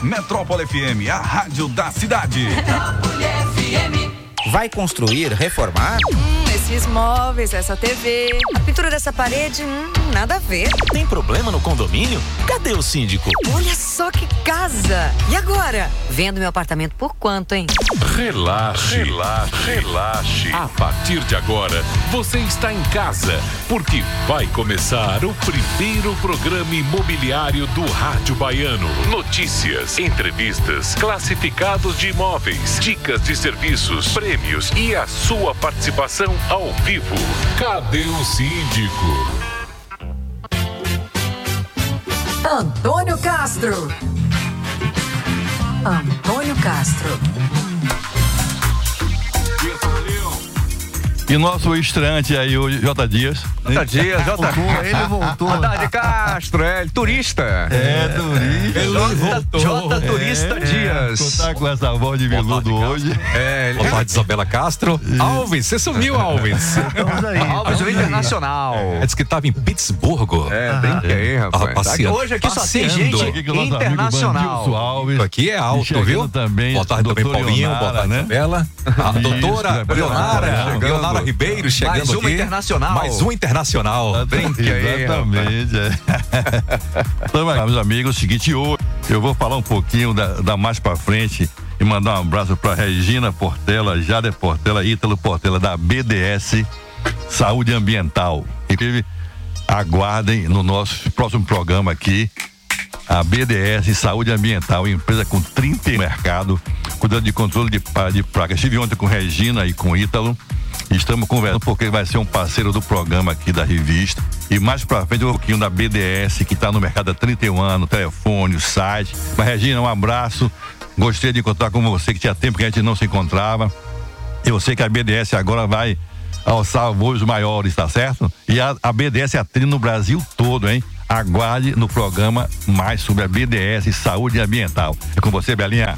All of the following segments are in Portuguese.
Metrópole FM, a rádio da cidade. Metrópole FM. Vai construir, reformar? Hum, esses móveis, essa TV, a pintura dessa parede, hum, nada a ver. Tem problema no condomínio? Cadê o síndico? Olha só que casa! E agora? Vendo meu apartamento por quanto, hein? Relaxe, relaxe, relaxe. A partir de agora, você está em casa, porque vai começar o primeiro programa imobiliário do Rádio Baiano. Notícias, entrevistas, classificados de imóveis, dicas de serviços, prêmios e a sua participação ao vivo. Cadê o síndico? Antônio Castro. Antônio Castro. E nosso estreante aí, o J. Dias. J. Dias, J. Ele voltou. Haddad Castro, é turista. É, turista. Ele voltou. J. Turista é, Dias. Tá com essa voz de veludo hoje. É, Boa tarde, Isabela Castro. Alves, você sumiu, Alves. Estamos aí. Alves, o internacional. É, diz que estava em Pittsburgh. É, brinca aí, rapaz. Hoje aqui só tem gente Aqui internacional. Alves. Aqui é alto, viu? também, Boa tarde também, Paulinho. Leonara, Boa tarde, né? Isabela. A Isso, doutora Leonara. Leonara. Ribeiro chegando Mais uma aqui. internacional. Mais um internacional. Brinque aí, Exatamente. é. então, meus amigos, é o seguinte, hoje eu vou falar um pouquinho da, da mais pra frente e mandar um abraço pra Regina Portela, Jade Portela, Ítalo Portela, da BDS Saúde Ambiental. Inclusive, aguardem no nosso próximo programa aqui. A BDS Saúde Ambiental, empresa com 30 no mercado, cuidando de controle de, de pragas. Estive ontem com Regina e com Ítalo. Estamos conversando porque vai ser um parceiro do programa aqui da revista. E mais pra frente um pouquinho da BDS, que está no mercado há 31 anos, telefone, site. Mas, Regina, um abraço. Gostei de encontrar com você, que tinha tempo que a gente não se encontrava. Eu sei que a BDS agora vai alçar voos maiores, tá certo? E a, a BDS atende no Brasil todo, hein? Aguarde no programa mais sobre a BDS Saúde Ambiental. É com você, Belinha.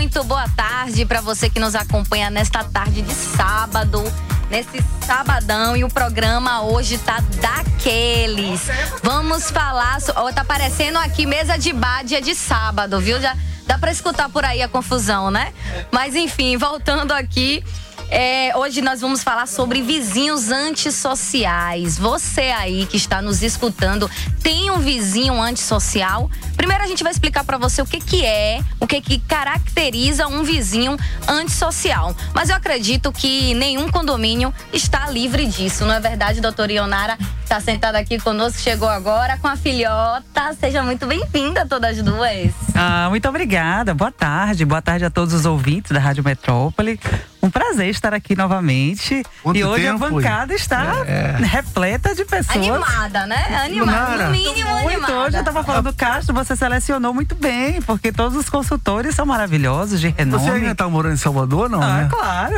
Muito boa tarde para você que nos acompanha nesta tarde de sábado, nesse sabadão e o programa hoje tá daqueles. Vamos falar, so- ó, tá aparecendo aqui mesa de bar dia de sábado, viu? Já dá para escutar por aí a confusão, né? Mas enfim, voltando aqui, é, hoje nós vamos falar sobre vizinhos antissociais. Você aí que está nos escutando, tem um vizinho antissocial? Primeiro a gente vai explicar para você o que que é, o que que caracteriza um vizinho antissocial. Mas eu acredito que nenhum condomínio está livre disso, não é verdade, doutora Ionara? Está sentada aqui conosco, chegou agora com a filhota. Seja muito bem-vinda, todas duas. Ah, muito obrigada. Boa tarde. Boa tarde a todos os ouvintes da Rádio Metrópole. Um prazer estar aqui novamente. Quanto e hoje tempo, a bancada está repleta de pessoas. Animada, né? Animada, no mínimo Muito. animada. Hoje eu estava falando do Castro, você selecionou muito bem, porque todos os consultores são maravilhosos, de renome. Você ainda tá morando em Salvador, não, Ah, né? claro.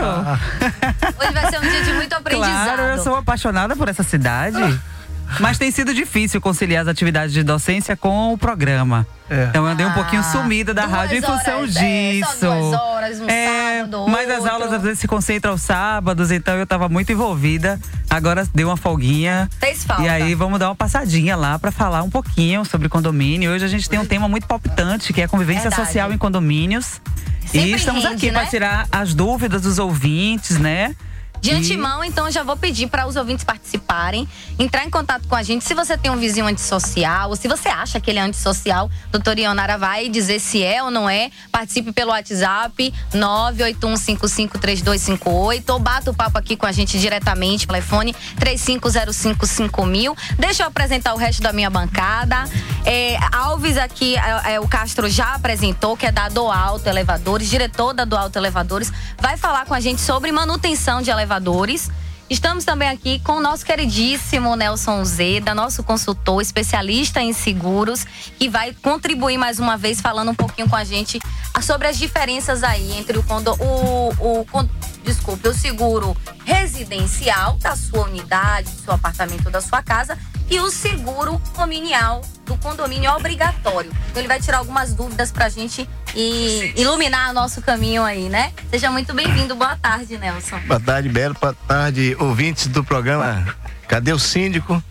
Hoje vai ser um dia de muito aprendizado. Claro, eu sou apaixonada por essa cidade. Mas tem sido difícil conciliar as atividades de docência com o programa. É. Então eu andei um pouquinho sumida da duas rádio em função horas, é, disso. só duas horas, um é, sábado, mas as outro. aulas às vezes se concentram aos sábados, então eu tava muito envolvida. Agora deu uma folguinha. Fez falta. E aí vamos dar uma passadinha lá pra falar um pouquinho sobre condomínio. Hoje a gente tem um tema muito palpitante, que é a convivência Verdade. social em condomínios. Sempre e estamos rende, aqui né? pra tirar as dúvidas dos ouvintes, né? De E- antemão, então, já vou pedir para os ouvintes participarem, entrar em contato com a gente. Se você tem um vizinho antissocial, ou se você acha que ele é antissocial, doutora Ionara vai dizer se é ou não é. Participe pelo WhatsApp 981553258 ou bata o papo aqui com a gente diretamente, telefone 35055000. Deixa eu apresentar o resto da minha bancada. É, Alves aqui, é, é, o Castro já apresentou, que é da Do Alto Elevadores, diretor da Do Alto Elevadores, vai falar com a gente sobre manutenção de elevadores. Estamos também aqui com o nosso queridíssimo Nelson Zeda, nosso consultor, especialista em seguros, que vai contribuir mais uma vez falando um pouquinho com a gente sobre as diferenças aí entre o, condo, o, o desculpe, o seguro residencial da sua unidade, do seu apartamento, da sua casa e o seguro condominial do condomínio obrigatório. Então ele vai tirar algumas dúvidas pra gente e iluminar nosso caminho aí, né? Seja muito bem-vindo. Boa tarde, Nelson. Boa tarde, Belo. Boa tarde, ouvintes do programa Cadê o Síndico?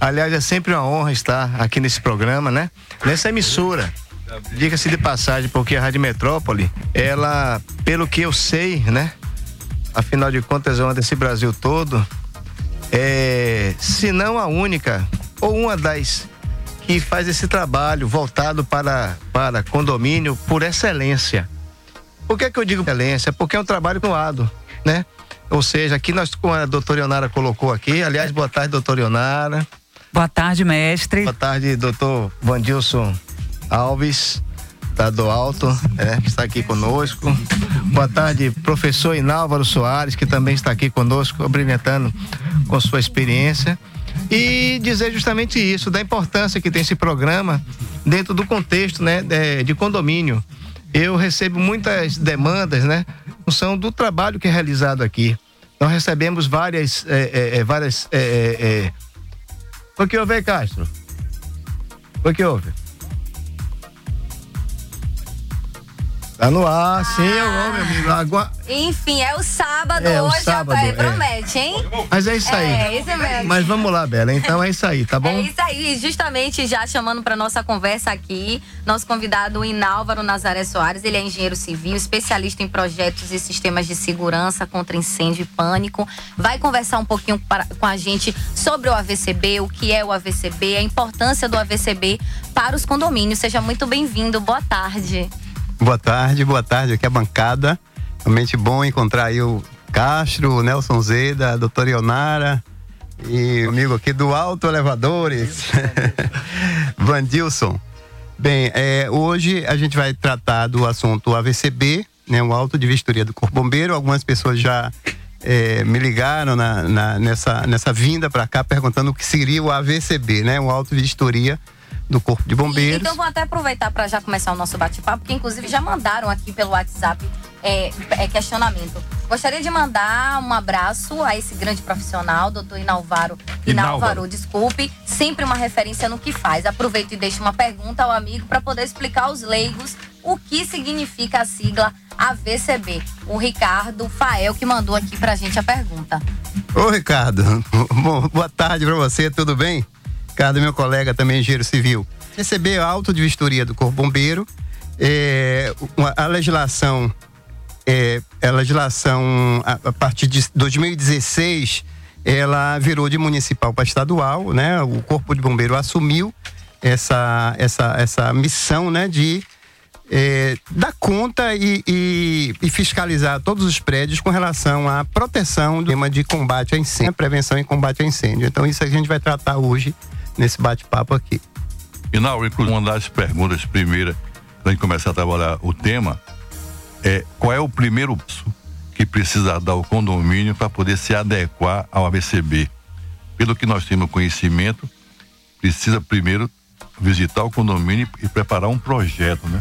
Aliás, é sempre uma honra estar aqui nesse programa, né? Nessa emissora. diga-se de passagem, porque a Rádio Metrópole, ela, pelo que eu sei, né? Afinal de contas, é uma desse Brasil todo, é, se não a única, ou uma das que faz esse trabalho voltado para, para condomínio por excelência. Por que, que eu digo excelência? Porque é um trabalho continuado, né? Ou seja, aqui nós, como a doutora Ionara colocou aqui, aliás, boa tarde, doutora Ionara. Boa tarde, mestre. Boa tarde, doutor Vandilson Alves, da do Alto, é, que está aqui conosco. Boa tarde, professor Inálvaro Soares, que também está aqui conosco, brilhantando com sua experiência. E dizer justamente isso, da importância que tem esse programa dentro do contexto né, de, de condomínio. Eu recebo muitas demandas, né? Função do trabalho que é realizado aqui. Nós recebemos várias. É, é, várias é, é, o que houve, Castro? O que houve? Tá no ar, sim, eu meu amigo. Agora... Enfim, é o sábado É, o hoje, sábado, é, é. promete, hein? Mas é isso aí. É, isso mesmo. Mas vamos lá, Bela. Então é isso aí, tá bom? É isso aí, justamente já chamando para nossa conversa aqui, nosso convidado Inálvaro Nazaré Soares, ele é engenheiro civil, especialista em projetos e sistemas de segurança contra incêndio e pânico. Vai conversar um pouquinho para- com a gente sobre o AVCB, o que é o AVCB, a importância do AVCB para os condomínios. Seja muito bem-vindo, boa tarde. Boa tarde, boa tarde aqui é a bancada. Realmente bom encontrar aí o Castro, o Nelson Zeda, a doutora Ionara e o amigo aqui do Alto Elevadores, Vandilson. Bem, é, hoje a gente vai tratar do assunto AVCB, né, o Auto de Vistoria do Corpo Bombeiro. Algumas pessoas já é, me ligaram na- na- nessa, nessa vinda para cá perguntando o que seria o AVCB, né, o Auto de Vistoria do Corpo de Bombeiros. Então vou até aproveitar para já começar o nosso bate-papo, porque inclusive já mandaram aqui pelo WhatsApp é, é, questionamento. Gostaria de mandar um abraço a esse grande profissional, doutor Inalvaro. Inálvaro, desculpe, sempre uma referência no que faz. Aproveito e deixo uma pergunta ao amigo para poder explicar aos leigos o que significa a sigla AVCB. O Ricardo Fael que mandou aqui pra gente a pergunta. Ô Ricardo, boa tarde pra você, tudo bem? Ricardo, meu colega também engenheiro civil. Recebeu auto de vistoria do Corpo Bombeiro, é, a legislação, é, a legislação a, a partir de 2016, ela virou de municipal para estadual, né? O Corpo de Bombeiro assumiu essa, essa, essa missão, né? De é, dar conta e, e- e fiscalizar todos os prédios com relação à proteção do tema de combate a incêndio, prevenção e combate a incêndio. Então, isso a gente vai tratar hoje nesse bate-papo aqui. E não, inclusive, uma das perguntas primeira, para gente começar a trabalhar o tema, é qual é o primeiro passo que precisa dar o condomínio para poder se adequar ao ABCB? Pelo que nós temos conhecimento, precisa primeiro visitar o condomínio e preparar um projeto, né?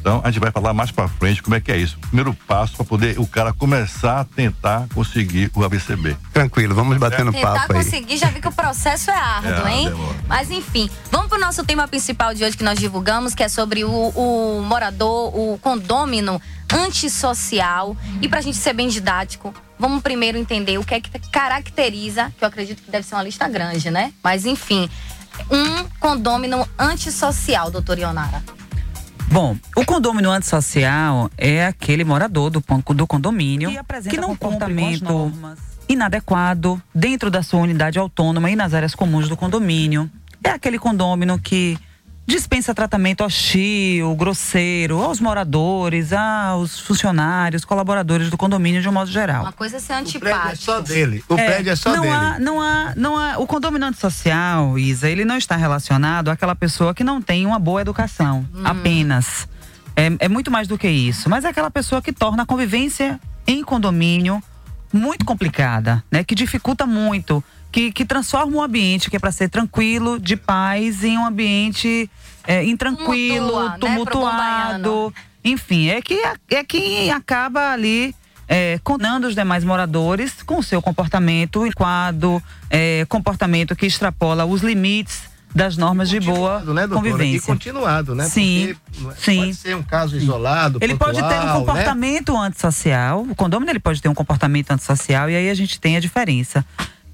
Então a gente vai falar mais para frente como é que é isso. Primeiro passo para poder o cara começar a tentar conseguir o ABCB. Tranquilo, vamos bater no Tentar papo aí. conseguir, já vi que o processo é árduo, É, hein? demora. Mas enfim, vamos pro nosso tema principal de hoje que nós divulgamos, que é sobre o, o morador, o condômino antissocial. E pra gente ser bem didático, vamos primeiro entender o que é que caracteriza, que eu acredito que deve ser uma lista grande, né? Mas enfim, um condômino antissocial, doutor Ionara. Bom, o condômino antissocial é aquele morador do, do condomínio apresenta que não comportamento inadequado dentro da sua unidade autônoma e nas áreas comuns do condomínio. É aquele condômino que dispensa tratamento hostil, grosseiro aos moradores, aos funcionários, colaboradores do condomínio de um modo geral. Uma coisa é ser O prédio é antipático. só dele. O prédio é só não dele. Há, não há, não há, o condomínio antissocial, Isa, ele não está relacionado àquela pessoa que não tem uma boa educação, apenas. É, é muito mais do que isso. Mas é aquela pessoa que torna a convivência em condomínio muito complicada, né? Que dificulta muito, que, que transforma um ambiente que é para ser tranquilo, de paz, em um ambiente é, intranquilo, Tumultua, né, tumultuado. baiano. Enfim, é que é quem acaba ali é, condenando os demais moradores com o seu comportamento adequado, é, comportamento que extrapola os limites das normas de boa né, doutora? E convivência. continuado, né? Sim, Porque sim. Pode ser um caso isolado, Ele pode ter um pontual, né? comportamento antissocial. O condômino ele pode ter um comportamento antissocial e aí a gente tem a diferença.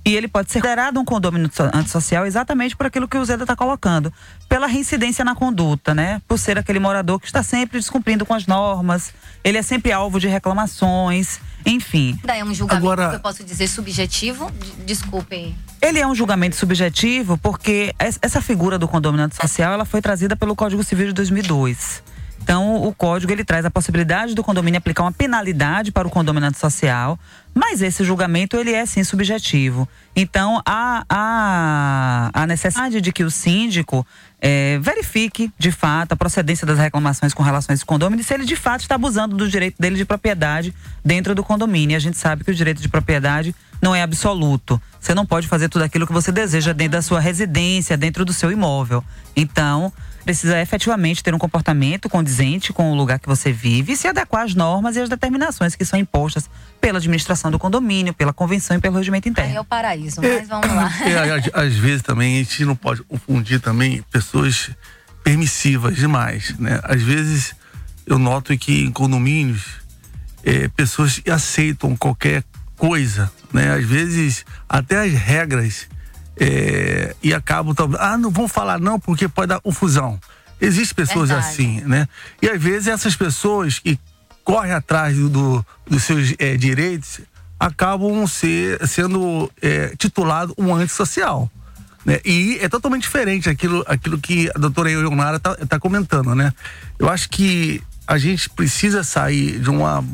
E ele pode ser considerado um condomínio antissocial exatamente por aquilo que o Zeda está colocando. Pela reincidência na conduta, né? Por ser aquele morador que está sempre descumprindo com as normas, ele é sempre alvo de reclamações, enfim. Daí é um julgamento Agora... que eu posso dizer subjetivo? Desculpem. Ele é um julgamento subjetivo porque essa figura do condomínio antissocial ela foi trazida pelo Código Civil de 2002. Então, o código ele traz a possibilidade do condomínio aplicar uma penalidade para o condominante social, mas esse julgamento ele é sim subjetivo. Então, há, há a necessidade de que o síndico é, verifique de fato a procedência das reclamações com relação a esse condomínio se ele de fato está abusando do direito dele de propriedade dentro do condomínio. E a gente sabe que o direito de propriedade não é absoluto. Você não pode fazer tudo aquilo que você deseja dentro da sua residência, dentro do seu imóvel. Então, precisa efetivamente ter um comportamento condizente com o lugar que você vive e se adequar às normas e às determinações que são impostas pela administração do condomínio, pela convenção e pelo regimento interno. Aí é o paraíso, mas vamos lá. É, às, às vezes também a gente não pode confundir também pessoas permissivas demais, né? Às vezes eu noto que em condomínios é, pessoas aceitam qualquer coisa, né? Às vezes até as regras é, e acabam ah não vão falar não porque pode dar confusão existem pessoas Verdade. assim né e às vezes essas pessoas que correm atrás do, dos seus é, direitos acabam ser, sendo é, titulado um antissocial né? E é totalmente diferente aquilo, aquilo que a doutora Leonara está tá comentando, né? Eu acho que a gente precisa sair de uma,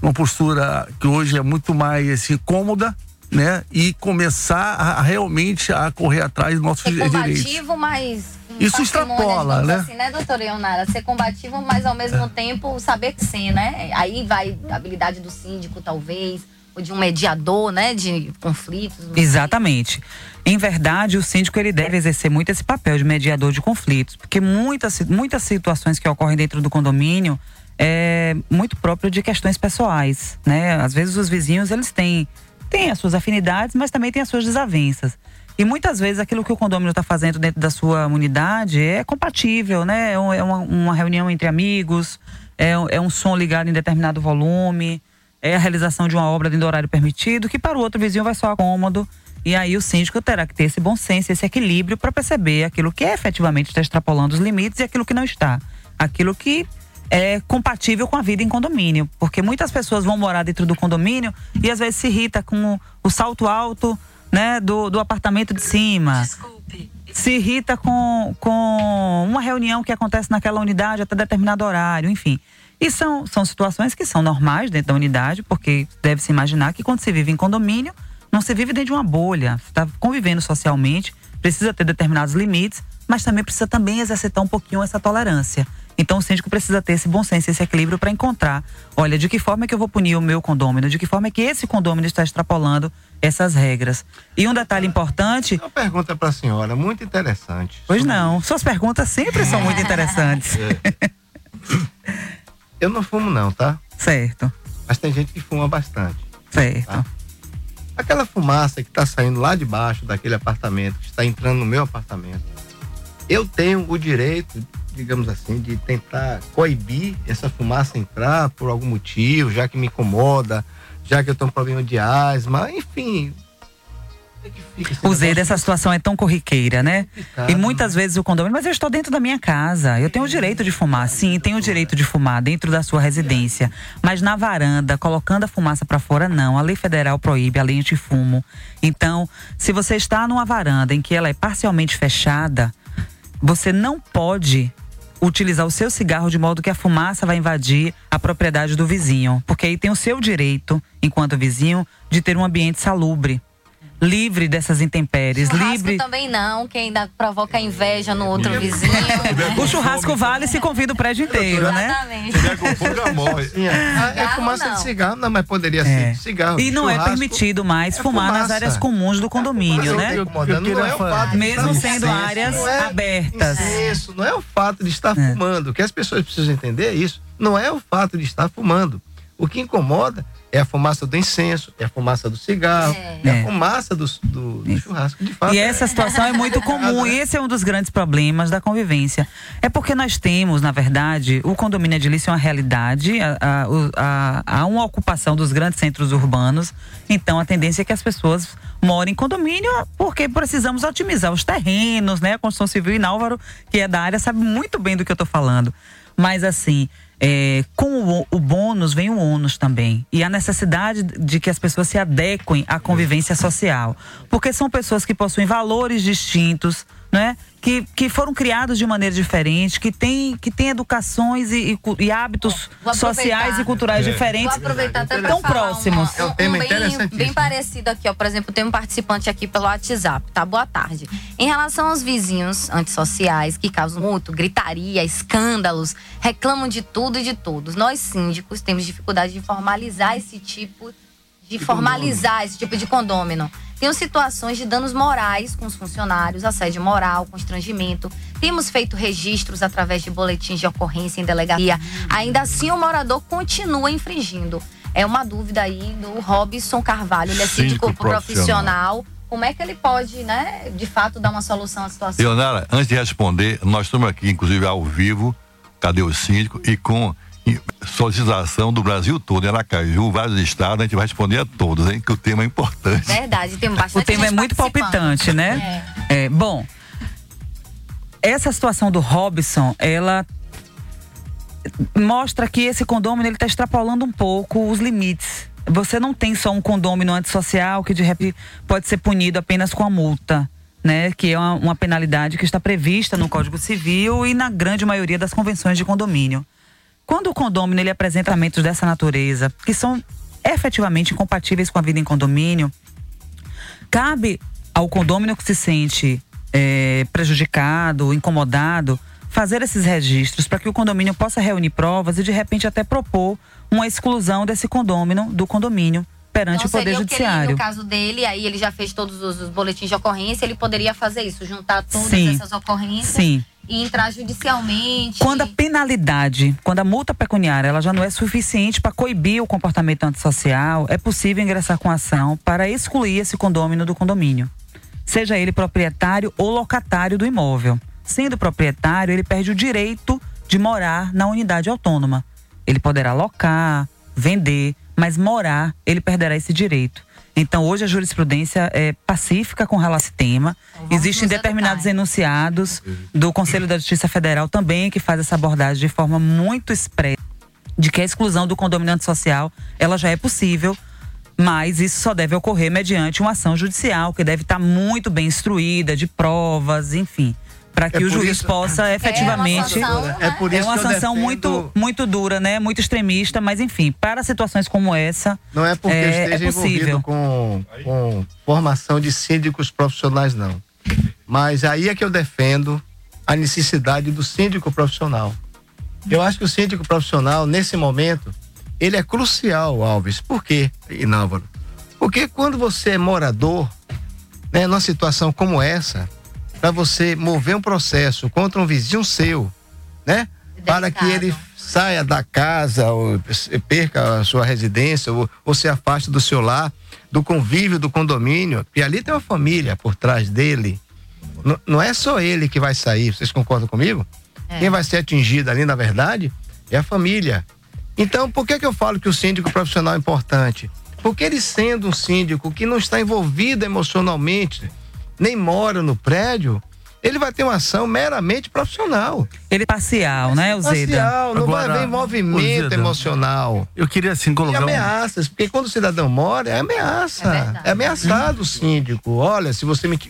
uma postura que hoje é muito mais assim, cômoda, né? E começar a, a realmente a correr atrás dos nossos Ser combativo, direitos. mas isso extrapola, né? Assim, né, doutora Leonara? Ser combativo, mas ao mesmo é. tempo saber que sim, né? Aí vai a habilidade do síndico, talvez, ou de um mediador, né, de conflitos. Exatamente. Em verdade, o síndico ele deve exercer muito esse papel de mediador de conflitos, porque muitas, muitas situações que ocorrem dentro do condomínio é muito próprio de questões pessoais, né? Às vezes os vizinhos eles têm tem as suas afinidades, mas também tem as suas desavenças. E muitas vezes aquilo que o condomínio está fazendo dentro da sua unidade é compatível, né? É, é uma, uma reunião entre amigos, é, é, um som ligado em determinado volume, é a realização de uma obra dentro do horário permitido, que para o outro vizinho vai soar cômodo. E aí o síndico terá que ter esse bom senso, esse equilíbrio para perceber aquilo que é efetivamente está extrapolando os limites e aquilo que não está. Aquilo que é compatível com a vida em condomínio. Porque muitas pessoas vão morar dentro do condomínio e às vezes se irrita com o salto alto né, do, do apartamento de cima. Desculpe. Se irrita com, com uma reunião que acontece naquela unidade até determinado horário, enfim. E são, são situações que são normais dentro da unidade, porque deve-se imaginar que quando se vive em condomínio, não se vive dentro de uma bolha. Está convivendo socialmente, precisa ter determinados limites, mas também precisa também exercitar um pouquinho essa tolerância. Então o síndico precisa ter esse bom senso, esse equilíbrio para encontrar, olha, de que forma é que eu vou punir o meu condômino, de que forma é que esse condômino está extrapolando essas regras. E um detalhe importante. Uma pergunta para a senhora, muito interessante. Pois não, suas perguntas sempre são muito interessantes. É. Eu não fumo não, tá? Certo. Mas tem gente que fuma bastante. Certo. Tá? Aquela fumaça que está saindo lá de baixo daquele apartamento, que está entrando no meu apartamento, eu tenho o direito digamos assim, de tentar coibir essa fumaça entrar por algum motivo, já que me incomoda, já que eu tenho um problema de asma, enfim. O Z dessa situação é tão corriqueira, né? E muitas vezes o condomínio, mas eu estou dentro da minha casa, eu tenho o direito de fumar. Sim, tenho o direito de fumar dentro da sua residência, mas na varanda, colocando a fumaça para fora, não. A lei federal proíbe a lei antifumo. Então, se você está numa varanda em que ela é parcialmente fechada, você não pode utilizar o seu cigarro de modo que a fumaça vai invadir a propriedade do vizinho, porque aí tem o seu direito, enquanto vizinho, de ter um ambiente salubre livre dessas intempéries, churrasco livre. também não, que ainda provoca inveja no outro vizinho. o churrasco vale se convida o prédio inteiro, né? Exatamente. É, é fumaça de cigarro, não, mas poderia é. ser cigarro. E não é churrasco, é permitido mais é fumar nas áreas comuns do condomínio, né? Eu, eu, eu não é o fato Mesmo sendo áreas é, abertas. Isso, não é o fato de estar fumando. O que as pessoas precisam entender é isso. Não é o fato de estar fumando O que incomoda é a fumaça do incenso, é a fumaça do cigarro, é, é a fumaça do, do, do churrasco. De fato, e essa situação é muito comum, e esse é um dos grandes problemas da convivência. É porque nós temos, na verdade, o condomínio edilício é uma realidade, há uma ocupação dos grandes centros urbanos, então a tendência é que as pessoas morem em condomínio porque precisamos otimizar os terrenos, né? A construção civil em Álvaro, que é da área, sabe muito bem do que eu estou falando. Mas assim, é, com o, o, bônus vem o ônus também. E a necessidade de que as pessoas se adequem à convivência social. Porque são pessoas que possuem valores distintos, né? Que, que foram criados de maneira diferente, que têm que tem educações e, e, e hábitos sociais e culturais é. diferentes. Tão próximos. Uma, um, um bem, bem parecido aqui, ó. Por exemplo, tem um participante aqui pelo WhatsApp, tá? Boa tarde. Em relação aos vizinhos antissociais que causam muito gritaria, escândalos, reclamam de tudo e de todos. Nós síndicos temos dificuldade de formalizar esse tipo de formalizar esse tipo de condômino. Tem situações de danos morais com os funcionários, assédio moral, constrangimento. Temos feito registros através de boletins de ocorrência em delegacia. Ainda assim, o morador continua infringindo. É uma dúvida aí do Robson Carvalho, ele é síndico, síndico profissional. profissional. Como é que ele pode, né, de fato, dar uma solução à situação? Leonara, antes de responder, nós estamos aqui, inclusive, ao vivo, cadê o síndico, e com solicitação do Brasil todo, em Aracaju, vários estados, a gente vai responder a todos, hein? Que o tema é importante. Verdade, tem bastante O tema é muito palpitante, né? É. é. Bom, essa situação do Robson, ela mostra que esse condômino ele está extrapolando um pouco os limites. Você não tem só um condômino antissocial que de repente pode ser punido apenas com a multa. Né, que é uma, uma penalidade que está prevista no Código Civil e na grande maioria das convenções de condomínio. Quando o condômino ele apresenta elementos dessa natureza, que são efetivamente incompatíveis com a vida em condomínio, cabe ao condômino que se sente é, prejudicado, incomodado, fazer esses registros para que o condomínio possa reunir provas e de repente até propor uma exclusão desse condômino do condomínio perante então, o Poder Judiciário. Ele, no caso dele, aí ele já fez todos os, os, boletins de ocorrência, ele poderia fazer isso, juntar todas Sim. essas ocorrências. Sim e entrar judicialmente. Quando a penalidade, quando a multa pecuniária, ela já não é suficiente para coibir o comportamento antissocial, é possível ingressar com ação para excluir esse condômino do condomínio. Seja ele proprietário ou locatário do imóvel. Sendo proprietário, ele perde o direito de morar na unidade autônoma. Ele poderá locar, vender, mas morar, ele perderá esse direito. Então, hoje a jurisprudência é pacífica com relação a esse tema. Então, Existem determinados enunciados do Conselho da Justiça Federal também que faz essa abordagem de forma muito expressa de que a exclusão do condominante social ela já é possível, mas isso só deve ocorrer mediante uma ação judicial que deve estar muito bem instruída de provas, enfim para que é o juiz isso, possa efetivamente. É, uma sanção, é por isso é uma sanção muito, muito dura, né? Muito extremista, mas enfim, para situações como essa. Não é porque é, esteja é possível. Com, com formação de síndicos profissionais, não. Mas aí é que eu defendo a necessidade do síndico profissional. Eu acho que o síndico profissional, nesse momento, ele é crucial, Alves. Por quê, Inávaro? Porque quando você é morador, né, numa situação como essa, para você mover um processo contra um vizinho seu, né? Para que ele saia da casa, ou perca a sua residência, ou, ou se afaste do seu lar, do convívio do condomínio, e ali tem uma família por trás dele. N não é só ele que vai sair, vocês concordam comigo? É. Quem vai ser atingido ali, na verdade, é a família. Então, por que, que eu falo que o síndico profissional é importante? Porque ele sendo um síndico que não está envolvido emocionalmente, nem mora no prédio, ele vai ter uma ação meramente profissional. Ele é parcial, né, Zeda? Parcial, não Agora, vai haver envolvimento emocional. Eu queria assim colocar. E ameaças, porque quando o cidadão mora, é ameaça. É, é ameaçado o síndico. Olha, se você me,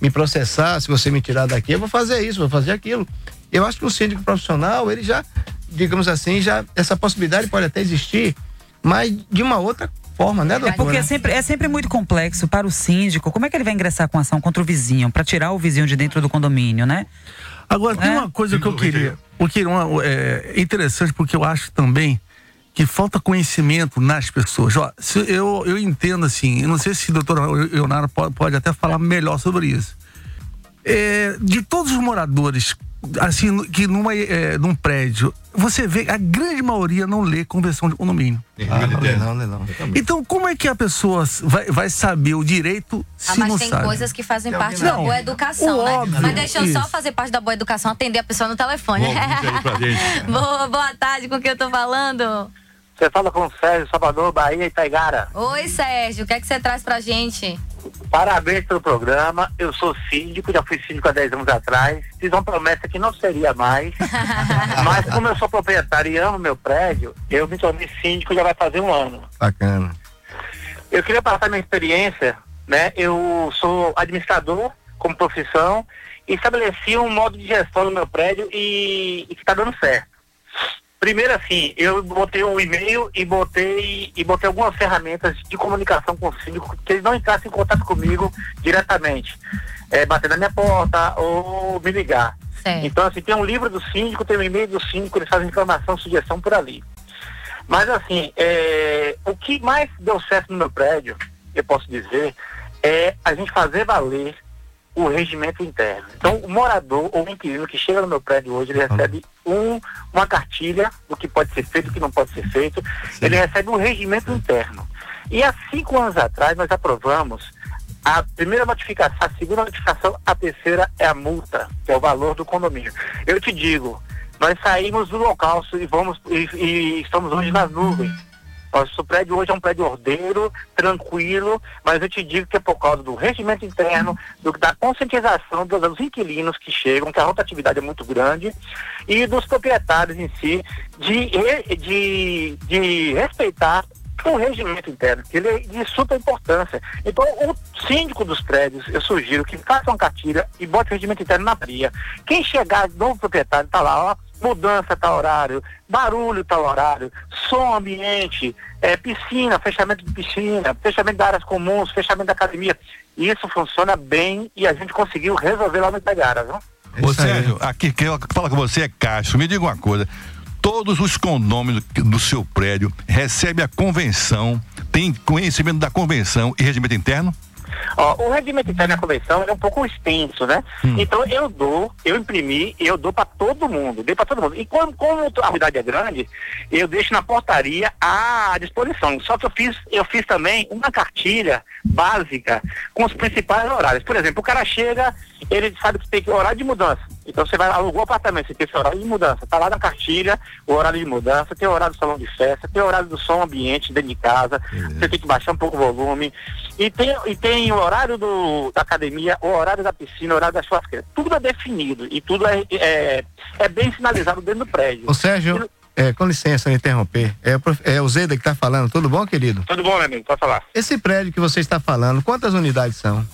me processar, se você me tirar daqui, eu vou fazer isso, vou fazer aquilo. Eu acho que o síndico profissional, ele já, digamos assim, já essa possibilidade pode até existir, mas de uma outra forma, né, doutora? É porque é sempre, é sempre muito complexo para o síndico. Como é que ele vai ingressar com ação contra o vizinho, para tirar o vizinho de dentro do condomínio, né? Agora, tem é? uma coisa que eu queria. O que é interessante, porque eu acho também que falta conhecimento nas pessoas. Ó, eu, eu entendo assim, eu não sei se o doutor Leonardo pode, pode até falar melhor sobre isso. é, de todos os moradores, assim, que numa, é, num prédio, você vê a grande maioria não lê convenção de condomínio. Ah, não, lê não, lê não. Então, como é que a pessoa vai, vai saber o direito Ah, se mas não tem sabe? coisas que fazem Tem parte da Não, boa educação, o né? óbvio, Mas deixa eu só isso. fazer parte da boa educação, atender a pessoa no telefone. Bom, boa, boa tarde, com quem eu tô falando? Você fala com o Sérgio Salvador, Bahia e Taigara. Oi, Sérgio, o que é que você traz pra gente? Parabéns pelo programa. Eu sou síndico, já fui síndico há 10 anos atrás. Fiz uma promessa que não seria mais. Mas como eu sou proprietário e amo meu prédio, eu me tornei síndico já vai fazer um ano. Bacana. Eu queria passar minha experiência, né? Eu sou administrador como profissão e estabeleci um modo de gestão no meu prédio e, e que está dando certo. Primeiro assim, eu botei um e-mail e botei e botei algumas ferramentas de comunicação com o síndico que ele não entrasse em contato comigo diretamente, é, bater na minha porta ou me ligar. Então assim, tem um livro do síndico, tem um e-mail do síndico, eles fazem informação, sugestão por ali. Mas assim, é, o que mais deu certo no meu prédio, eu posso dizer, é a gente fazer valer o regimento interno. Então, o morador ou o inquilino que chega no meu prédio hoje, ele recebe um, uma cartilha do que pode ser feito e o que não pode ser feito. Ele recebe um regimento interno. E há cinco anos atrás, nós aprovamos a primeira notificação, a segunda notificação, a terceira é a multa, que é o valor do condomínio. Eu te digo, nós saímos do local e vamos e, e estamos hoje nas nuvens. Nosso prédio hoje é um prédio ordeiro, tranquilo, mas eu te digo que é por causa do regimento interno, do- da conscientização dos, dos inquilinos que chegam, que a rotatividade é muito grande, e dos proprietários em si, de, de, de respeitar o regimento interno, que ele é de super importância. Então, o síndico dos prédios, eu sugiro que faça uma cartilha e bote o regimento interno na pia. Quem chegar, novo proprietário, tá lá, ó, mudança tal horário, barulho tal horário, som ambiente, é, piscina, fechamento de piscina, fechamento de áreas comuns, fechamento da academia. Isso funciona bem e a gente conseguiu resolver lá no Itagara, viu? Ô Sérgio, aqui quem fala com você é Castro. Me diga uma coisa. Todos os condôminos do seu prédio recebem a convenção, tem conhecimento da convenção e regimento interno? Ó, o regimento interno da convenção é um pouco extenso, né? Então eu dou, eu imprimi eu dou para todo mundo, dei para todo mundo. E como, como a unidade é grande, eu deixo na portaria à disposição. Só que eu fiz, eu fiz também uma cartilha básica com os principais horários. Por exemplo, o cara chega, ele sabe que tem que horário de mudança. Então você vai alugou o apartamento, você tem esse horário de mudança. Tá lá na cartilha o horário de mudança, tem o horário do salão de festa, tem o horário do som ambiente dentro de casa, você tem que baixar um pouco o volume. E tem, e tem o horário do, da academia, o horário da piscina, o horário da churrasqueira. Tudo é definido e tudo é, é, é bem sinalizado dentro do prédio. Ô Sérgio, é, com licença, eu interromper. É, é o Zeda que está falando, tudo bom, querido? Tudo bom, meu amigo? Pode falar. Esse prédio que você está falando, quantas unidades são?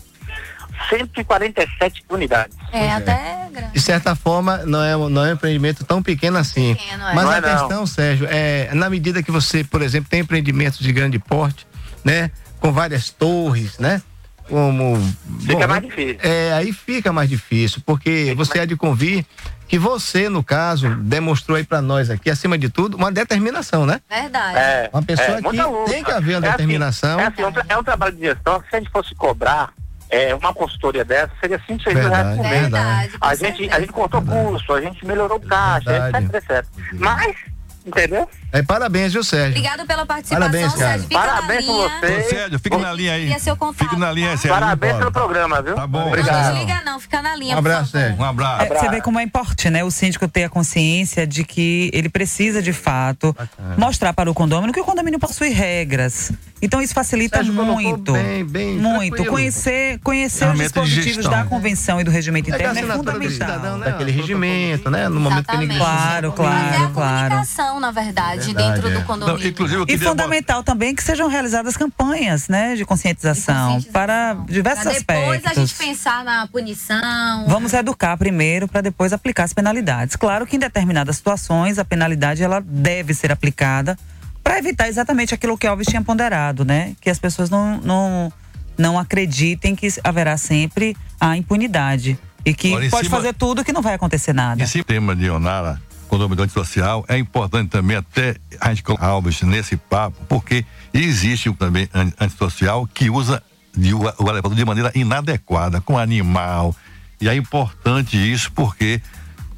147 unidades. É, até De certa forma, não é, um- não é um empreendimento tão pequeno assim. Pequeno, é. Mas Não a é, não. questão, Sérgio, é na medida que você, por exemplo, tem empreendimentos de grande porte, né? Com várias torres, né? Como. Fica mais difícil. É, aí fica mais difícil, porque você há de convir que você, no caso, demonstrou aí pra nós aqui, acima de tudo, uma determinação, né? Verdade. É, Uma pessoa é, que luta. tem que haver uma É assim, determinação. é, assim, é um, tra- é um trabalho de gestão que se a gente fosse cobrar é, uma consultoria dessa, seria 5, 6 mil reais por mês. Verdade, A gente, a gente cortou custo, a gente melhorou o caixa, Verdade. etc, etc. Mas, entendeu? É, parabéns, viu, Sérgio? Obrigado pela participação, Parabéns, cara. Sérgio. Fica Parabéns linha. você. Ô, Sérgio, fica na linha aí. Seu contato. Fica na linha aí, Sérgio. Parabéns pelo programa, viu? Tá bom. Não Obrigado. desliga não, fica na linha. Um abraço. Sérgio. Um abraço. É, você vê como é importante, né? O síndico ter a consciência de que ele precisa, de fato, mostrar para o condomínio que o condomínio possui regras. Então isso facilita Sérgio muito. bem, bem muito. tranquilo. Conhecer, conhecer os Ferramenta de dispositivos da convenção e do regimento É interno é cidadão, fundamental. né? Daquele regimento, né? No momento que ninguém Exatamente. Claro, Mas é claro, a claro. comunicação, na verdade, Verdade, dentro é. do Não, condomínio. inclusive, eu E fundamental também que sejam realizadas campanhas, né, de conscientização, De conscientização. para diversos Pra depois aspectos. a gente pensar na punição. Vamos educar primeiro para depois aplicar as penalidades. Claro que em determinadas situações a penalidade ela deve ser aplicada para evitar exatamente aquilo que Alves tinha ponderado, né? Que as pessoas não, não, não acreditem que haverá sempre a impunidade e que em pode cima- fazer tudo que não vai acontecer nada. Esse tema de Onara, condomínio social, é importante também até a gente colocar Alves nesse papo, porque existe também an- antissocial que usa de- o, o elevador de maneira inadequada, com animal. E é importante isso porque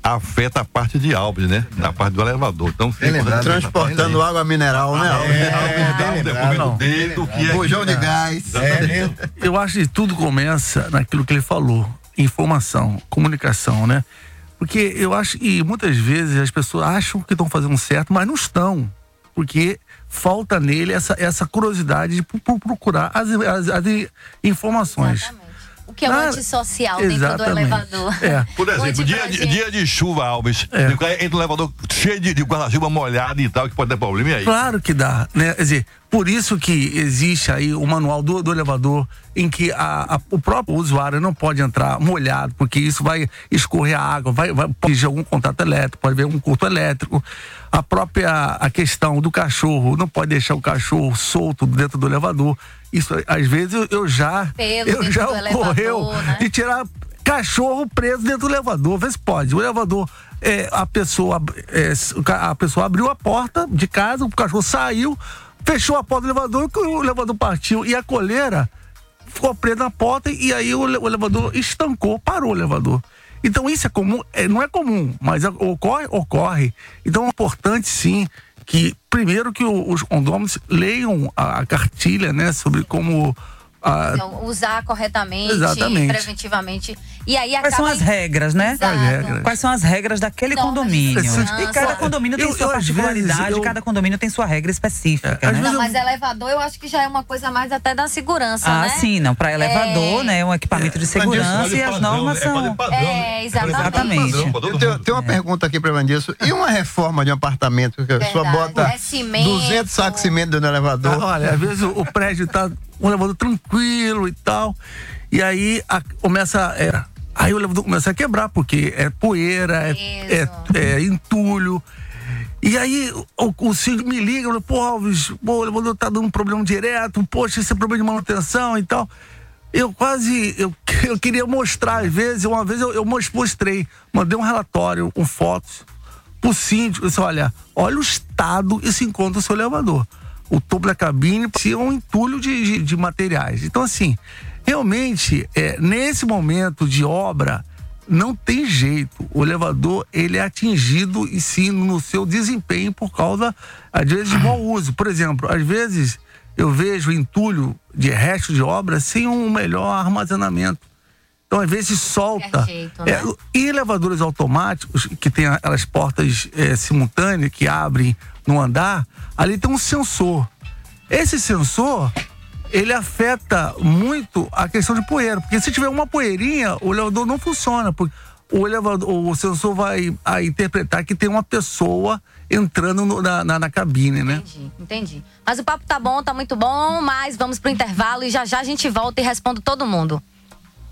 afeta a parte de Alves, né? Na parte do elevador. Então, Bem lembrado, transportando água mineral, né? É, depoimento dele, do que é Bujão de gás. Eu acho que tudo começa naquilo que ele falou: informação, comunicação, né? Porque eu acho que muitas vezes as pessoas acham que estão fazendo certo, mas não estão. Porque falta nele essa, essa curiosidade de pro- pro- procurar as, as- as informações. O que é o Ah, antissocial dentro do exatamente. elevador. É. Por exemplo, dia dia de chuva, Alves, entra no elevador cheio de, de guarda-chuva molhado e tal, que pode dar problema. E aí? Claro que dá, né? Quer dizer, por isso que existe aí o manual do, do elevador em que a- a- o próprio usuário não pode entrar molhado, porque isso vai escorrer a água, vai, vai pode algum contato elétrico, pode haver um curto elétrico. A própria a questão do cachorro, não pode deixar o cachorro solto dentro do elevador. Isso, às vezes, eu, já. Pelo eu já ocorreu elevador, né? de tirar cachorro preso dentro do elevador. Vê se pode. O elevador, é, a, pessoa, é, a pessoa abriu a porta de casa, o cachorro saiu, fechou a porta do elevador, o elevador partiu e a coleira ficou presa na porta e aí o, o elevador estancou, parou o elevador. Então isso é comum, é, não é comum, mas é- ocorre, ocorre. Então é importante sim que primeiro que os condôminos leiam a cartilha, né, sobre como a, Então, usar corretamente, Exatamente. preventivamente. E aí Quais são as regras, né? Exato. As regras. Quais são as regras daquele condomínio? E cada condomínio tem Eu- sua eu, às particularidade, eu- cada condomínio tem sua regra específica, né? Não, mas elevador eu acho que já é uma coisa mais até da segurança, Ah, né? sim, não. Para elevador, É. né? Um equipamento de segurança e as normas são. É, exatamente. Eu tenho, tenho uma pergunta aqui para Vandilson. E uma reforma de um apartamento que a pessoa bota É cimento. 200 sacos de cimento no elevador? Ah, Olha, às vezes o, o prédio tá um elevador tranquilo e tal. E aí a- começa. é, aí o elevador começa a quebrar, porque é poeira, é, é, é entulho. E aí o, o síndico me liga, fala, pô, Alves, pô, o elevador tá dando um problema direto, poxa, esse é problema de manutenção e tal. Eu quase, eu, eu queria mostrar, às vezes, uma vez eu, eu mos- mostrei, mandei um relatório com fotos pro síndico, disse, olha, olha o estado e se encontra o seu elevador. O topo da cabine parecia um entulho de, de, de materiais. Então, assim, realmente, é, nesse momento de obra, não tem jeito. O elevador, ele é atingido, e sim, no seu desempenho por causa, às vezes, de mau uso. Por exemplo, às vezes eu vejo entulho de resto de obra sem um melhor armazenamento. Então, às vezes, solta. jeito, É, né? e elevadores automáticos, que tem aquelas portas é, simultâneas que abrem no andar, ali tem um sensor. Esse sensor, ele afeta muito a questão de poeira, porque se tiver uma poeirinha, o elevador não funciona, porque o elevador, o sensor vai a interpretar que tem uma pessoa entrando no- na, na, na cabine, né? Entendi. Mas o papo tá bom, tá muito bom, mas vamos pro intervalo e já já a gente volta e responde todo mundo.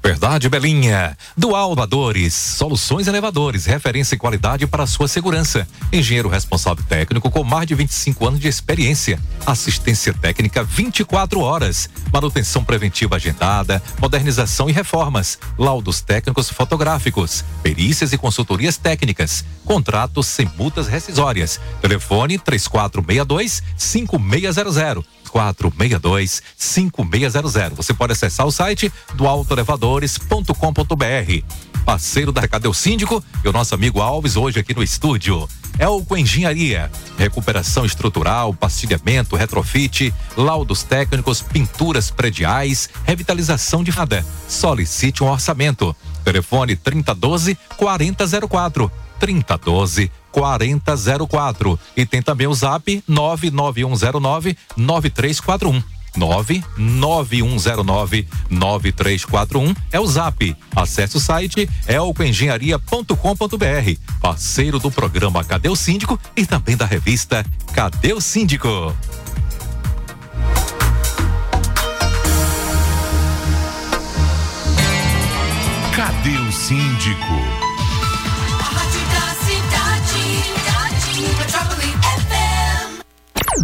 Verdade, Belinha. Dual Elevadores, soluções elevadores, referência e qualidade para sua segurança. Engenheiro responsável técnico com mais de 25 anos de experiência. Assistência técnica 24 horas. Manutenção preventiva agendada, modernização e reformas. Laudos técnicos fotográficos. Perícias e consultorias técnicas. Contratos sem multas rescisórias. Telefone 3462 5600. 462 5600. Você pode acessar o site do autoelevadores.com.br. Parceiro da Cadê o Síndico e o nosso amigo Alves hoje aqui no estúdio. Elco Engenharia, recuperação estrutural, pastilhamento, retrofit, laudos técnicos, pinturas prediais, revitalização de fada. Solicite um orçamento. Telefone 3012 4004. 3012 4004. E tem também o zap 99109 9341. 99109 9341 é o zap. Acesse o site elcoengenharia.com.br. Parceiro do programa Cadê o Síndico e também da revista Cadê o Síndico? Cadê o síndico?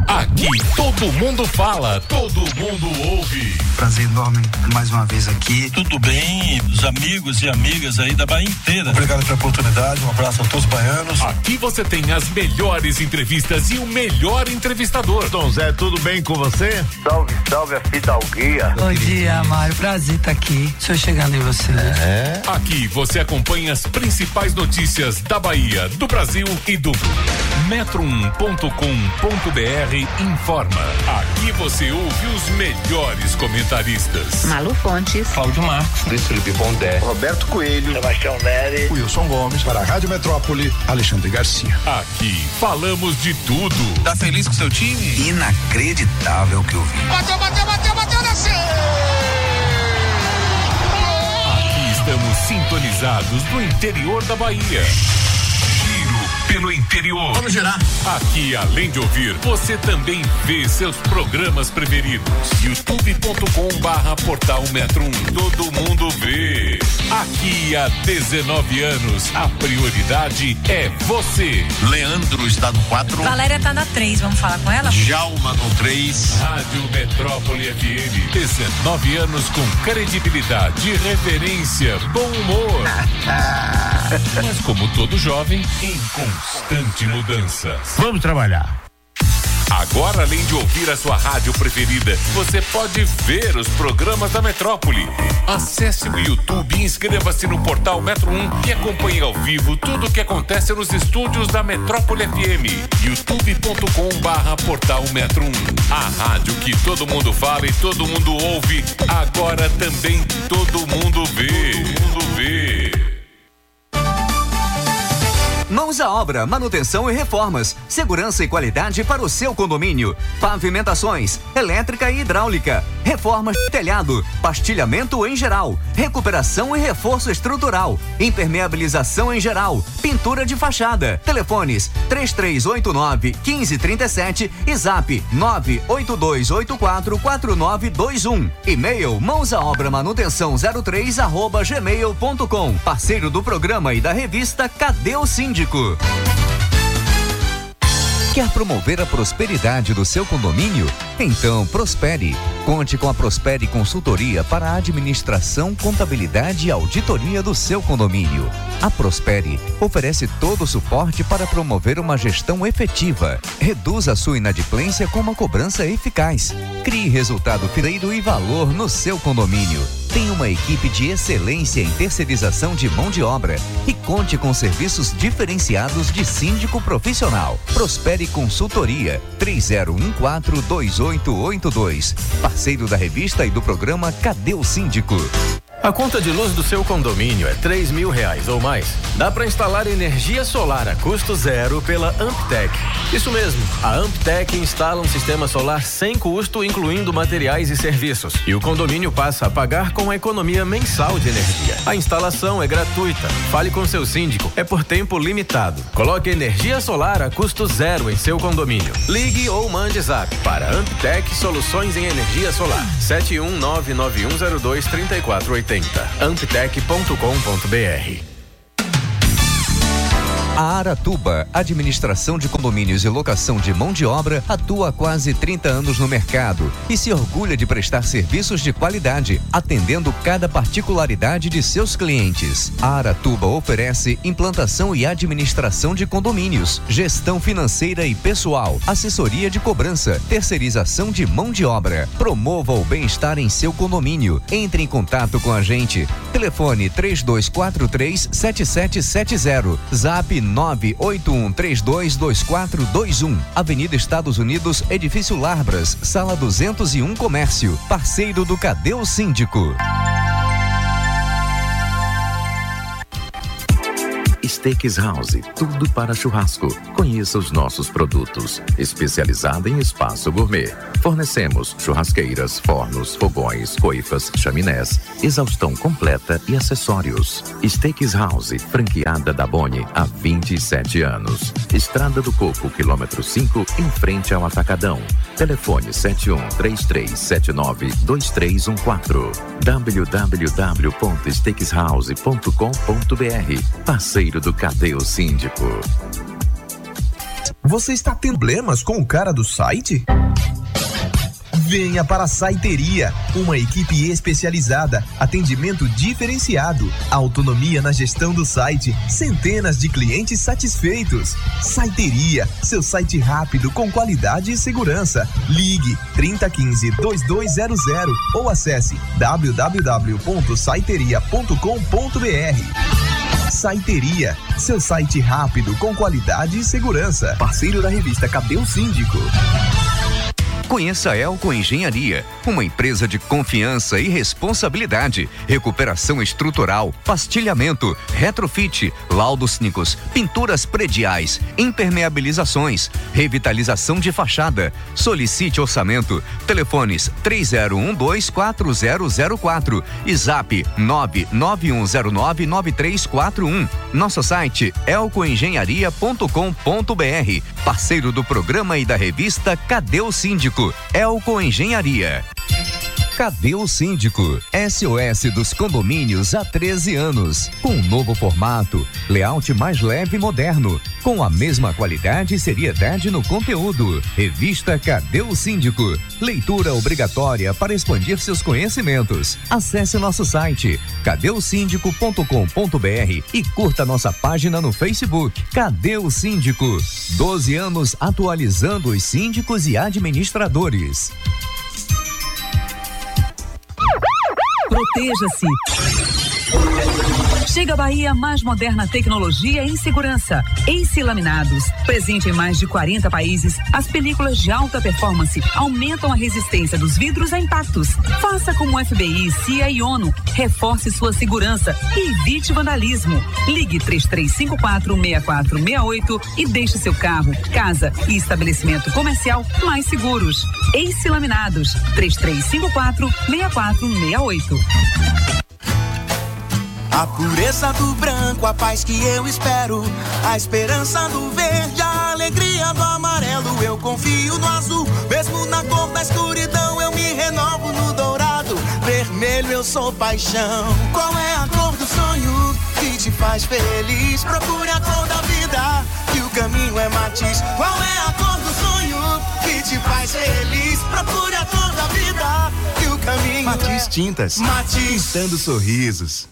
Aqui todo mundo fala, todo mundo ouve. Prazer enorme mais uma vez aqui. Tudo bem, os amigos e amigas aí da Bahia inteira. Obrigado pela oportunidade, um abraço a todos os baianos. Aqui você tem as melhores entrevistas e o melhor entrevistador. Dom Zé, tudo bem com você? Salve, salve a Fidalguia. Bom dia, Mário. Prazer estar aqui. Estou chegando em você. É. Aqui você acompanha as principais notícias da Bahia, do Brasil e do metro1.com.br informa. Aqui você ouve os melhores comentaristas. Malu Fontes, Cláudio Marcos, Luiz Felipe Pondé, Roberto Coelho, Sebastião Neri, Wilson Gomes, para a Rádio Metrópole, Alexandre Garcia. Aqui falamos de tudo. Tá feliz com seu time? Inacreditável que eu vi. Bateu, bateu, bateu, bateu, desceu! Aqui estamos sintonizados no interior da Bahia pelo interior. Vamos girar. Aqui, além de ouvir, você também vê seus programas preferidos. youtube.com barra portal Metro 1. Todo mundo vê. Aqui há 19 anos, a prioridade é você. Leandro está no 4. Valéria está na 3, vamos falar com ela? Djalma no 3. Rádio Metrópole FM. 19 anos com credibilidade, reverência, bom humor. Mas como todo jovem, em constante mudança. Vamos trabalhar. Agora, além de ouvir a sua rádio preferida, você pode ver os programas da Metrópole. Acesse o YouTube e inscreva-se no portal Metro 1 e acompanhe ao vivo tudo o que acontece nos estúdios da Metrópole FM. youtube.com barra portal Metro 1. A rádio que todo mundo fala e todo mundo ouve, agora também todo mundo vê. Todo mundo vê. Mãos à obra, manutenção e reformas, segurança e qualidade para o seu condomínio, pavimentações, elétrica e hidráulica, reformas de telhado, pastilhamento em geral, recuperação e reforço estrutural, impermeabilização em geral, pintura de fachada. Telefones 3389 1537 e zap 98284 4921. E-mail mãos à obra manutenção 03 arroba gmail.com. Parceiro do programa e da revista Cadê o Síndico? Quer promover a prosperidade do seu condomínio? Então prospere. Conte com a Prospere Consultoria para a administração, contabilidade e auditoria do seu condomínio. A Prospere oferece todo o suporte para promover uma gestão efetiva. Reduza a sua inadimplência com uma cobrança eficaz. Crie resultado financeiro e valor no seu condomínio. Tem uma equipe de excelência em terceirização de mão de obra e conte com serviços diferenciados de síndico profissional. Prospere Consultoria 30142882. Parceiro da revista e do programa Cadê o Síndico? A conta de luz do seu condomínio é três mil reais ou mais. Dá para instalar energia solar a custo zero pela Amptec. Isso mesmo, a Amptec instala um sistema solar sem custo, incluindo materiais e serviços. E o condomínio passa a pagar com a economia mensal de energia. A instalação é gratuita. Fale com seu síndico. É por tempo limitado. Coloque energia solar a custo zero em seu condomínio. Ligue ou mande zap para Amptec Soluções em Energia Solar. 71991023480 amptec.com.br A Aratuba, Administração de Condomínios e Locação de Mão de Obra, atua há quase 30 anos no mercado e se orgulha de prestar serviços de qualidade, atendendo cada particularidade de seus clientes. A Aratuba oferece implantação e administração de condomínios, gestão financeira e pessoal, assessoria de cobrança, terceirização de mão de obra. Promova o bem-estar em seu condomínio. Entre em contato com a gente. Telefone 3243 7770. Zap 981322421. Avenida Estados Unidos, Edifício Larbras, Sala 201 Comércio. Parceiro do Cadê o Síndico? Steaks House, tudo para churrasco. Conheça os nossos produtos. Especializada em espaço gourmet. Fornecemos churrasqueiras, fornos, fogões, coifas, chaminés, exaustão completa e acessórios. Steaks House, franqueada da Boni há 27 anos. Estrada do Coco, quilômetro 5, em frente ao Atacadão. Telefone 7133792314. www.steakshouse.com.br. Parceiro do Cadê o Síndico? Você está tendo problemas com o cara do site? Venha para a Saiteria, uma equipe especializada, atendimento diferenciado, autonomia na gestão do site, centenas de clientes satisfeitos. Saiteria, seu site rápido com qualidade e segurança. Ligue 3015 2200 ou acesse www.saiteria.com.br. Saiteria, seu site rápido com qualidade e segurança. Parceiro da revista Cadê o Síndico? Conheça a Elco Engenharia, uma empresa de confiança e responsabilidade, recuperação estrutural, pastilhamento, retrofit, laudos técnicos, pinturas prediais, impermeabilizações, revitalização de fachada. Solicite orçamento. Telefones 30124004 e Zap 991099341. Nosso site elcoengenharia.com.br. Parceiro do programa e da revista Cadê o Síndico? Elco Engenharia. Cadê o Síndico? SOS dos condomínios há 13 anos. Com um novo formato, layout mais leve e moderno, com a mesma qualidade e seriedade no conteúdo. Revista Cadê o Síndico? Leitura obrigatória para expandir seus conhecimentos. Acesse nosso site cadeosíndico.com.br e curta nossa página no Facebook. Cadê o Síndico? 12 anos atualizando os síndicos e administradores. Proteja-se. Chega a Bahia mais moderna tecnologia em segurança. Ace Laminados. Presente em mais de 40 países, as películas de alta performance aumentam a resistência dos vidros a impactos. Faça como FBI, CIA e ONU. Reforce sua segurança e evite vandalismo. Ligue 3354-6468 e deixe seu carro, casa e estabelecimento comercial mais seguros. Ace Laminados. 3354-6468. A pureza do branco, a paz que eu espero. A esperança do verde, a alegria do amarelo. Eu confio no azul, mesmo na cor da escuridão. Eu me renovo no dourado. Vermelho, eu sou paixão. Qual é a cor do sonho que te faz feliz? Procure a cor da vida, que o caminho é matiz. Qual é a cor do sonho que te faz feliz? Procure a cor da vida, que o caminho Matiz é Tintas. Matiz. Pintando sorrisos.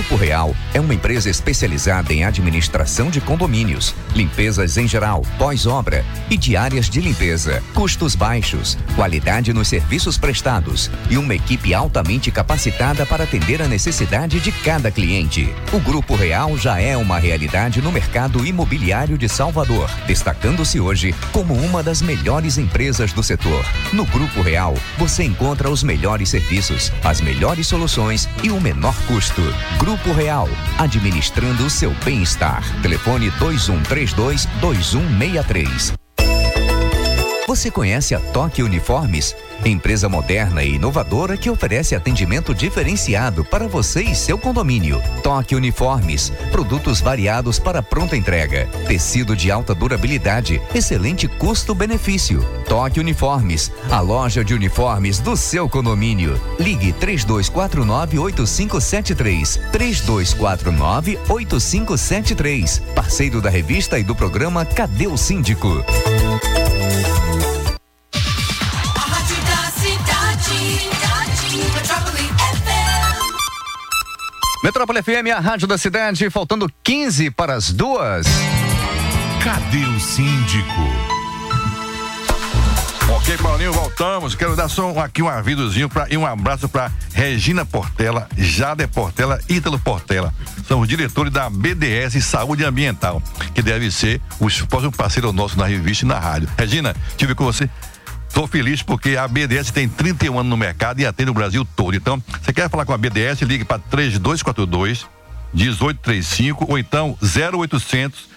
Grupo Real é uma empresa especializada em administração de condomínios, limpezas em geral, pós-obra e diárias de limpeza, custos baixos, qualidade nos serviços prestados e uma equipe altamente capacitada para atender a necessidade de cada cliente. O Grupo Real já é uma realidade no mercado imobiliário de Salvador, destacando-se hoje como uma das melhores empresas do setor. No Grupo Real, você encontra os melhores serviços, as melhores soluções e o menor custo. Grupo Real, administrando o seu bem-estar. Telefone 2132 2163. Você conhece a Toque Uniformes? Empresa moderna e inovadora que oferece atendimento diferenciado para você e seu condomínio. Toque Uniformes, produtos variados para pronta entrega, tecido de alta durabilidade, excelente custo-benefício. Toque Uniformes, a loja de uniformes do seu condomínio. Ligue 3249-8573. 3249-8573. Parceiro da revista e do programa Cadê o Síndico? Metrópole FM, a rádio da cidade, faltando 15 para as duas. Cadê o síndico? Ok, Paulinho, voltamos. Quero dar só aqui um avisozinho pra, e um abraço para Regina Portela, Jade Portela, Ítalo Portela. São os diretores da BDS Saúde Ambiental, que deve ser os próximos parceiros nossos na revista e na rádio. Regina, tive com você. Estou feliz porque a BDS tem 31 anos no mercado e atende o Brasil todo. Então, você quer falar com a BDS, ligue para 3242 1835 ou então 0800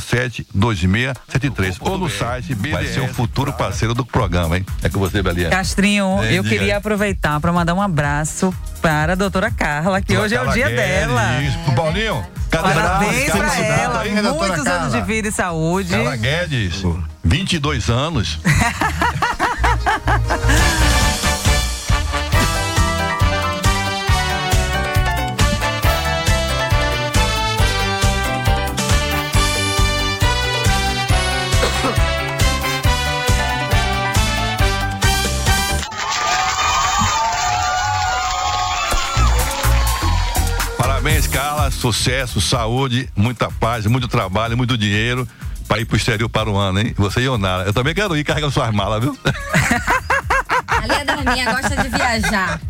07 2673 ou no site BDS. Vai ser o futuro parceiro do programa, hein? É com você, Belinha. Castrinho, É, eu queria aproveitar para mandar um abraço para a doutora Carla, que hoje é o dia Guedes, dela. Isso, Paulinho. Cadê Parabéns esse ela. aí, Muitos anos Carla? de vida e saúde. Carla Guedes, 22 anos. Parabéns, Carla. Sucesso, saúde, muita paz, muito trabalho, muito dinheiro para ir pro exterior para o ano, hein? Você e Onara. Eu também quero ir carregando suas malas, viu? A Lia Darminha gosta de viajar.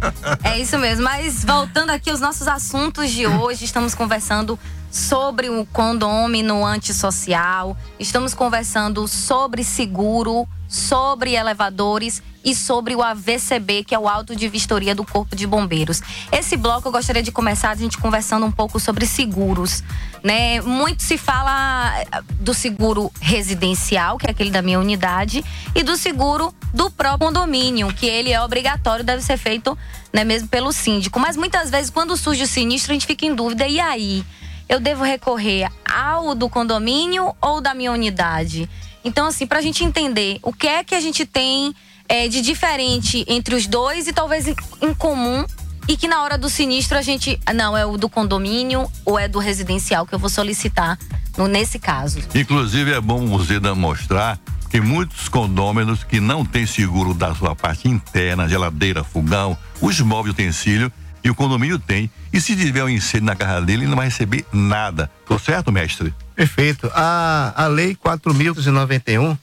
É isso mesmo. Mas voltando aqui aos nossos assuntos de hoje, estamos conversando sobre o condômino antissocial, estamos conversando sobre seguro, sobre elevadores e sobre o AVCB, que é o auto de vistoria do Corpo de Bombeiros. Esse bloco eu gostaria de começar a gente conversando um pouco sobre seguros, né? Muito se fala eh, do seguro residencial, que é aquele da minha unidade, e do seguro do próprio condomínio, que ele é obrigatório, deve ser feito, né, mesmo pelo síndico. Mas muitas vezes quando surge o sinistro, a gente fica em dúvida, e aí? Eu devo recorrer ao do condomínio ou da minha unidade? Então, assim, para a gente entender o que é que a gente tem é, de diferente entre os dois e talvez em, comum e que na hora do sinistro a gente não é o do condomínio ou é do residencial que eu vou solicitar no, nesse caso. Inclusive é bom Zeda mostrar que muitos condôminos que não têm seguro da sua parte interna, geladeira, fogão, os móveis, utensílio, e o condomínio tem. E se tiver um incêndio na casa dele, ele não vai receber nada. Tô certo, mestre? Perfeito. A, a lei 4.291,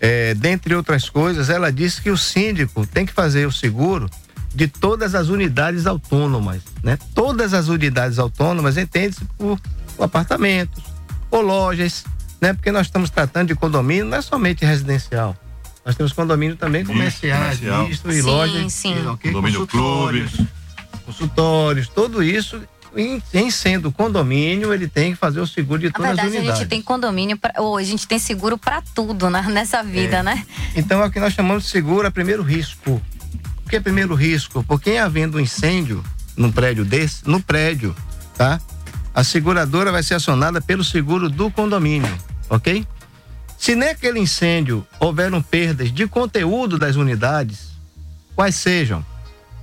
é, dentre outras coisas, ela diz que o síndico tem que fazer o seguro de todas as unidades autônomas, né? Todas as unidades autônomas entende-se por, apartamentos ou lojas, né? Porque nós estamos tratando de condomínio, não é somente residencial. Nós temos condomínio também comerciais, comercial. misto e Sim, lojas. sim. ok? Condomínio Consultórios, consultórios, tudo isso, em, em sendo condomínio, ele tem que fazer o seguro de Na todas as verdade, a unidades. gente tem condomínio, pra, ou a gente tem seguro para tudo né, nessa vida, É. né? Então, é o que nós chamamos de seguro é primeiro risco. O que é primeiro risco? Porque em havendo um incêndio num prédio desse, no prédio, tá? A seguradora vai ser acionada pelo seguro do condomínio, ok? Se naquele incêndio houveram perdas de conteúdo das unidades, quais sejam?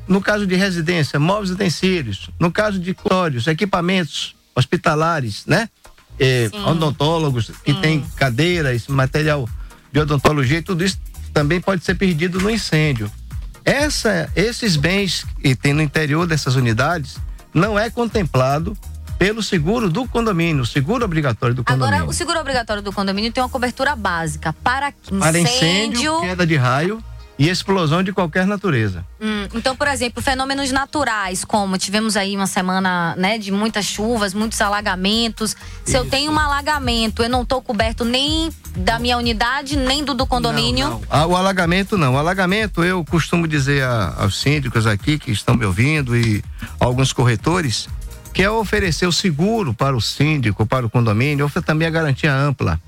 No caso de residência, móveis e utensílios. No caso de códigos, equipamentos hospitalares, né? Eh, Sim. odontólogos que têm cadeiras, material de odontologia e tudo isso também pode ser perdido no incêndio. Essa, esses bens que tem no interior dessas unidades não é contemplado pelo seguro do condomínio, o seguro obrigatório do condomínio. Agora, o seguro obrigatório do condomínio tem uma cobertura básica para Para incêndio, queda de raio e explosão de qualquer natureza. Hum, então, por exemplo, fenômenos naturais, como tivemos aí uma semana né, de muitas chuvas, muitos alagamentos. Se eu tenho um alagamento, eu não estou coberto nem da minha unidade, nem do do condomínio. Ah, o alagamento não. O alagamento, eu costumo dizer a- aos síndicos aqui que estão me ouvindo e alguns corretores, que é oferecer o seguro para o síndico, para o condomínio, oferecer também a garantia ampla.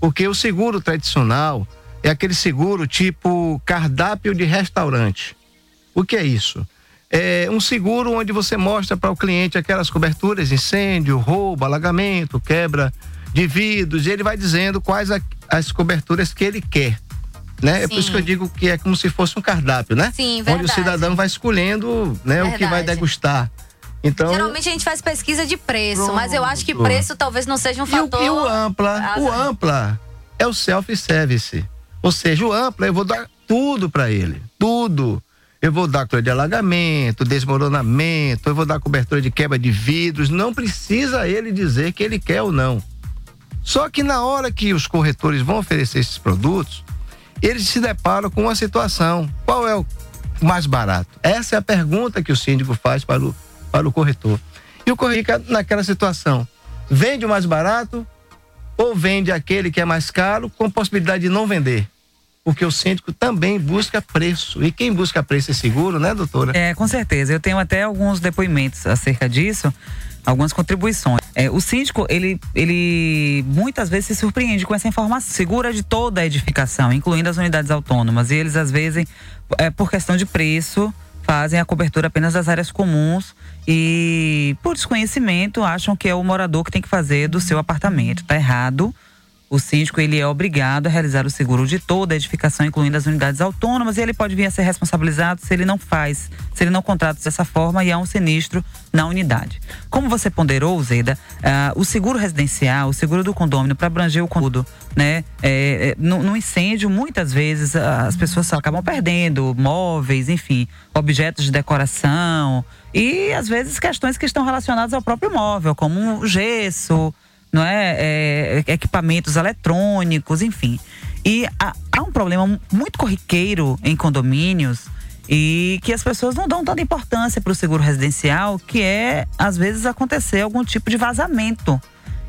Porque o seguro tradicional é aquele seguro tipo cardápio de restaurante. O que é isso? É um seguro onde você mostra para o cliente aquelas coberturas, incêndio, roubo, alagamento, quebra de vidros, e ele vai dizendo quais a- as coberturas que ele quer. Né? É por isso que eu digo que é como se fosse um cardápio, né? Sim, Onde o verdade. cidadão vai escolhendo né, o que vai Verdade. degustar. Então, Geralmente a gente faz pesquisa de preço, Pronto. mas eu acho que preço talvez não seja um E o, fator. e o ampla? O ampla é o self-service. Ou seja, o ampla eu vou dar tudo para ele. Tudo. Eu vou dar coisa de alagamento, desmoronamento, eu vou dar cobertura de quebra de vidros. Não precisa ele dizer que ele quer ou não. Só que na hora que os corretores vão oferecer esses produtos, eles se deparam com uma situação. Qual é o mais barato? Essa é a pergunta que o síndico faz para o, para o corretor. E o corretor naquela situação. Vende o mais barato ou vende aquele que é mais caro com possibilidade de não vender? Porque o síndico também busca preço. E quem busca preço é seguro, né, doutora? É, com certeza. Eu tenho até alguns depoimentos acerca disso, algumas contribuições. É, o síndico, ele, ele muitas vezes se surpreende com essa informação. Segura de toda a edificação, incluindo as unidades autônomas. E eles, às vezes, é, por questão de preço, fazem a cobertura apenas das áreas comuns e, por desconhecimento, acham que é o morador que tem que fazer do seu apartamento. Tá errado. o síndico ele é obrigado a realizar o seguro de toda a edificação, incluindo as unidades autônomas, e ele pode vir a ser responsabilizado se ele não faz, se ele não contrata dessa forma e há um sinistro na unidade. Como você ponderou, Zeda, ah, o seguro residencial, o seguro do condomínio para abranger o conduto, né? É, é, no, no incêndio, muitas vezes ah, as pessoas acabam perdendo móveis, enfim, objetos de decoração e às vezes questões que estão relacionadas ao próprio móvel, como o gesso, não é? É, equipamentos eletrônicos, enfim. E há, há um problema muito corriqueiro em condomínios e que as pessoas não dão tanta importância para o seguro residencial, que é às vezes acontecer algum tipo de vazamento.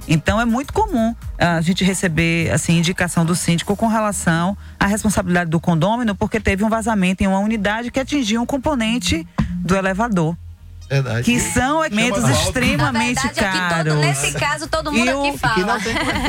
Então é muito comum a gente receber assim indicação do síndico com relação à responsabilidade do condômino, porque teve um vazamento em uma unidade que atingiu um componente do elevador. Verdade. Que são elementos extremamente Na verdade, caros. todo- nesse caso, todo mundo E o- aqui fala.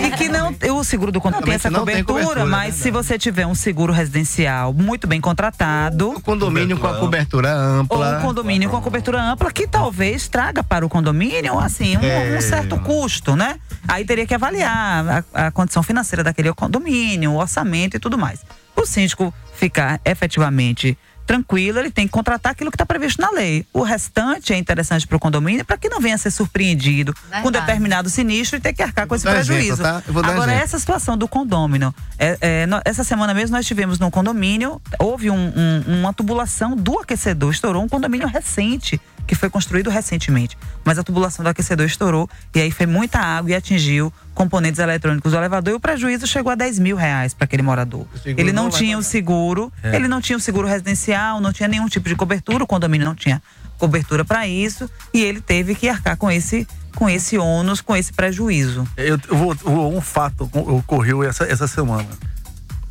E que não, o seguro do condomínio tem essa não tem cobertura, cobertura, mas se você tiver um seguro residencial muito bem contratado. O condomínio com a cobertura ampla. Ou um condomínio com a cobertura ampla, que talvez traga para o condomínio, assim, um, É. um certo custo, né? Aí teria que avaliar a, a condição financeira daquele condomínio, o orçamento e tudo mais. O síndico ficar efetivamente tranquilo, ele tem que contratar aquilo que está previsto na lei. O restante é interessante para o condomínio para que não venha a ser surpreendido com Verdade. determinado sinistro e ter que arcar com esse exemplo, prejuízo. tá? Agora, exemplo. essa situação do condômino, é, é, essa semana mesmo nós tivemos num condomínio, houve um- um- uma tubulação do aquecedor, estourou um condomínio recente, que foi construído recentemente. Mas a tubulação do aquecedor estourou e aí foi muita água e atingiu componentes eletrônicos do elevador e o prejuízo chegou a 10 mil reais para aquele morador. Ele não, não tinha o seguro, É. ele não tinha o seguro residencial, não tinha nenhum tipo de cobertura, o condomínio não tinha cobertura para isso e ele teve que arcar com esse com esse ônus, com esse prejuízo. Eu, vou, um fato ocorreu essa, essa semana.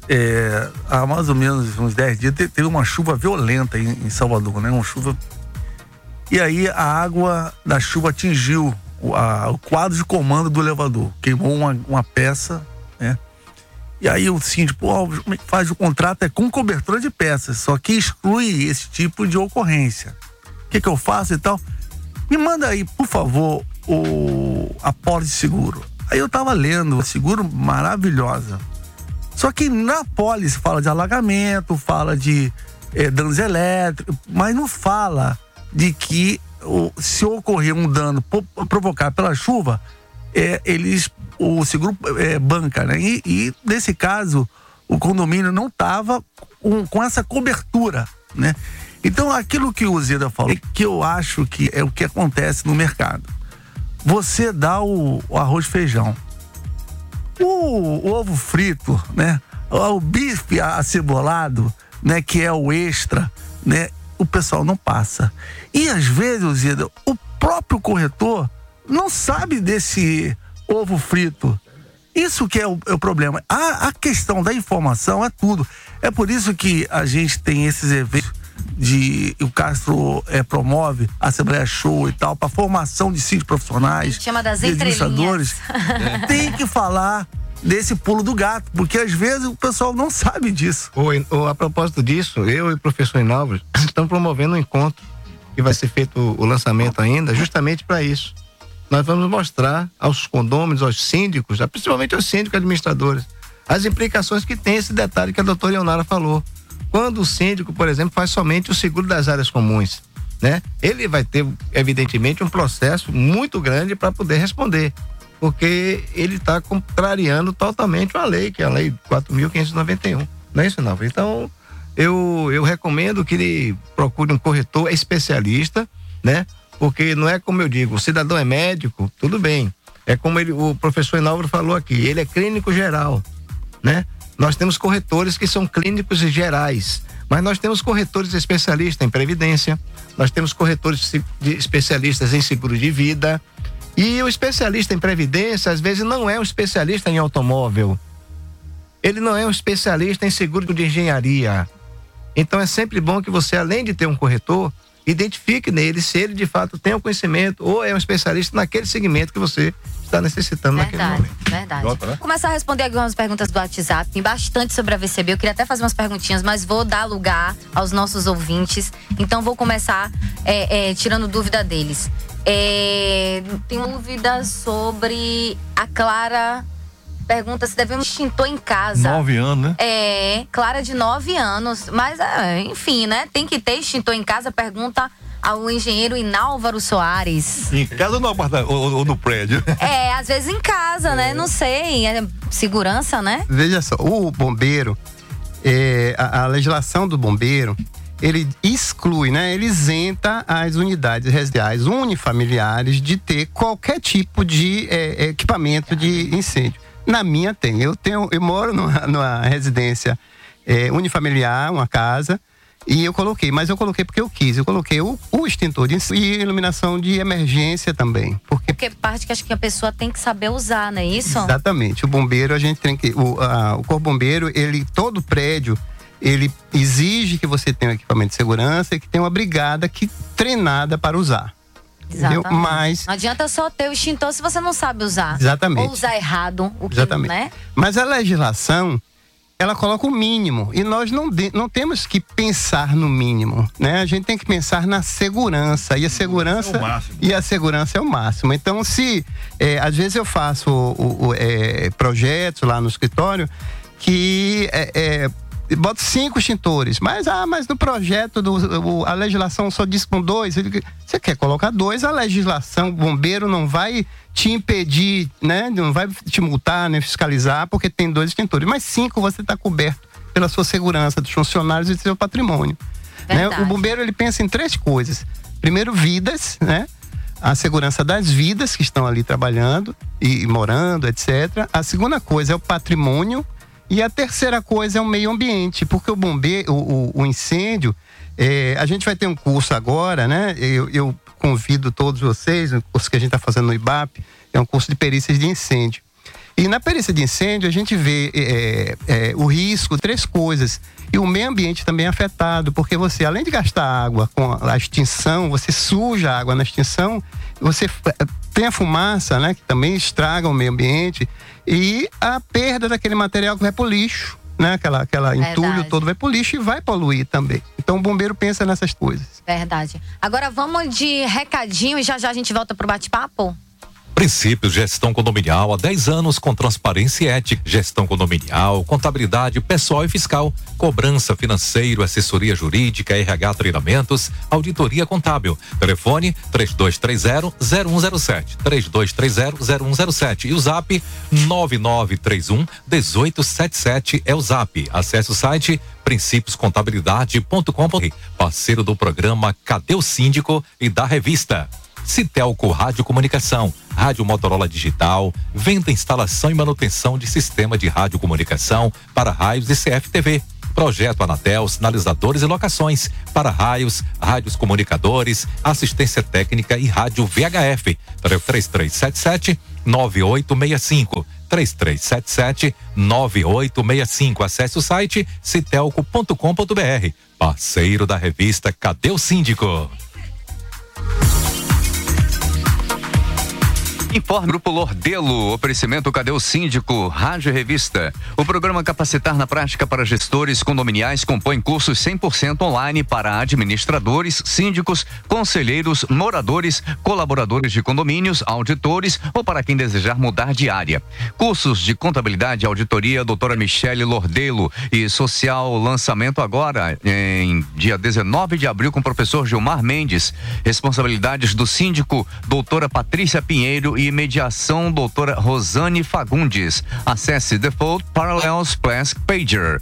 É, há mais ou menos uns 10 dias te- teve uma chuva violenta em, em Salvador, né? Uma chuva. E aí a água da chuva atingiu o, a- o quadro de comando do elevador, queimou uma, uma peça, né? E aí o síndico, pô, como é que faz o contrato? É com cobertura de peças, só que exclui esse tipo de ocorrência. O que, que eu faço e tal? Me manda aí, por favor, o a pólice de seguro. Aí eu tava lendo, seguro maravilhosa. Só que na pólice fala de alagamento, fala de eh, danos elétricos, mas não fala de que o- se ocorrer um dano provocado pela chuva, eh, eles o seguro eh, banca, né? E, e nesse caso o condomínio não estava com, com essa cobertura, né? Então aquilo que o Zeda falou, é que eu acho que é o que acontece no mercado. Você dá o, o arroz feijão. O, o ovo frito, né? O bife acebolado, né? Que é o extra, né? O pessoal não passa. E às vezes, Zeda, o próprio corretor não sabe desse ovo frito. Isso que é o, é o problema. A, a questão da informação é tudo. É por isso que a gente tem esses eventos de o Castro eh, promove a Assembleia Show e tal para formação de síndicos profissionais, Chama das entrelinhas. tem que falar desse pulo do gato, porque às vezes o pessoal não sabe disso. Ô, a propósito disso, eu e o professor Inalves estamos promovendo um encontro que vai ser feito o, lançamento ainda, justamente para isso. Nós vamos mostrar aos condôminos, aos síndicos, a- principalmente aos síndicos administradores, as implicações que tem esse detalhe que a doutora Ionara falou. Quando o síndico, por exemplo, faz somente o seguro das áreas comuns, né? Ele vai ter, evidentemente, um processo muito grande para poder responder, porque ele está contrariando totalmente a lei, que é a lei 4.591. Não é isso, não? Então, eu, eu recomendo que ele procure um corretor especialista, né? Porque não é como eu digo, o cidadão é médico, tudo bem. É como ele, o professor Inalvo falou aqui, ele é clínico geral, né? Nós temos corretores que são clínicos gerais, mas nós temos corretores especialistas em previdência, nós temos corretores especialistas em seguro de vida, e o especialista em previdência, às vezes, não é um especialista em automóvel. Ele não é um especialista em seguro de engenharia. Então é sempre bom que você, além de ter um corretor, identifique nele se ele de fato tem o conhecimento ou é um especialista naquele segmento que você está necessitando naquele Verdade, momento. verdade. Nota, né? Vou começar a responder algumas perguntas do WhatsApp. Tem bastante sobre a VCB. Eu queria até fazer umas perguntinhas, mas vou dar lugar aos nossos ouvintes. Então vou começar é, é, tirando dúvida deles. É, tem dúvida sobre a Clara pergunta se devemos extintor em casa. Nove anos, né? É, Clara de nove anos. Mas, é, enfim, né? Tem que ter extintor em casa, pergunta ao engenheiro Inálvaro Soares. Em casa ou no, apartamento, ou, ou no prédio? É, às vezes em casa, né? Não sei. É segurança, né? Veja só, o bombeiro, é, a, a legislação do bombeiro, ele exclui, né? Ele isenta as unidades residenciais unifamiliares de ter qualquer tipo de é, equipamento de incêndio. Na minha tem. Eu tenho, eu moro numa, numa residência é, unifamiliar, uma casa. E eu coloquei, mas eu coloquei porque eu quis. Eu coloquei o, o extintor de incêndio e iluminação de emergência também. Porque Porque parte que acho que a pessoa tem que saber usar, não é isso? Exatamente. O bombeiro, a gente tem que. O, a- o corpo bombeiro, ele, todo prédio, ele exige que você tenha um equipamento de segurança e que tenha uma brigada que treinada para usar. Entendeu? Exatamente. Mas. Não adianta só ter o extintor se você não sabe usar. Exatamente. Ou usar errado, o que, Exatamente. né? Mas a legislação, ela coloca o mínimo. E nós não, de- não temos que pensar no mínimo. Né? A gente tem que pensar na segurança. E a segurança. É o máximo. E a segurança é o máximo. Então, se. eh, às vezes eu faço o- o, eh, projetos lá no escritório que. eh, Boto cinco extintores, mas ah, mas no projeto do, o- a legislação só diz com dois. Você quer colocar dois, a legislação, o bombeiro não vai te impedir, né? Não vai te multar, nem fiscalizar, porque tem dois extintores. Mas cinco você está coberto pela sua segurança dos funcionários e do seu patrimônio. né? O bombeiro ele pensa em três coisas. Primeiro, vidas, né? A segurança das vidas que estão ali trabalhando e morando, etc. A segunda coisa é o patrimônio e a terceira coisa é o meio ambiente, porque o bombeiro, o, o- incêndio, é, a gente vai ter um curso agora, né? Eu, eu convido todos vocês, o curso que a gente está fazendo no IBAP, é um curso de perícias de incêndio. E na perícia de incêndio a gente vê é, é, o risco, três coisas. E o meio ambiente também é afetado, porque você, além de gastar água com a extinção, você suja a água na extinção, você f- tem a fumaça, né, que também estraga o meio ambiente, e a perda daquele material que vai pro lixo, né, aquela, aquela entulho todo vai pro lixo e vai poluir também. Então o bombeiro pensa nessas coisas. Verdade. Agora vamos de recadinho e já já a gente volta pro bate-papo? Princípios Gestão Condominial há 10 anos com transparência e ética. Gestão condominial, contabilidade pessoal e fiscal, cobrança financeiro, assessoria jurídica, RH treinamentos, auditoria contábil. Telefone 3230-0107. 3230-0107. E o zap 9931-1877 é o zap. Acesse o site princípioscontabilidade.com.br. Parceiro do programa Cadê o Síndico e da revista. Citelco Rádio Comunicação, Rádio Motorola Digital, venda, instalação e manutenção de sistema de radiocomunicação para raios e CFTV. Projeto Anatel, sinalizadores e locações para raios, rádios comunicadores, assistência técnica e rádio VHF. 3377 9865. 3377 9865. Acesse o site citelco.com.br. Parceiro da revista Cadê o Síndico? Informe Grupo Lordelo, oferecimento Cadê o Síndico, Rádio Revista. O programa Capacitar na Prática para Gestores Condominiais compõe cursos 100% online para administradores, síndicos, conselheiros, moradores, colaboradores de condomínios, auditores ou para quem desejar mudar de área. Cursos de Contabilidade e Auditoria, doutora Michele Lordelo e Social, lançamento agora em dia 19 de abril com o professor Gilmar Mendes. Responsabilidades do síndico, doutora Patrícia Pinheiro e mediação, doutora Rosane Fagundes. Acesse Default Parallels Plus Pager.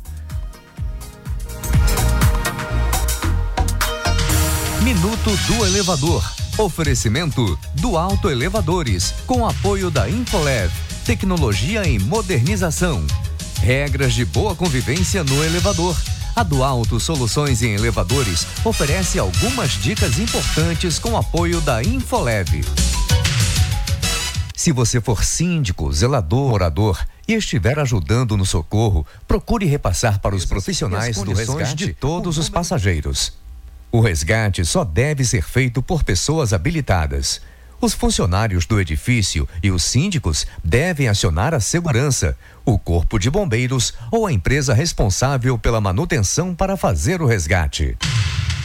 Minuto do Elevador. Oferecimento do Alto Elevadores, com apoio da Infolev, tecnologia em modernização. Regras de boa convivência no elevador. A do Alto Soluções em Elevadores oferece algumas dicas importantes com apoio da Infolev. Se você for síndico, zelador, morador e estiver ajudando no socorro, procure repassar para os profissionais do resgate de todos os passageiros. O resgate só deve ser feito por pessoas habilitadas. Os funcionários do edifício e os síndicos devem acionar a segurança, o corpo de bombeiros ou a empresa responsável pela manutenção para fazer o resgate.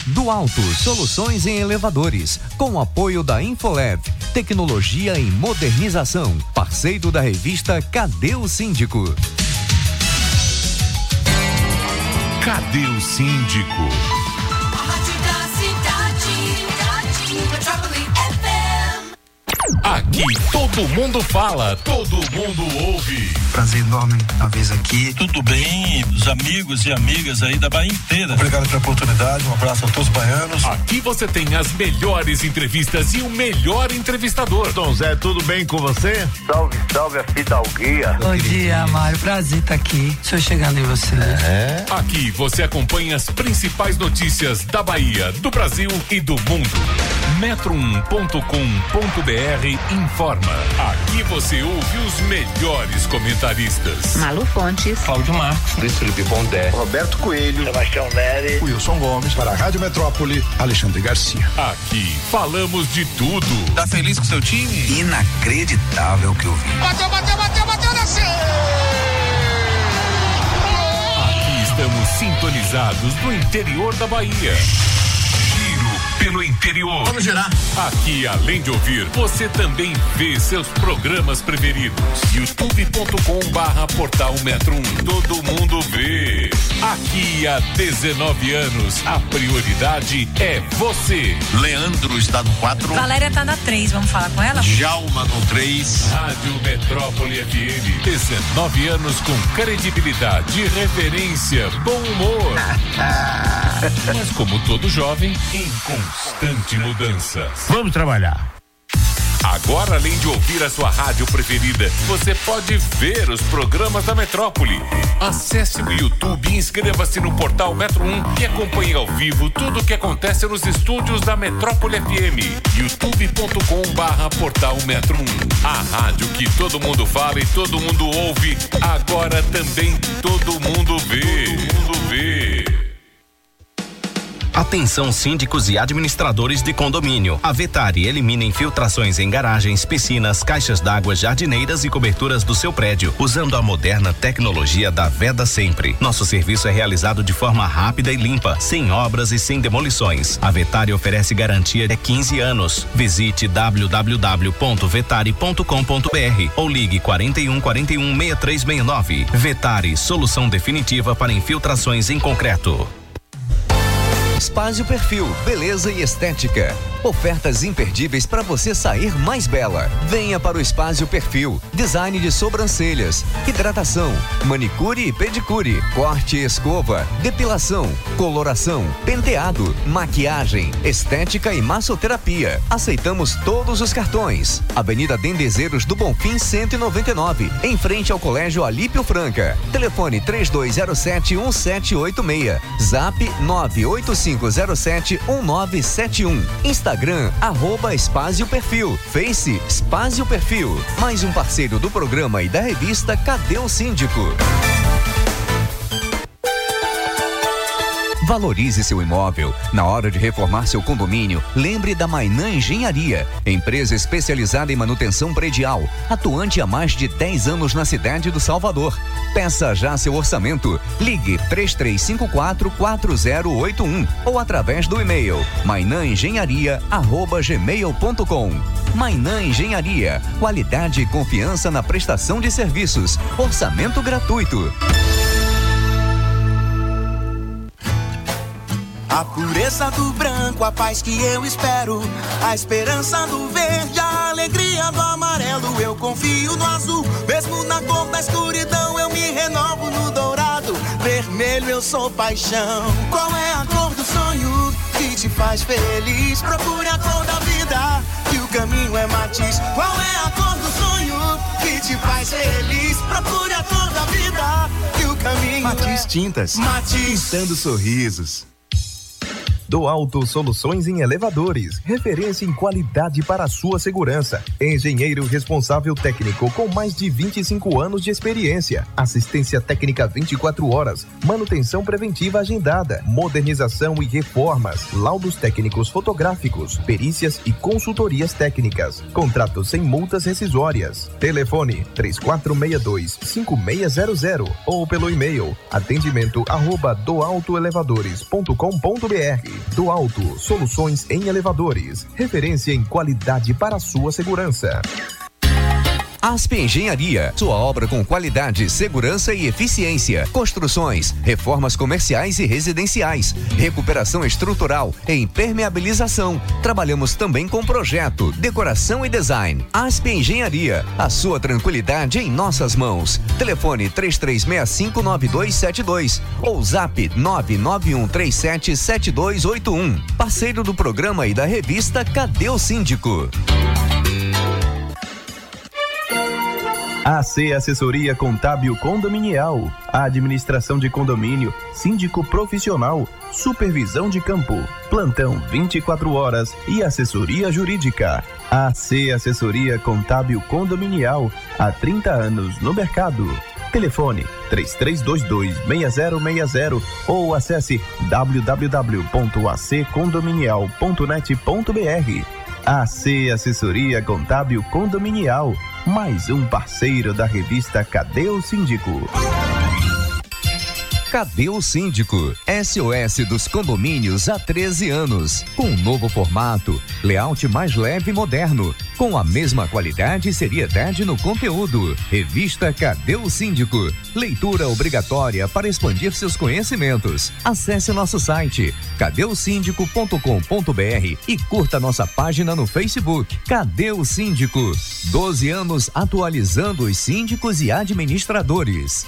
Do Alto Soluções em Elevadores, com apoio da Infolab, tecnologia em modernização, parceiro da revista Cadê o Síndico? Cadê o síndico? Aqui todo mundo fala, todo mundo ouve. Prazer enorme uma vez aqui. Tudo bem, os amigos e amigas aí da Bahia inteira. Obrigado pela oportunidade, um abraço a todos os baianos. Aqui você tem as melhores entrevistas e o melhor entrevistador. Dom Zé, tudo bem com você? Salve, salve a fidalguia. Bom dia, Mário. Prazer estar aqui. Estou chegando em você. É. Aqui você acompanha as principais notícias da Bahia, do Brasil e do mundo. Metro1.com.br informa. Aqui você ouve os melhores comentaristas. Malu Fontes. Cláudio Marcos. Luiz Felipe Pondé. Roberto Coelho. Sebastião Neri. Wilson Gomes, para a Rádio Metrópole, Alexandre Garcia. Aqui falamos de tudo. Tá feliz com seu time? Inacreditável que eu vi. Bateu, bateu, bateu, bateu, desceu! Aqui estamos sintonizados no interior da Bahia. Giro pelo interior. Vamos girar. Aqui, além de ouvir, você também vê seus programas preferidos. youtube.com barra portal Metro 1. Todo mundo vê. Aqui há 19 anos, a prioridade é você. Leandro está no 4. Valéria tá na 3, vamos falar com ela? Djalma no 3. Rádio Metrópole FM. 19 anos com credibilidade, reverência, bom humor. Mas como todo jovem, em constante mudança. Vamos trabalhar. Agora, além de ouvir a sua rádio preferida, você pode ver os programas da Metrópole. Acesse o YouTube e inscreva-se no portal Metro 1 e acompanhe ao vivo tudo o que acontece nos estúdios da Metrópole FM. youtube.com barra portal Metro 1. A rádio que todo mundo fala e todo mundo ouve, agora também todo mundo vê. Todo mundo vê. Atenção síndicos e administradores de condomínio. A Vetari elimina infiltrações em garagens, piscinas, caixas d'água, jardineiras e coberturas do seu prédio, usando a moderna tecnologia da Veda Sempre. Nosso serviço é realizado de forma rápida e limpa, sem obras e sem demolições. A Vetari oferece garantia de 15 anos. Visite www.vetari.com.br ou ligue 41 41 6369. Vetari, solução definitiva para infiltrações em concreto. Espásio Perfil, beleza e estética. Ofertas imperdíveis para você sair mais bela. Venha para o Espásio Perfil. Design de sobrancelhas, hidratação, manicure e pedicure, corte e escova, depilação, coloração, penteado, maquiagem, estética e massoterapia. Aceitamos todos os cartões. Avenida Dendezeiros do Bonfim 199, em frente ao Colégio Alípio Franca. Telefone 3207 1786. Zap 98507 1971. Instagram, arroba Espásio Perfil. Face, Espásio Perfil. Mais um parceiro do programa e da revista Cadê o Síndico? Valorize seu imóvel. Na hora de reformar seu condomínio, lembre da Mainã Engenharia, empresa especializada em manutenção predial, atuante há mais de 10 anos na cidade do Salvador. Peça já seu orçamento. Ligue 3354 4081 ou através do e-mail mainãengenharia@gmail.com. Mainã Engenharia, qualidade e confiança na prestação de serviços. Orçamento gratuito. A pureza do branco, a paz que eu espero. A esperança do verde, a alegria do amarelo. Eu confio no azul, mesmo na cor da escuridão. Eu me renovo no dourado. Vermelho, eu sou paixão. Qual é a cor do sonho que te faz feliz? Procure a cor da vida, que o caminho é matiz. Qual é a cor do sonho que te faz feliz? Procure a cor da vida, que o caminho Matiz é Tintas. Matiz. Pintando sorrisos. Do Alto Soluções em Elevadores, referência em qualidade para a sua segurança. Engenheiro responsável técnico com mais de 25 anos de experiência. Assistência técnica 24 horas. Manutenção preventiva agendada. Modernização e reformas. Laudos técnicos fotográficos. Perícias e consultorias técnicas. Contratos sem multas rescisórias. Telefone 3462-5600 ou pelo e-mail atendimento arroba do Alto, soluções em elevadores, referência em qualidade para sua segurança. Asp Engenharia, sua obra com qualidade, segurança e eficiência. Construções, reformas comerciais e residenciais, recuperação estrutural e impermeabilização. Trabalhamos também com projeto, decoração e design. Asp Engenharia, a sua tranquilidade em nossas mãos. Telefone 33659272 ou zap 991377281. Parceiro do programa e da revista Cadê o Síndico? AC Assessoria Contábil Condominial, Administração de Condomínio, Síndico Profissional, Supervisão de Campo, Plantão 24 horas e Assessoria Jurídica. AC Assessoria Contábil Condominial, há 30 anos no mercado. Telefone 3322-6060 ou acesse www.accondominial.net.br. AC Assessoria Contábil Condominial, mais um parceiro da revista Cadê o Síndico? Cadê o Síndico? SOS dos condomínios há 13 anos. Com um novo formato, layout mais leve e moderno, com a mesma qualidade e seriedade no conteúdo. Revista Cadê o Síndico? Leitura obrigatória para expandir seus conhecimentos. Acesse nosso site cadeosíndico.com.br e curta nossa página no Facebook. Cadê o Síndico? 12 anos atualizando os síndicos e administradores.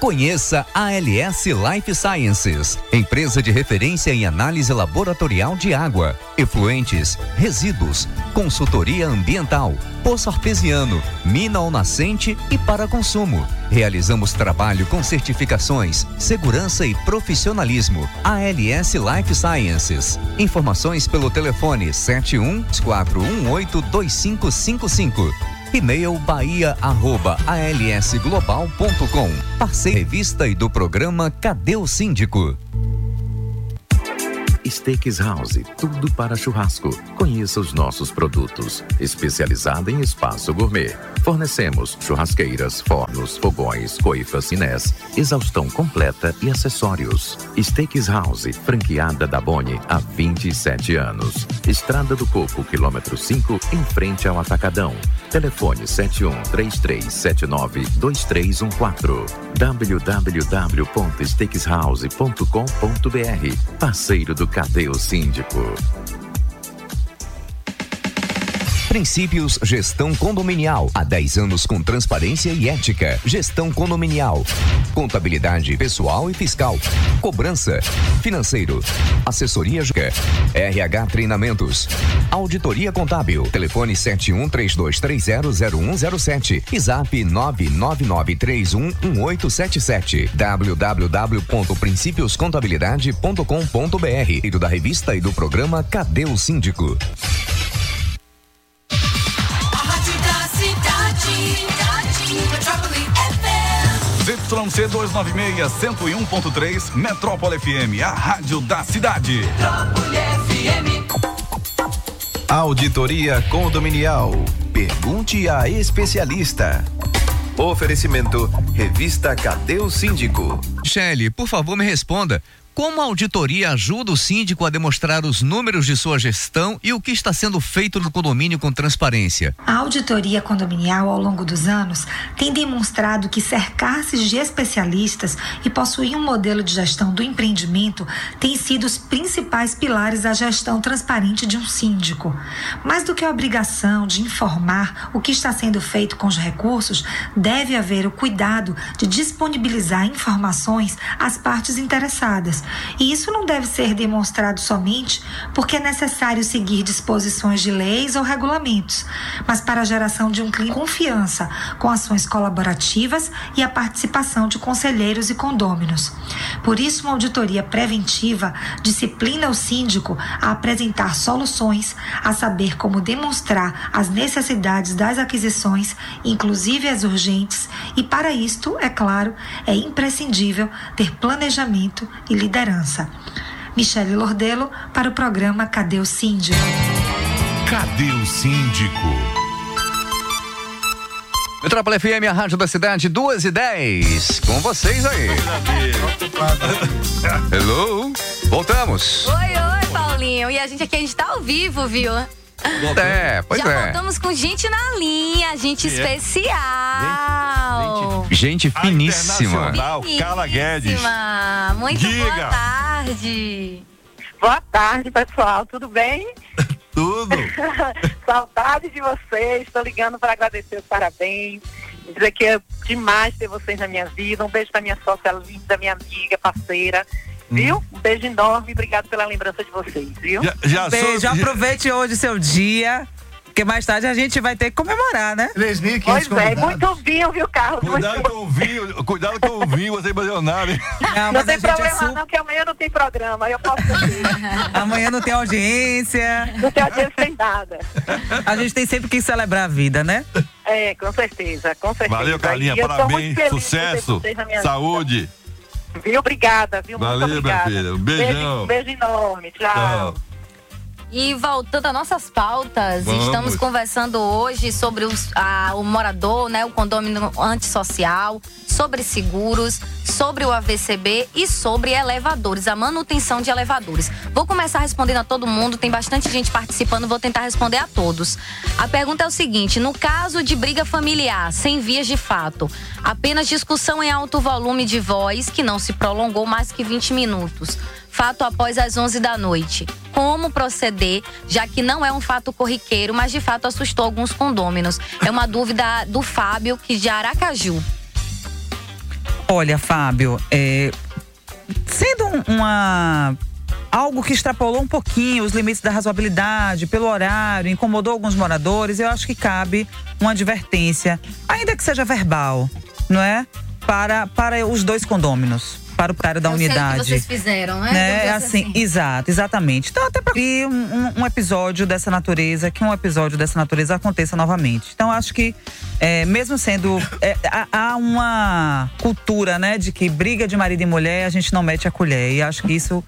Conheça a ALS Life Sciences, empresa de referência em análise laboratorial de água, efluentes, resíduos, consultoria ambiental, poço artesiano, mina ou nascente e para consumo. Realizamos trabalho com certificações, segurança e profissionalismo. ALS Life Sciences. Informações pelo telefone 71 418 2555. E-mail bahia@alsglobal.com. Parceiro revista e do programa Cadê o Síndico? Steaks House, tudo para churrasco. Conheça os nossos produtos. Especializada em espaço gourmet. Fornecemos churrasqueiras, fornos, fogões, coifas, cinés, exaustão completa e acessórios. Steaks House, franqueada da Boni há 27 anos. Estrada do Coco, quilômetro 5, em frente ao Atacadão. Telefone 7133792314. www.steakshouse.com.br. Parceiro do Cadê o Síndico? Princípios Gestão Condominial. Há 10 anos com transparência e ética. Gestão condominial. Contabilidade pessoal e fiscal. Cobrança. Financeiro. Assessoria. RH Treinamentos. Auditoria Contábil. Telefone 7132300107. E zap 999311877. www.principioscontabilidade.com.br. E do da revista e do programa Cadê o Síndico? ZYC 296, 101.3, Metrópole FM, a rádio da cidade. Metrópole FM. Auditoria Condominial. Pergunte a especialista. Oferecimento Revista Cadê o Síndico? Michele, por favor, me responda. Como a auditoria ajuda o síndico a demonstrar os números de sua gestão e o que está sendo feito no condomínio com transparência? A auditoria condominial ao longo dos anos tem demonstrado que cercar-se de especialistas e possuir um modelo de gestão do empreendimento tem sido os principais pilares da gestão transparente de um síndico. Mais do que a obrigação de informar o que está sendo feito com os recursos, deve haver o cuidado de disponibilizar informações às partes interessadas. E isso não deve ser demonstrado somente porque é necessário seguir disposições de leis ou regulamentos, mas para a geração de um clima de confiança, com ações colaborativas e a participação de conselheiros e condôminos. Por isso, uma auditoria preventiva disciplina o síndico a apresentar soluções, a saber como demonstrar as necessidades das aquisições, inclusive as urgentes, e para isto, é claro, é imprescindível ter planejamento e liderança. Michele Lordelo para o programa Cadê o Síndico? Cadê o síndico? Metrópole FM, a rádio da cidade, 2 e 10. Com vocês aí. Hello? Voltamos. Oi, oi, Paulinho. E a gente aqui, a gente tá ao vivo, viu? É, pois Já é. voltamos com gente na linha, gente especial. Gente finíssima. Carla Guedes. Muito boa Diga. tarde. Boa tarde, pessoal. Tudo bem? Tudo. Saudade de vocês. Estou ligando para agradecer os parabéns. Dizer que é demais ter vocês na minha vida. Um beijo para minha sócia linda, minha amiga, parceira. Viu? Um beijo enorme. Obrigado pela lembrança de vocês, viu? Beijo, aproveite hoje seu dia, porque mais tarde a gente vai ter que comemorar, né? 3.500 Pois é, muito vinho, viu, Carlos? Cuidado Muito... com o vinho, cuidado com o vinho, você nada, hein? Não, Não tem é problema su- não, que amanhã não tem programa. aí Eu posso. Amanhã não tem audiência. Não tem audiência sem nada. A gente tem sempre que celebrar a vida, né? É, com certeza, com certeza. Valeu, Carlinha, E parabéns, sucesso, minha saúde. vida. Viu? Obrigada, viu? Valeu, muito minha obrigada. filha. Um beijão. Beijo, beijo enorme. Tchau. Tchau. E voltando às nossas pautas, Vamos. estamos conversando hoje sobre os- a- o morador, né, o condomínio antissocial, sobre seguros, sobre o AVCB e sobre elevadores, a manutenção de elevadores. Vou começar respondendo a todo mundo, tem bastante gente participando, vou tentar responder a todos. A pergunta é o seguinte: no caso de briga familiar, sem vias de fato, apenas discussão em alto volume de voz, que não se prolongou mais que 20 minutos fato após as 11 da noite. Como proceder, já que não é um fato corriqueiro, mas de fato assustou alguns condôminos? É uma dúvida do Fábio, que de Aracaju. Olha, Fábio, é, sendo um- uma algo que extrapolou um pouquinho os limites da razoabilidade pelo horário, incomodou alguns moradores, eu acho que cabe uma advertência, ainda que seja verbal, não é? Para, para os dois condôminos, para o proprietário da Eu sei o que unidade. vocês fizeram, né? Né? Dizer Assim, exato, exatamente. Então, até para que um, um- um episódio dessa natureza, que um episódio dessa natureza aconteça novamente. Então, acho que, é, mesmo sendo. é, há, há uma cultura, né, de que briga de marido e mulher, a gente não mete a colher. E acho que isso.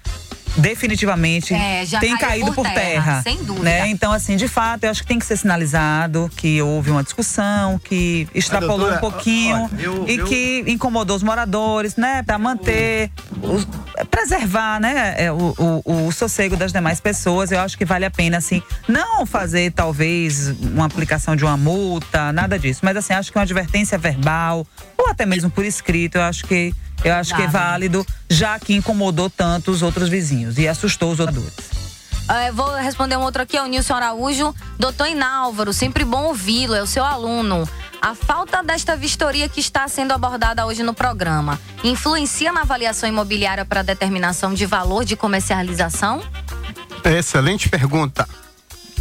Definitivamente É, tem caído por por, terra, terra, sem dúvida. né? Então, assim, de fato, eu acho que tem que ser sinalizado que houve uma discussão, que extrapolou doutora, um pouquinho olha, eu- e eu- que incomodou os moradores, né? Para manter, os- preservar, né? é, O, o, o sossego das demais pessoas. Eu acho que vale a pena, assim, não fazer talvez uma aplicação de uma multa, nada disso. Mas assim, acho que uma advertência verbal ou até mesmo por escrito, eu acho que eu acho que é válido, já que incomodou tanto os outros vizinhos e assustou os moradores. É, vou responder um outro aqui, é o Nilson Araújo. Doutor Inálvaro, sempre bom ouvi-lo, é o seu aluno. A falta desta vistoria que está sendo abordada hoje no programa influencia na avaliação imobiliária para determinação de valor de comercialização? Excelente pergunta.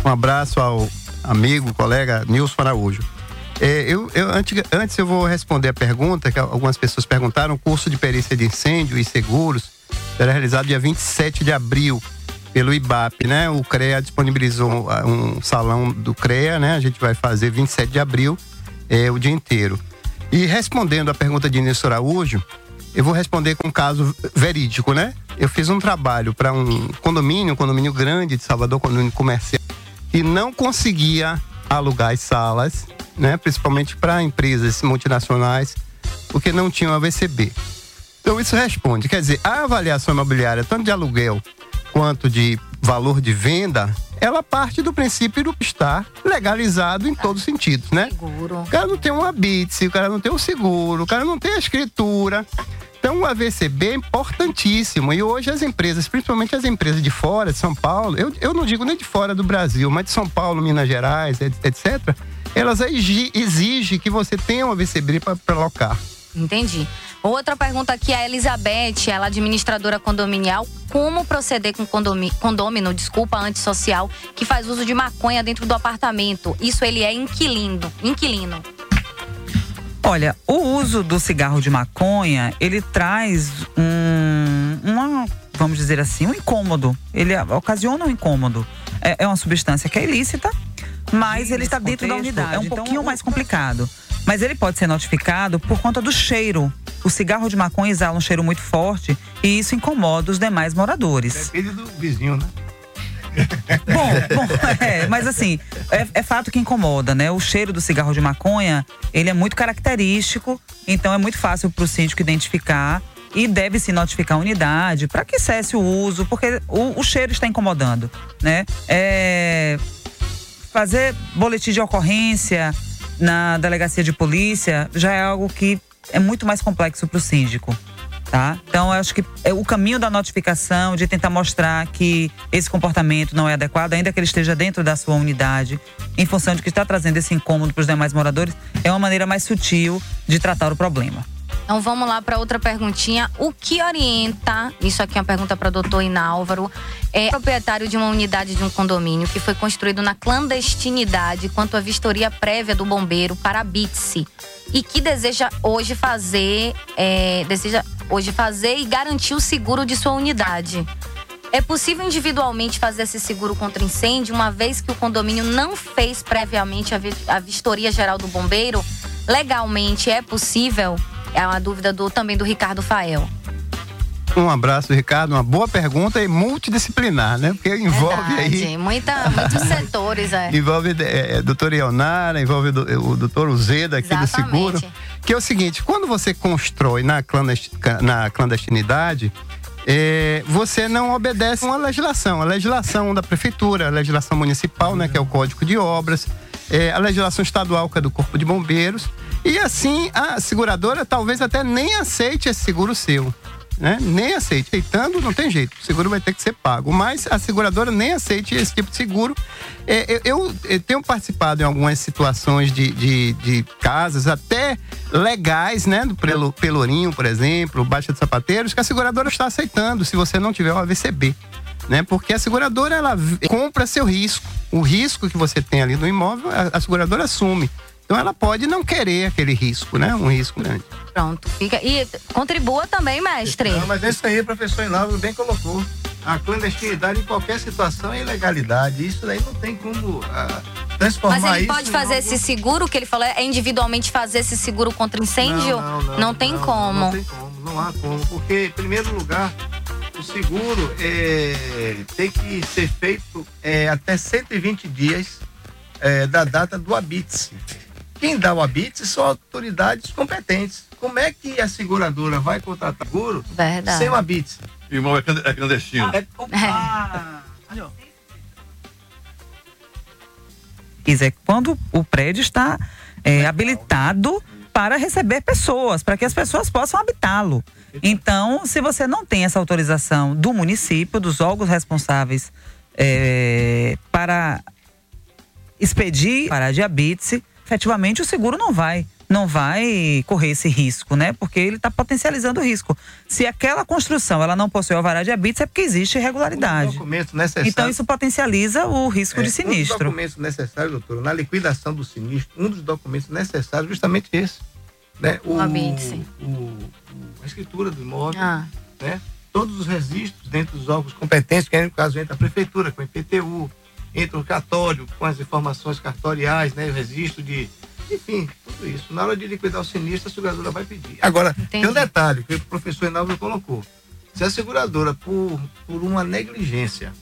Um abraço ao amigo, colega Nilson Araújo. É, eu, eu- antes, eu vou responder a pergunta que algumas pessoas perguntaram. O curso de perícia de incêndio e seguros será realizado dia 27 de abril pelo IBAP, né? O CREA disponibilizou ah, um salão do CREA, né? A gente vai fazer 27 de abril é, o dia inteiro. E respondendo a pergunta de Nilson Araújo, eu vou responder com um caso verídico, né? Eu fiz um trabalho para um condomínio, um condomínio grande de Salvador, condomínio comercial, que não conseguia alugar as salas, né? Principalmente para empresas multinacionais, porque não tinham AVCB. Então isso responde, quer dizer, a avaliação imobiliária, tanto de aluguel quanto de valor de venda, ela parte do princípio do estar legalizado em todos os sentidos, né? Seguro. O cara não tem um habite, o cara não tem um seguro, o cara não tem a escritura. Então o AVCB é importantíssimo. E hoje as empresas, principalmente as empresas de fora, de São Paulo, eu, eu não digo nem de fora do Brasil, mas de São Paulo, Minas Gerais, et- etc., elas exi- exigem que você tenha um AVCB para locar. Entendi. Outra pergunta aqui, a Elizabeth, ela é administradora condominial. Como proceder com condomi- condômino, desculpa, antissocial, que faz uso de maconha dentro do apartamento? Isso ele é inquilino. Inquilino. Olha, o uso do cigarro de maconha, ele traz um, uma, vamos dizer assim, um incômodo. Ele ocasiona um incômodo. É, é uma substância que é ilícita, mas ele está dentro da unidade. É um então, pouquinho mais complicado. Mas ele pode ser notificado por conta do cheiro. O cigarro de maconha exala um cheiro muito forte e isso incomoda os demais moradores. Depende do vizinho, né? Bom, é, mas assim, é, é fato que incomoda, né? O cheiro do cigarro de maconha, ele é muito característico, então é muito fácil para o síndico identificar e deve se notificar a unidade para que cesse o uso, porque o, o cheiro está incomodando, né? É, fazer boletim de ocorrência na delegacia de polícia já é algo que é muito mais complexo para o síndico. Tá? Então, eu acho que é o caminho da notificação, de tentar mostrar que esse comportamento não é adequado, ainda que ele esteja dentro da sua unidade, em função de que está trazendo esse incômodo para os demais moradores, é uma maneira mais sutil de tratar o problema. Então vamos lá para outra perguntinha. O que orienta, isso aqui é uma pergunta para o doutor Inálvaro, é proprietário de uma unidade de um condomínio que foi construído na clandestinidade quanto à vistoria prévia do bombeiro para a BITSE e que deseja hoje fazer, é, deseja hoje fazer e garantir o seguro de sua unidade. É possível individualmente fazer esse seguro contra incêndio, uma vez que o condomínio não fez previamente a, vi a vistoria geral do bombeiro? Legalmente é possível? É uma dúvida do, também do Ricardo Fael. Um abraço, Ricardo. Uma boa pergunta e multidisciplinar, né? Porque envolve Verdade, aí. muita, muitos setores, é. Envolve é, é, doutor Ionara, envolve do- o doutor Uzeda aqui do Exatamente. seguro. Que é o seguinte, quando você constrói na, na clandestinidade, é, você não obedece uma legislação. A legislação da prefeitura, a legislação municipal, né, que é o Código de Obras, é, a legislação estadual, que é do Corpo de Bombeiros. E assim, a seguradora talvez até nem aceite esse seguro seu. Né? Nem aceite. Aceitando, não tem jeito. O seguro vai ter que ser pago. Mas a seguradora nem aceite esse tipo de seguro. É, eu, eu- tenho participado em algumas situações de, de, de casas, até legais, né? Do Pelo- Pelourinho, por exemplo, Baixa de Sapateiros, que a seguradora está aceitando se você não tiver o AVCB. Né? Porque a seguradora ela compra seu risco. O risco que você tem ali no imóvel, a, a seguradora assume. Então ela pode não querer aquele risco, né? Um risco grande. Pronto, fica. E contribua também, mestre. Não, mas isso aí, professor Inaldo bem colocou. A clandestinidade em qualquer situação é ilegalidade. Isso daí não tem como ah, transformar Mas ele pode fazer algo- esse seguro que ele falou, é individualmente fazer esse seguro contra incêndio? Não, não, não, tem não, como. Não tem como, não há como. Porque, em primeiro lugar, o seguro é, tem que ser feito é, até 120 dias é, da data do habite Quem dá o habite são autoridades competentes. Como é que a seguradora vai contratar seguro Verdade. sem o habite Irmão, é é clandestino. quiser, quando o prédio está é, habilitado para receber pessoas, para que as pessoas possam habitá-lo. Então, se você não tem essa autorização do município, dos órgãos responsáveis é, para expedir para a diabetes, efetivamente o seguro não vai. Não vai correr esse risco, né? Porque ele está potencializando o risco. Se aquela construção ela não possui alvará de diabetes, é porque existe irregularidade. documento necessário. Então isso potencializa o risco É, de Um dos sinistro. documentos necessários, doutor, na liquidação do sinistro, um dos documentos necessários é justamente esse. Né? O, O habite. o- o- a escritura do imóvel, Ah. né? todos os registros dentro dos órgãos competentes, que aí, no caso entra a prefeitura, com o IPTU, entra o cartório, com as informações cartoriais, né? o registro de. Enfim, tudo isso. Na hora de liquidar o sinistro, a seguradora vai pedir. Agora, tem um detalhe que o professor Enaldo colocou. Se a seguradora, por, por uma negligência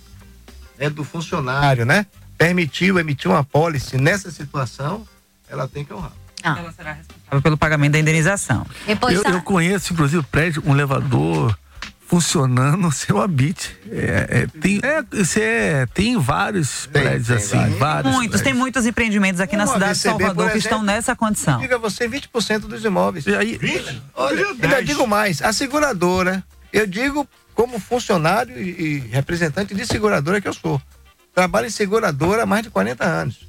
né, do funcionário, né? Permitiu emitir uma pólice nessa situação, ela tem que honrar. Ah. Pelo pagamento da indenização. Eu, eu conheço, inclusive, prédio, um elevador funcionando sem o habite. É, é, tem, é, é, tem vários prédios assim, vários. Muitos, tem muitos empreendimentos aqui na Uma cidade de Salvador por que estão exemplo, nessa condição. Diga você 20% dos imóveis. E aí, Olha, ainda digo mais, a seguradora, eu digo como funcionário e, e representante de seguradora que eu sou. Trabalho em seguradora há mais de 40 anos.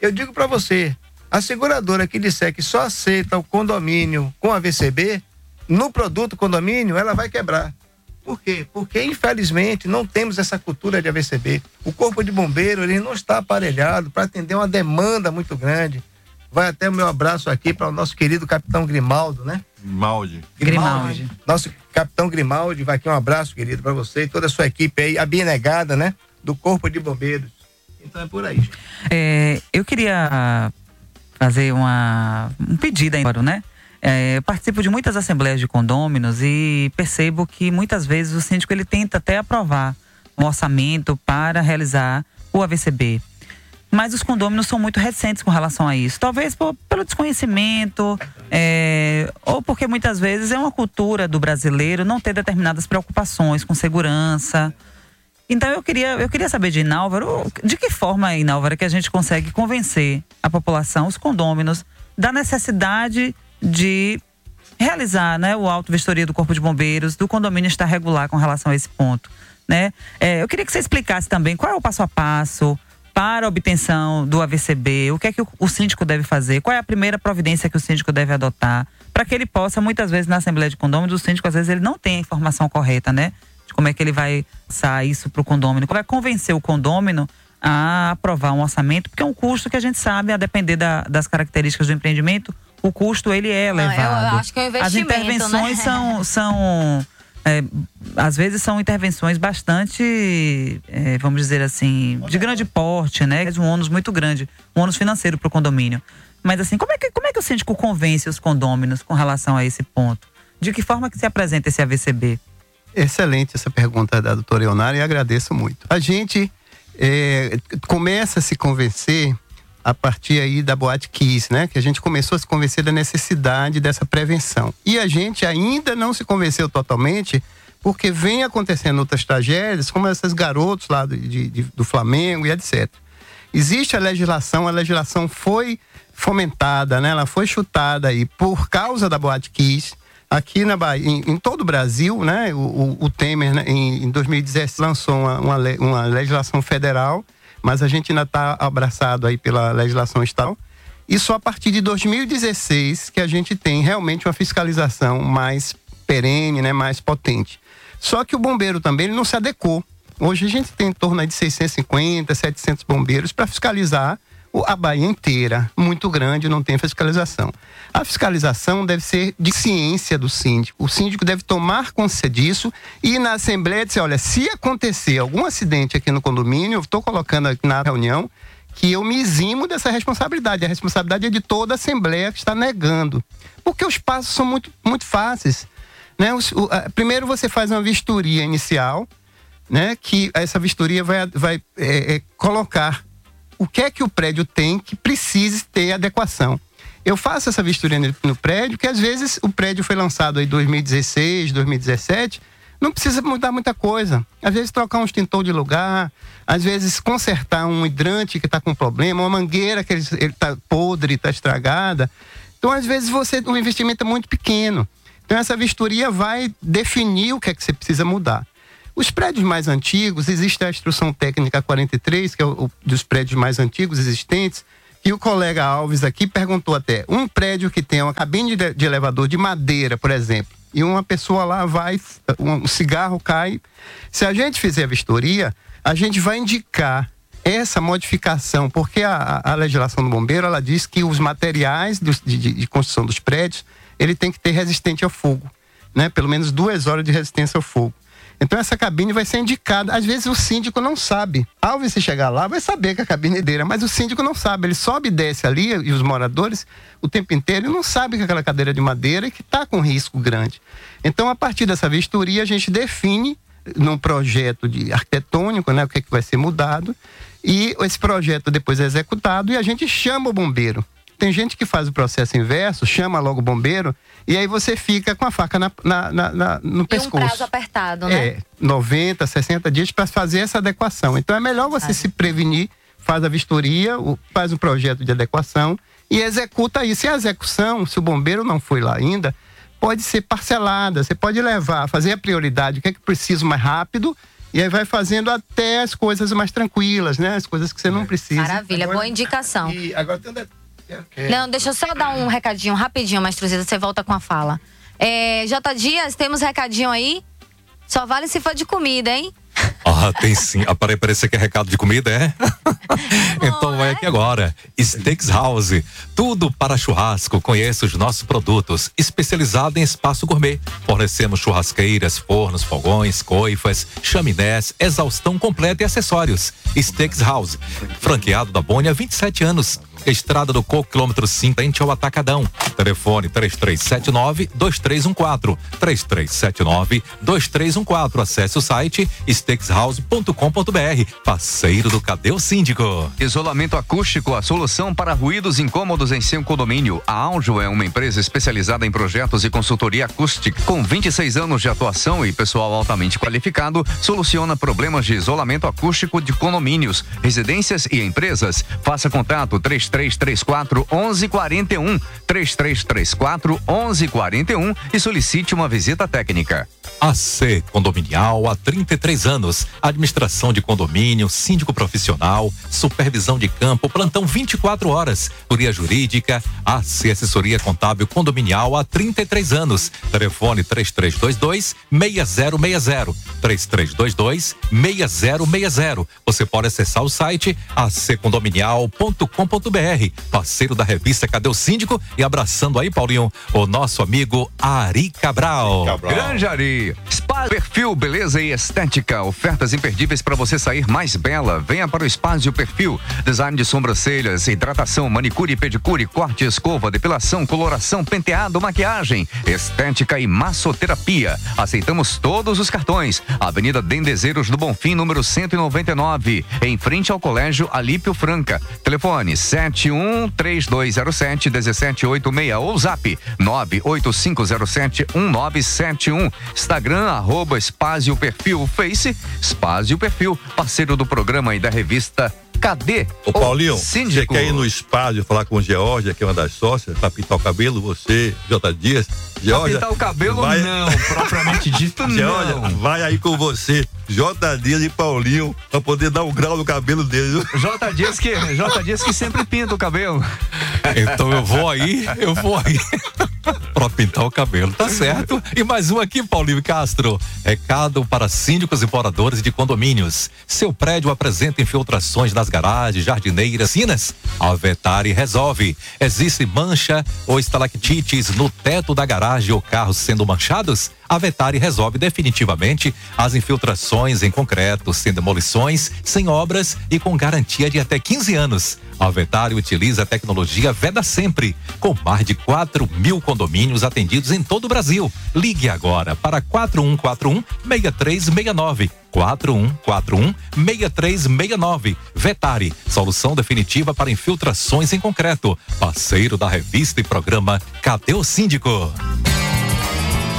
Eu digo para você, a seguradora que disser que só aceita o condomínio com a VCB, no produto condomínio, ela vai quebrar. Por quê? Porque, infelizmente, não temos essa cultura de AVCB. O Corpo de Bombeiro ele não está aparelhado para atender uma demanda muito grande. Vai até o meu abraço aqui para o nosso querido capitão Grimaldo, né? Grimaldi. Grimaldi. Nosso capitão Grimaldi, vai aqui um abraço, querido, para você e toda a sua equipe aí, abnegada, né? Do Corpo de Bombeiros. Então é por aí. gente. É, eu queria fazer uma, um pedido agora, né? É, participo de muitas assembleias de condôminos e percebo que muitas vezes o síndico ele tenta até aprovar um orçamento para realizar o AVCB. mas os condôminos são muito recentes com relação a isso. Talvez por- pelo desconhecimento, é, ou porque muitas vezes é uma cultura do brasileiro não ter determinadas preocupações com segurança. Então eu queria, eu queria saber de Inálvaro, de que forma, Inálvaro, que a gente consegue convencer a população, os condôminos, da necessidade de realizar né, o auto-vistoria do Corpo de Bombeiros, do condomínio estar regular com relação a esse ponto. Né? É, eu queria que você explicasse também qual é o passo a passo para a obtenção do AVCB, o que é que o, o síndico deve fazer, qual é a primeira providência que o síndico deve adotar, para que ele possa, muitas vezes, na Assembleia de Condôminos, o síndico, às vezes, ele não tem a informação correta, né? De como é que ele vai passar isso para o condômino, como vai convencer o condômino a aprovar um orçamento, porque é um custo que a gente sabe, a depender da- das características do empreendimento, o custo ele é Não, eu elevado. acho que é um As investimento, intervenções né? são, são é, às vezes são intervenções bastante, é, vamos dizer assim, de grande porte, né? Um ônus muito grande, um ônus financeiro para o condomínio. Mas assim, como é, que, como é que o síndico convence os condôminos com relação a esse ponto? De que forma que se apresenta esse AVCB? Excelente essa pergunta da doutora Ionara e agradeço muito. A gente é, começa a se convencer a partir aí da Boate Kiss, né? Que a gente começou a se convencer da necessidade dessa prevenção. E a gente ainda não se convenceu totalmente porque vem acontecendo outras tragédias, como esses garotos lá do, de- de- do Flamengo e etc. Existe a legislação, a legislação foi fomentada, né? Ela foi chutada aí por causa da Boate Kiss. Aqui na Bahia, em, em todo o Brasil, né? O, o- o Temer, né, em, em 2017, lançou uma, uma, uma legislação federal, mas a gente ainda está abraçado aí pela legislação estadual. E só a partir de 2016 que a gente tem realmente uma fiscalização mais perene, né, mais potente. Só que o bombeiro também ele não se adequou. Hoje a gente tem em torno de 650, 700 bombeiros para fiscalizar a Bahia inteira. Muito grande, não tem fiscalização. A fiscalização deve ser de ciência do síndico. O síndico deve tomar consciência disso e na Assembleia dizer: olha, se acontecer algum acidente aqui no condomínio, eu estou colocando aqui na reunião que eu me eximo dessa responsabilidade. A responsabilidade é de toda a Assembleia que está negando. Porque os passos são muito, muito fáceis. Né? O- a- primeiro você faz uma vistoria inicial, né? que essa vistoria vai, vai é, é, colocar o que é que o prédio tem que precise ter adequação. Eu faço essa vistoria no, prédio, que às vezes o prédio foi lançado em 2016, 2017, não precisa mudar muita coisa. Às vezes trocar um extintor de lugar, às vezes consertar um hidrante que está com problema, uma mangueira que ele está podre, está estragada. Então, às vezes, você o investimento é muito pequeno. Então, essa vistoria vai definir o que é que você precisa mudar. Os prédios mais antigos, existe a instrução técnica 43, que é o, dos prédios mais antigos existentes, e o colega Alves aqui perguntou até, um prédio que tem uma cabine de, elevador de madeira, por exemplo, e uma pessoa lá vai, um cigarro cai. Se a gente fizer a vistoria, a gente vai indicar essa modificação, porque a, a- legislação do bombeiro, ela diz que os materiais dos- de- de construção dos prédios, ele tem que ter resistente ao fogo, né? Pelo menos duas horas de resistência ao fogo. Então essa cabine vai ser indicada. Às vezes o síndico não sabe. Ao você chegar lá, vai saber que a cabine é dele, mas o síndico não sabe. Ele sobe e desce ali, e os moradores, o tempo inteiro, não sabe que aquela cadeira é de madeira que está com risco grande. Então, a partir dessa vistoria, a gente define num projeto de arquitetônico, né, o que, é que vai ser mudado, e esse projeto depois é executado e a gente chama o bombeiro. Tem gente que faz o processo inverso, chama logo o bombeiro, e aí você fica com a faca na, na- na- na- no E um pescoço. prazo apertado, né? É, 90, 60 dias para fazer essa adequação. Então é melhor você se prevenir, faz a vistoria, faz um projeto de adequação e executa isso. E a execução, se o bombeiro não foi lá ainda, pode ser parcelada. Você pode levar, fazer a prioridade, o que é que precisa mais rápido, e aí vai fazendo até as coisas mais tranquilas, né? As coisas que você não precisa. Maravilha, boa indicação. E agora tem um de- Não, deixa eu só dar um recadinho rapidinho, Mastruzita, você volta com a fala. É, J. Dias, temos recadinho aí? Só vale se for de comida, hein? Ah, tem sim. Ah, peraí, peraí, você quer recado de comida, é? então vai aqui agora. Steaks House. Tudo para churrasco. Conheça os nossos produtos. Especializado em espaço gourmet. Fornecemos churrasqueiras, fornos, fogões, coifas, chaminés, exaustão completa e acessórios. Steaks House. Franqueado da Boni há 27 anos. Estrada do Coco, quilômetro 5, frente ao Atacadão. Telefone 3379 2314. 3379 2314. Acesse o site stakeshouse.com.br. Parceiro do Cadê o Síndico? Isolamento acústico, a solução para ruídos incômodos em seu condomínio. A Audio é uma empresa especializada em projetos e consultoria acústica. Com 26 anos de atuação e pessoal altamente qualificado, soluciona problemas de isolamento acústico de condomínios, residências e empresas. Faça contato 3334 1141, 3334 1141 e solicite uma visita técnica. AC Condominial há 33 anos. Administração de condomínio, síndico profissional, supervisão de campo, plantão 24 horas. Curia jurídica, AC Assessoria Contábil Condominial há 33 anos. Telefone 3322 6060. 3322 6060. Você pode acessar o site accondominial.com.br. Parceiro da revista Cadê o Síndico? E abraçando aí, Paulinho, o nosso amigo Ari Cabral. Grande Ari. Spa Perfil Beleza e Estética. Ofertas imperdíveis para você sair mais bela. Venha para o Espaço Perfil. Design de sobrancelhas, hidratação, manicure e pedicure, corte, escova, depilação, coloração, penteado, maquiagem, estética e massoterapia. Aceitamos todos os cartões. Avenida Dendezeiros do Bonfim, número 199, em frente ao Colégio Alípio Franca. Telefone 71 3207 1786 ou zap 98507 1971. Instagram, arroba Espásio Perfil, Face, Espásio Perfil, parceiro do programa e da revista Cadê? Ô Paulinho, você Síndico. quer ir no espaço falar com Georgia, que é uma das sócias, pra pintar o cabelo, você, J. Dias. Georgia, pintar o cabelo, não, propriamente dito, Georgia, não. vai aí com você, J. Dias e Paulinho, pra poder dar um grau no cabelo dele. J. Dias que, J. Dias que sempre pinta o cabelo. Então eu vou aí, eu vou aí. pra pintar o cabelo, tá certo? E mais um aqui, Paulinho Castro. Recado para síndicos e moradores de condomínios. Seu prédio apresenta infiltrações nas garagens, jardineiras, sinas? A Vetari resolve. Existe mancha ou estalactites no teto da garagem ou carros sendo manchados? A Vetari resolve definitivamente as infiltrações em concreto, sem demolições, sem obras e com garantia de até 15 anos. A Vetari utiliza a tecnologia Veda Sempre, com mais de 4 mil condomínios atendidos em todo o Brasil. Ligue agora para 4141 6369. 4141 6369. Vetari, solução definitiva para infiltrações em concreto. Parceiro da revista e programa Cadê o Síndico?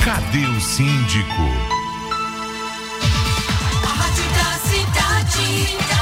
Cadê o Síndico? A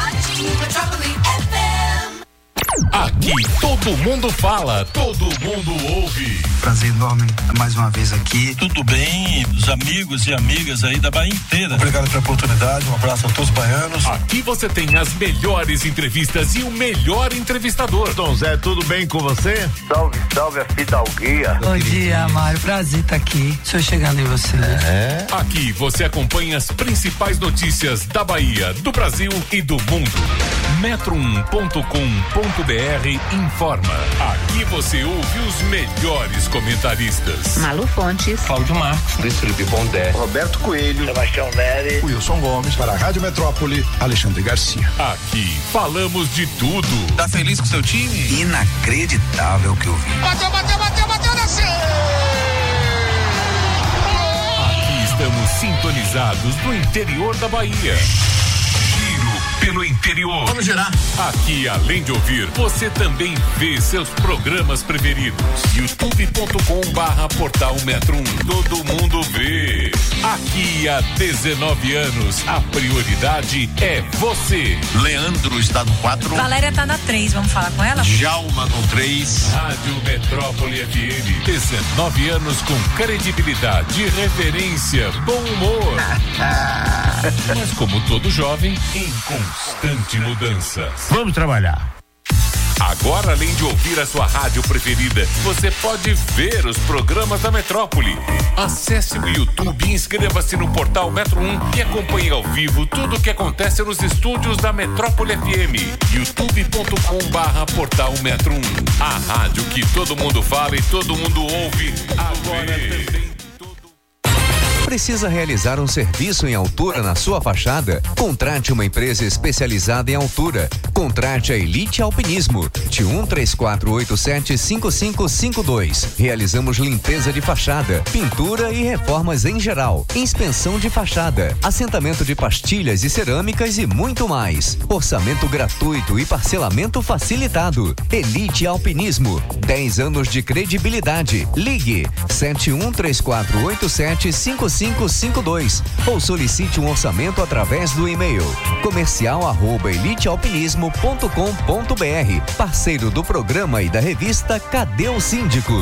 Aqui todo mundo fala, todo mundo ouve. Prazer enorme mais uma vez aqui. Tudo bem, os amigos e amigas aí da Bahia inteira. Obrigado pela oportunidade, um abraço a todos os baianos. Aqui você tem as melhores entrevistas e o melhor entrevistador. Tom Zé, tudo bem com você? Salve, salve a fidalguia. Bom dia, Mário. Prazer estar aqui. Estou chegando em você. É. Aqui você acompanha as principais notícias da Bahia, do Brasil e do mundo. Metro1.com.br informa. Aqui você ouve os melhores comentaristas. Malu Fontes. Cláudio Marcos. Luiz Felipe Pondé. Roberto Coelho. Sebastião Neri. Wilson Gomes para a Rádio Metrópole, Alexandre Garcia. Aqui falamos de tudo. Tá feliz com seu time? Inacreditável que eu vi. Bateu, bateu, bateu, bateu, desceu. Aqui estamos sintonizados no interior da Bahia. Pelo interior. Vamos girar. Aqui, além de ouvir, você também vê seus programas preferidos. youtube.com barra portal Metro 1. Todo mundo vê. Aqui há 19 anos, a prioridade é você. Leandro está no 4. Valéria tá na 3, vamos falar com ela? Djalma no 3. Rádio Metrópole FM. 19 anos com credibilidade, reverência, bom humor. Mas como todo jovem, em constante mudança. Vamos trabalhar. Agora, além de ouvir a sua rádio preferida, você pode ver os programas da Metrópole. Acesse o YouTube e inscreva-se no portal Metro 1 e acompanhe ao vivo tudo o que acontece nos estúdios da Metrópole FM. youtube.com barra portal Metro 1. A rádio que todo mundo fala e todo mundo ouve. Agora também. Precisa realizar um serviço em altura na sua fachada? Contrate uma empresa especializada em altura. Contrate a Elite Alpinismo. 7134875552. Realizamos limpeza de fachada, pintura e reformas em geral, inspeção de fachada, assentamento de pastilhas e cerâmicas e muito mais. Orçamento gratuito e parcelamento facilitado. Elite Alpinismo, 10 anos de credibilidade. Ligue 7134875552 ou solicite um orçamento através do e-mail comercial arroba elitealpinismo.com.br. Parceiro do programa e da revista Cadê o Síndico?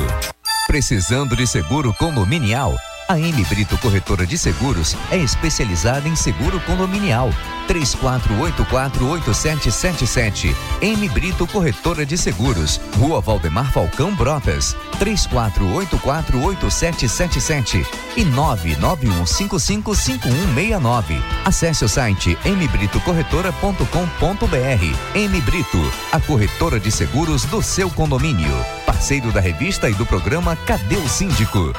Precisando de seguro condominial? A M Brito Corretora de Seguros é especializada em seguro condominial. 34848777. M Brito Corretora de Seguros. Rua Valdemar Falcão Brotas. 34848777 e 991555169. Acesse o site mbritocorretora.com.br. M Brito, a corretora de seguros do seu condomínio. Parceiro da revista e do programa Cadê o Síndico?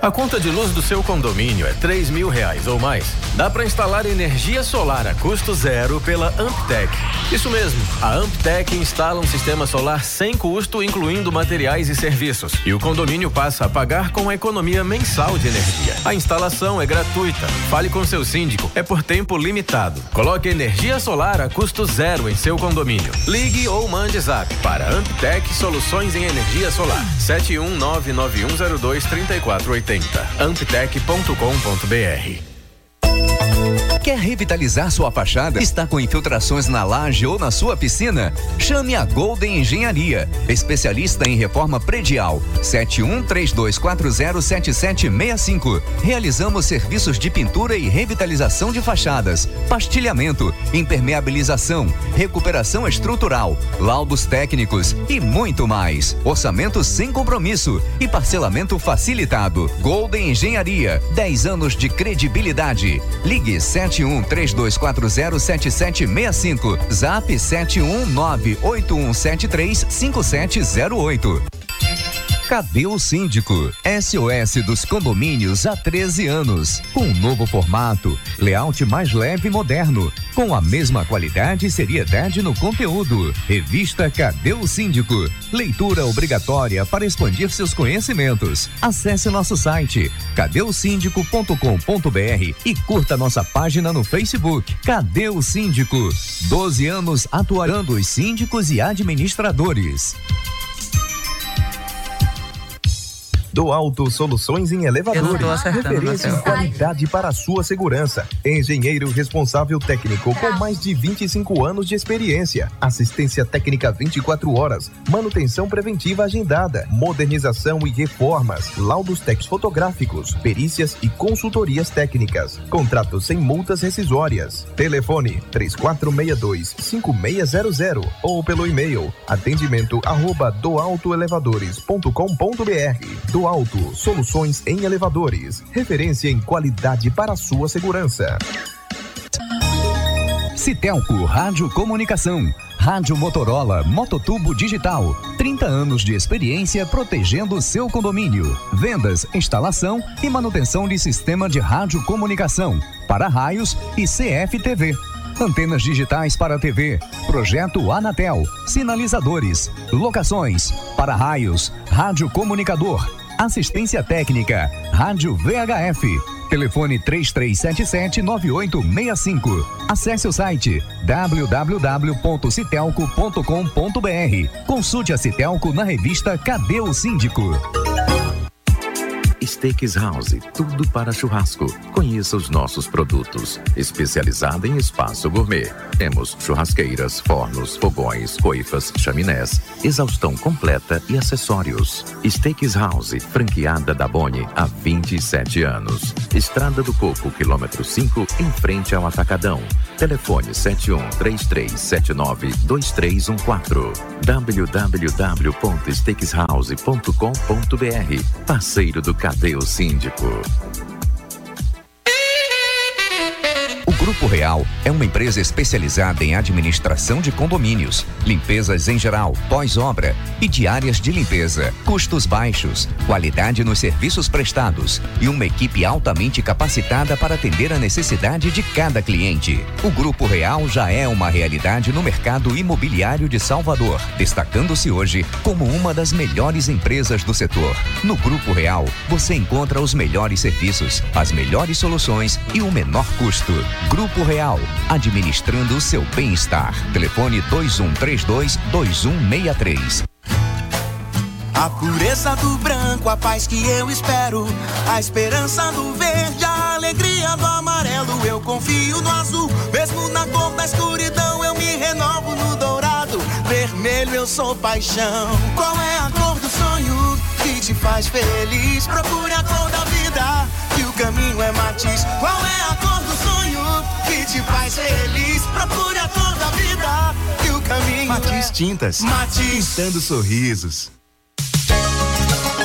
A conta de luz do seu condomínio é três mil reais ou mais. Dá para instalar energia solar a custo zero pela Amptec. Isso mesmo, a Amptec instala um sistema solar sem custo, incluindo materiais e serviços. E o condomínio passa a pagar com a economia mensal de energia. A instalação é gratuita. Fale com seu síndico, é por tempo limitado. Coloque energia solar a custo zero em seu condomínio. Ligue ou mande zap para Amptec Soluções em Energia Solar. 71991023480. amptec.com.br Quer revitalizar sua fachada? Está com infiltrações na laje ou na sua piscina? Chame a Golden Engenharia, especialista em reforma predial. 7132407765. Realizamos serviços de pintura e revitalização de fachadas, pastilhamento, impermeabilização, recuperação estrutural, laudos técnicos e muito mais. Orçamento sem compromisso e parcelamento facilitado. Golden Engenharia, 10 anos de credibilidade. Ligue 7132407765. Zap 71981735708. Cadê o síndico? SOS dos condomínios há 13 anos. Com um novo formato, layout mais leve e moderno, com a mesma qualidade e seriedade no conteúdo. Revista Cadê o Síndico? Leitura obrigatória para expandir seus conhecimentos. Acesse nosso site cadeosíndico.com.br e curta nossa página no Facebook. Cadê o Síndico? 12 anos atuando os síndicos e administradores. Do Alto Soluções em Elevadores. Referência em qualidade para a sua segurança. Engenheiro responsável técnico com mais de 25 anos de experiência. Assistência técnica 24 horas. Manutenção preventiva agendada. Modernização e reformas. Laudos tex fotográficos. Perícias e consultorias técnicas. Contratos sem multas rescisórias. Telefone 3462-5600 ou pelo e-mail atendimento arroba doaltoelevadores.com.br Do Alto, soluções em elevadores. Referência em qualidade para a sua segurança. Citelco Rádio Comunicação. Rádio Motorola Mototubo Digital. 30 anos de experiência protegendo seu condomínio. Vendas, instalação e manutenção de sistema de rádio comunicação para raios e CFTV. Antenas digitais para TV, projeto Anatel, sinalizadores, locações, para raios, rádio comunicador, assistência técnica, rádio VHF. Telefone 3377-9865. Acesse o site www.citelco.com.br. Consulte a Citelco na revista Cadê o Síndico? Steaks House, tudo para churrasco. Conheça os nossos produtos. Especializada em espaço gourmet. Temos churrasqueiras, fornos, fogões, coifas, chaminés, exaustão completa e acessórios. Steaks House, franqueada da Boni há 27 anos. Estrada do Coco, quilômetro 5, em frente ao Atacadão. Telefone 7133792314. www.steakshouse.com.br. Parceiro do Cadê o Síndico? Grupo Real é uma empresa especializada em administração de condomínios, limpezas em geral, pós-obra e diárias de limpeza, custos baixos, qualidade nos serviços prestados e uma equipe altamente capacitada para atender a necessidade de cada cliente. O Grupo Real já é uma realidade no mercado imobiliário de Salvador, destacando-se hoje como uma das melhores empresas do setor. No Grupo Real, você encontra os melhores serviços, as melhores soluções e o menor custo. Grupo Real, administrando o seu bem-estar. Telefone 2132 2163. A pureza do branco, a paz que eu espero. A esperança do verde, a alegria do amarelo. Eu confio no azul, mesmo na cor da escuridão. Eu me renovo no dourado. Vermelho, eu sou paixão. Qual é a cor do sonho que te faz feliz? Procure a cor da vida, que o caminho é matiz. Qual é a cor que te faz feliz? Procure a cor da vida, que o caminho Matiz é Tintas. Matiz. Pintando sorrisos.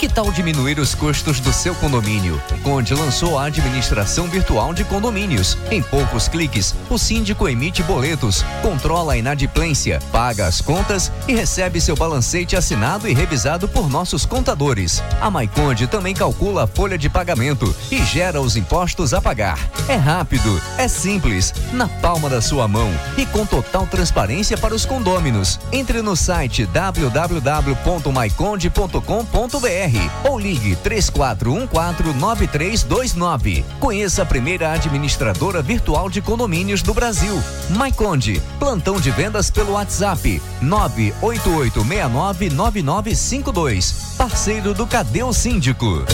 Que tal diminuir os custos do seu condomínio? Conde lançou a administração virtual de condomínios. Em poucos cliques, o síndico emite boletos, controla a inadimplência, paga as contas e recebe seu balancete assinado e revisado por nossos contadores. A Maiconde também calcula a folha de pagamento e gera os impostos a pagar. É rápido, é simples, na palma da sua mão e com total transparência para os condôminos. Entre no site www.maiconde.com.br ou ligue 34149329. Conheça a primeira administradora virtual de condomínios do Brasil. Maiconde, plantão de vendas pelo WhatsApp 988699952. Parceiro do Cadê Síndico?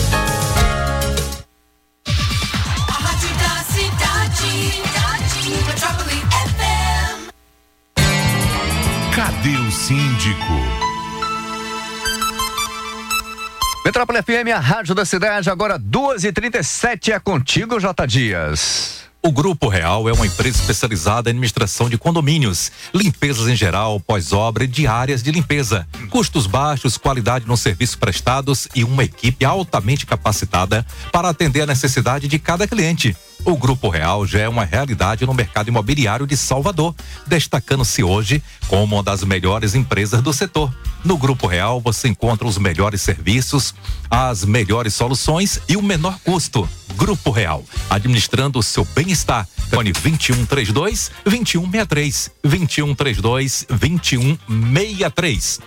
Metrópole FM. Cadê o síndico? Metrópole FM, a rádio da cidade, agora 2h37 é contigo, J. Dias. O Grupo Real é uma empresa especializada em administração de condomínios, limpezas em geral, pós-obra e diárias de limpeza. Custos baixos, qualidade nos serviços prestados e uma equipe altamente capacitada para atender a necessidade de cada cliente. O Grupo Real já é uma realidade no mercado imobiliário de Salvador, destacando-se hoje como uma das melhores empresas do setor. No Grupo Real você encontra os melhores serviços, as melhores soluções e o menor custo. Grupo Real, administrando o seu bem-estar. Fone 2132 2163 2132 2163.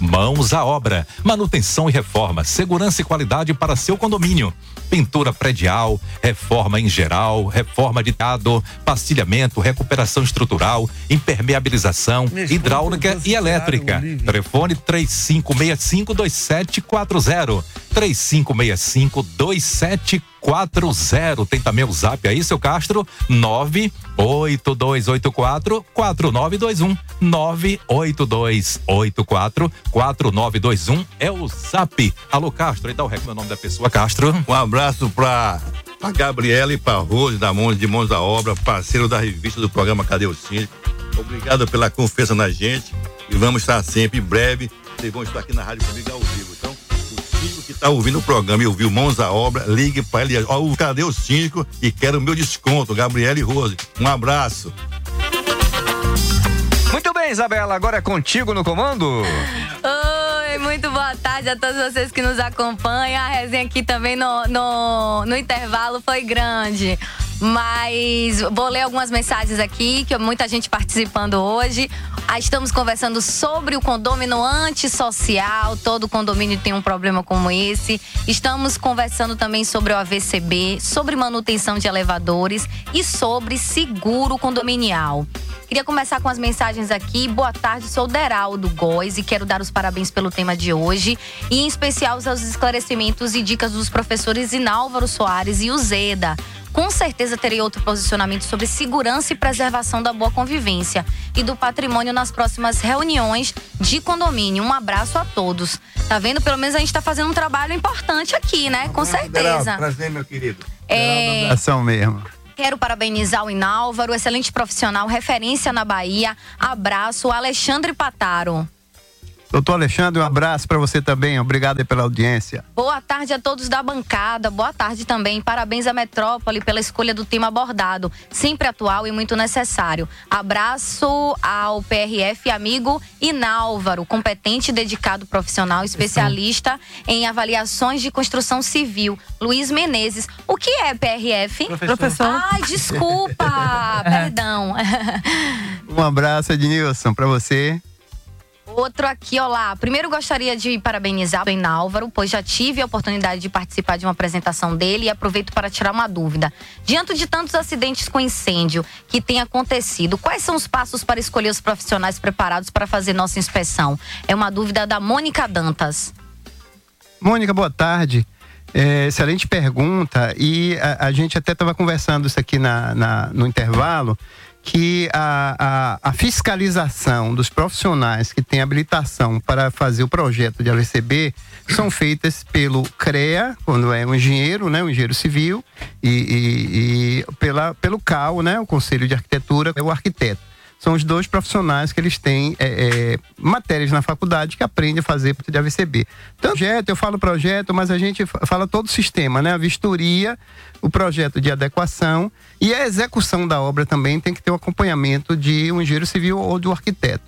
Mãos à obra, manutenção e reforma, segurança e qualidade para seu condomínio. Pintura predial, reforma em geral, reforma de dado, pastilhamento, recuperação estrutural, impermeabilização, hidráulica e elétrica. Telefone 3565-2740. 3565-2740. Tem também o zap aí, seu Castro? 98284 4921. 98284 4921 é o zap. Alô, Castro, aí dá o recado, meu nome da pessoa, Castro. Um abraço pra, pra Gabriela e pra Rose da Mons de Mãos da Obra, parceiro da revista do programa Cadê o Síndico. Obrigado pela confiança na gente e vamos estar sempre em breve. Vocês vão estar aqui na rádio comigo ao vivo. O síndico que está ouvindo o programa e ouviu Mãos à Obra, ligue para ele. Ó, o Cadê o Síndico? E quero o meu desconto, Gabriela e Rose. Um abraço. Muito bem, Isabela, agora é contigo no comando. Oi, muito boa tarde a todos vocês que nos acompanham. A resenha aqui também no, no, no intervalo foi grande. Mas vou ler algumas mensagens aqui, que muita gente participando hoje. Ah, Estamos conversando sobre o condômino antissocial. Todo condomínio tem um problema como esse. Estamos conversando também sobre o AVCB, sobre manutenção de elevadores e sobre seguro condominial. Queria começar com as mensagens aqui. Boa tarde, sou Deraldo Góes e quero dar os parabéns pelo tema de hoje. E em especial aos esclarecimentos e dicas dos professores Inálvaro Soares e Uzeda. Com certeza terei outro posicionamento sobre segurança e preservação da boa convivência e do patrimônio nas próximas reuniões de condomínio. Um abraço a todos. Tá vendo? Pelo menos a gente tá fazendo um trabalho importante aqui, né? Com certeza. Prazer, meu querido. É, Ação mesmo. Quero parabenizar o Inálvaro, excelente profissional, referência na Bahia. Abraço, Alexandre Pataro. Doutor Alexandre, um abraço para você também. Obrigado pela audiência. Boa tarde a todos da bancada. Boa tarde também. Parabéns à Metrópole pela escolha do tema abordado. Sempre atual e muito necessário. Abraço ao PRF amigo Inálvaro, competente, dedicado profissional, especialista em avaliações de construção civil. Luiz Menezes. O que é PRF? Professor. Ai, desculpa. Perdão. Um abraço, Ednilson, para você. Outro aqui, olá. Primeiro gostaria de parabenizar o Inálvaro, pois já tive a oportunidade de participar de uma apresentação dele e aproveito para tirar uma dúvida. Diante de tantos acidentes com incêndio que têm acontecido, quais são os passos para escolher os profissionais preparados para fazer nossa inspeção? É uma dúvida da Mônica Dantas. Mônica, boa tarde. É, excelente pergunta. E a, a gente até estava conversando isso aqui na, na- no intervalo, que a, a- a fiscalização dos profissionais que têm habilitação para fazer o projeto de AVCB são feitas pelo CREA, quando é um engenheiro, né, um engenheiro civil, e, e- e pela, pelo CAU, né, o Conselho de Arquitetura, é o arquiteto. São os dois profissionais que eles têm é, é, matérias na faculdade que aprendem a fazer de AVCB. Então, projeto, eu falo projeto, mas a gente fa- fala todo o sistema, né? A vistoria, o projeto de adequação e a execução da obra também tem que ter o acompanhamento de um engenheiro civil ou do arquiteto.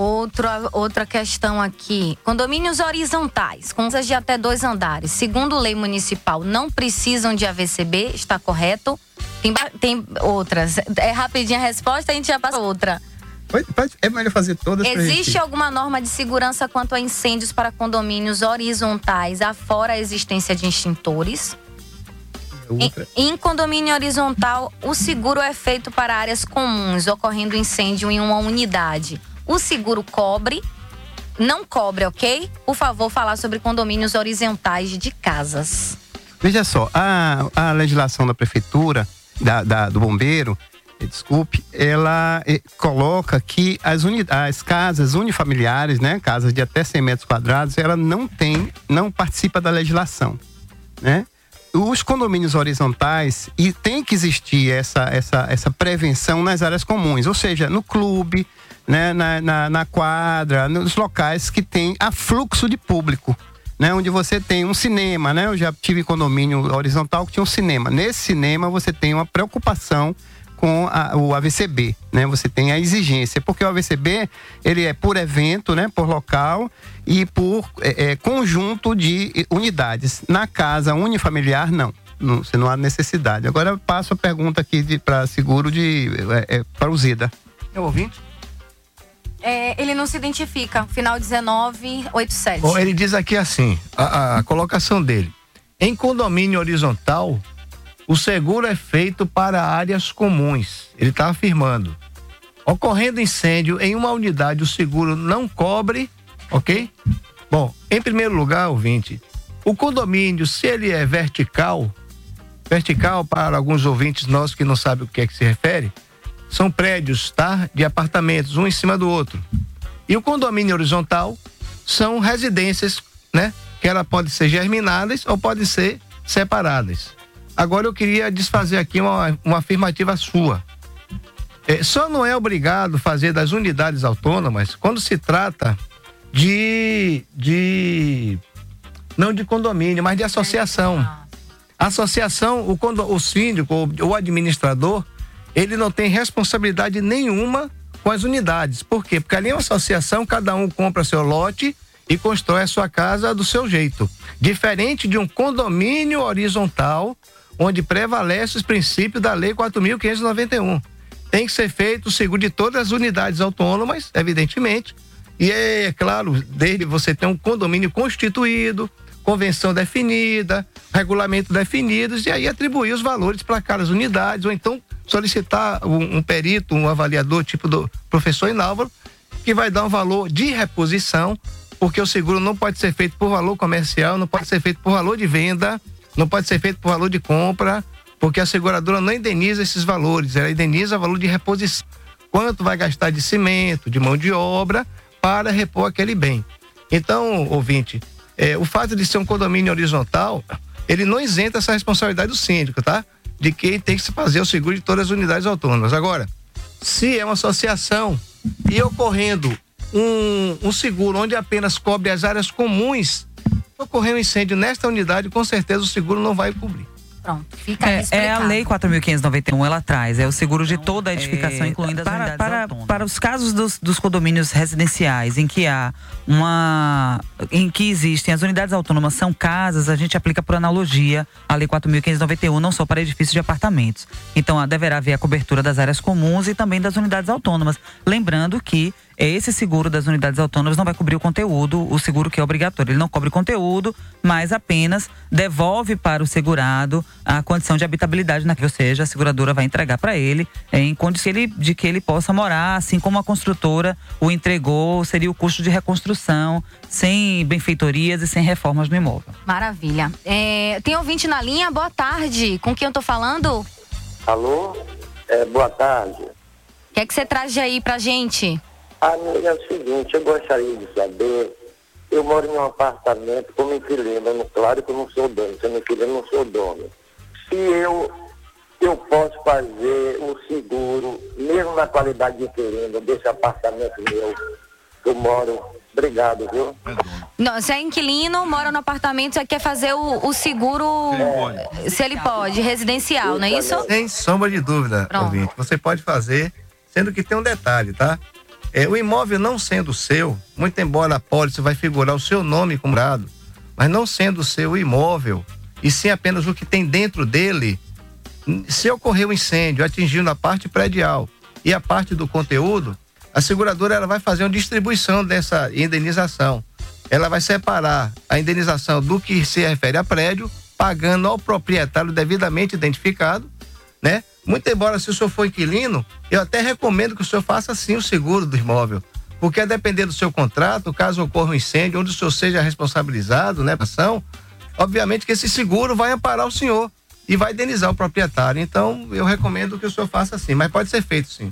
Outra, outra questão aqui. Condomínios horizontais, com casas de até dois andares, segundo lei municipal, não precisam de AVCB, está correto? Tem, tem outras. É rapidinha a resposta, a gente já passa outra. Pode- pode- É melhor fazer todas Existe alguma norma de segurança quanto a incêndios para condomínios horizontais, afora a existência de extintores? Em, em condomínio horizontal, o seguro é feito para áreas comuns, ocorrendo incêndio em uma unidade. O seguro cobre, não cobre, ok? Por favor, falar sobre condomínios horizontais de casas. Veja só, a, a legislação da prefeitura, da, da- do bombeiro, eh, desculpe, ela eh, coloca que as, as casas unifamiliares, né, casas de até 100 metros quadrados, ela não tem, não participa da legislação, né? Os condomínios horizontais, e tem que existir essa, essa, essa prevenção nas áreas comuns, ou seja, no clube, né, na, na, na quadra, nos locais que tem afluxo de público né, onde você tem um cinema, né? Eu já tive condomínio horizontal que tinha um cinema. Nesse cinema você tem uma preocupação com a- o AVCB, né? Você tem a exigência, porque o AVCB ele é por evento, né? Por local e por é, é, conjunto de unidades. Na casa unifamiliar não. Não, você não há necessidade. Agora eu passo a pergunta aqui para seguro de é, é, para o Zida. É ouvinte? É, ele não se identifica. Final 1987. Bom, ele diz aqui assim, a, a colocação dele. Em condomínio horizontal, o seguro é feito para áreas comuns. Ele está afirmando. Ocorrendo incêndio em uma unidade, o seguro não cobre, ok? Bom, em primeiro lugar, ouvinte, o condomínio, se ele é vertical, vertical para alguns ouvintes nossos que não sabem o que é que se refere, são prédios, tá? De apartamentos, um em cima do outro. E o condomínio horizontal são residências, né? Que ela pode ser germinadas ou pode ser separadas. Agora eu queria desfazer aqui uma, uma afirmativa sua. É, só não é obrigado fazer das unidades autônomas quando se trata de, de não de condomínio, mas de associação. Associação, o, condo, o síndico, o, o administrador, ele não tem responsabilidade nenhuma com as unidades. Por quê? Porque ali é uma associação, cada um compra seu lote e constrói a sua casa do seu jeito. Diferente de um condomínio horizontal, onde prevalece os princípios da Lei 4.591. Tem que ser feito o seguro de todas as unidades autônomas, evidentemente. E é claro, desde você ter um condomínio constituído, convenção definida, regulamento definidos, e aí atribuir os valores para aquelas unidades, ou então solicitar um, um perito, um avaliador, tipo do professor Inálvaro, que vai dar um valor de reposição, porque o seguro não pode ser feito por valor comercial, não pode ser feito por valor de venda, não pode ser feito por valor de compra, porque a seguradora não indeniza esses valores, ela indeniza o valor de reposição. Quanto vai gastar de cimento, de mão de obra, para repor aquele bem. Então, ouvinte, é, o fato de ser um condomínio horizontal, ele não isenta essa responsabilidade do síndico, tá? De quem tem que fazer o seguro de todas as unidades autônomas. Agora, se é uma associação e ocorrendo um, um seguro onde apenas cobre as áreas comuns, ocorrer um incêndio nesta unidade, com certeza o seguro não vai cobrir. Pronto, fica É, é a lei 4.591, ela traz, é o seguro de toda a edificação, é, incluindo as para- unidades para- autônomas. Para os casos dos, dos condomínios residenciais, em que há uma. em que existem as unidades autônomas são casas, a gente aplica por analogia a lei 4.591, não só para edifícios de apartamentos. Então, deverá haver a cobertura das áreas comuns e também das unidades autônomas. Lembrando que esse seguro das unidades autônomas não vai cobrir o conteúdo, o seguro que é obrigatório. Ele não cobre conteúdo, mas apenas devolve para o segurado a condição de habitabilidade naquele, ou seja, a seguradora vai entregar para ele em condição de que ele possa morar, assim como a construtora o entregou, seria o custo de reconstrução, sem benfeitorias e sem reformas no imóvel. Maravilha. É, tem ouvinte na linha? Boa tarde. Com quem eu tô falando? Alô? É, boa tarde. O que é que você traz de aí pra gente? Amiga, é o seguinte, eu gostaria de saber, eu moro em um apartamento como inquilino, claro que eu não sou dono, sendo inquilino eu não sou dono. Se eu, eu posso fazer o seguro, mesmo na qualidade de inquilino, desse apartamento meu, que eu moro, obrigado, viu? Não, você é inquilino, mora no apartamento, você quer fazer o, o seguro. Se ele pode, residencial, não é isso? Sem sombra de dúvida, Pronto. ouvinte. Você pode fazer, sendo que tem um detalhe, tá? É, o imóvel não sendo seu, muito embora a pólice vai figurar o seu nome como dado, mas não sendo seu imóvel, e sim apenas o que tem dentro dele, se ocorrer um incêndio atingindo a parte predial e a parte do conteúdo, a seguradora ela vai fazer uma distribuição dessa indenização. Ela vai separar a indenização do que se refere a prédio, pagando ao proprietário devidamente identificado, né? Muito embora se o senhor for inquilino, eu até recomendo que o senhor faça sim o seguro do imóvel. Porque a depender do seu contrato, caso ocorra um incêndio, onde o senhor seja responsabilizado, né, ação, obviamente que esse seguro vai amparar o senhor e vai indenizar o proprietário. Então, eu recomendo que o senhor faça assim, mas pode ser feito sim.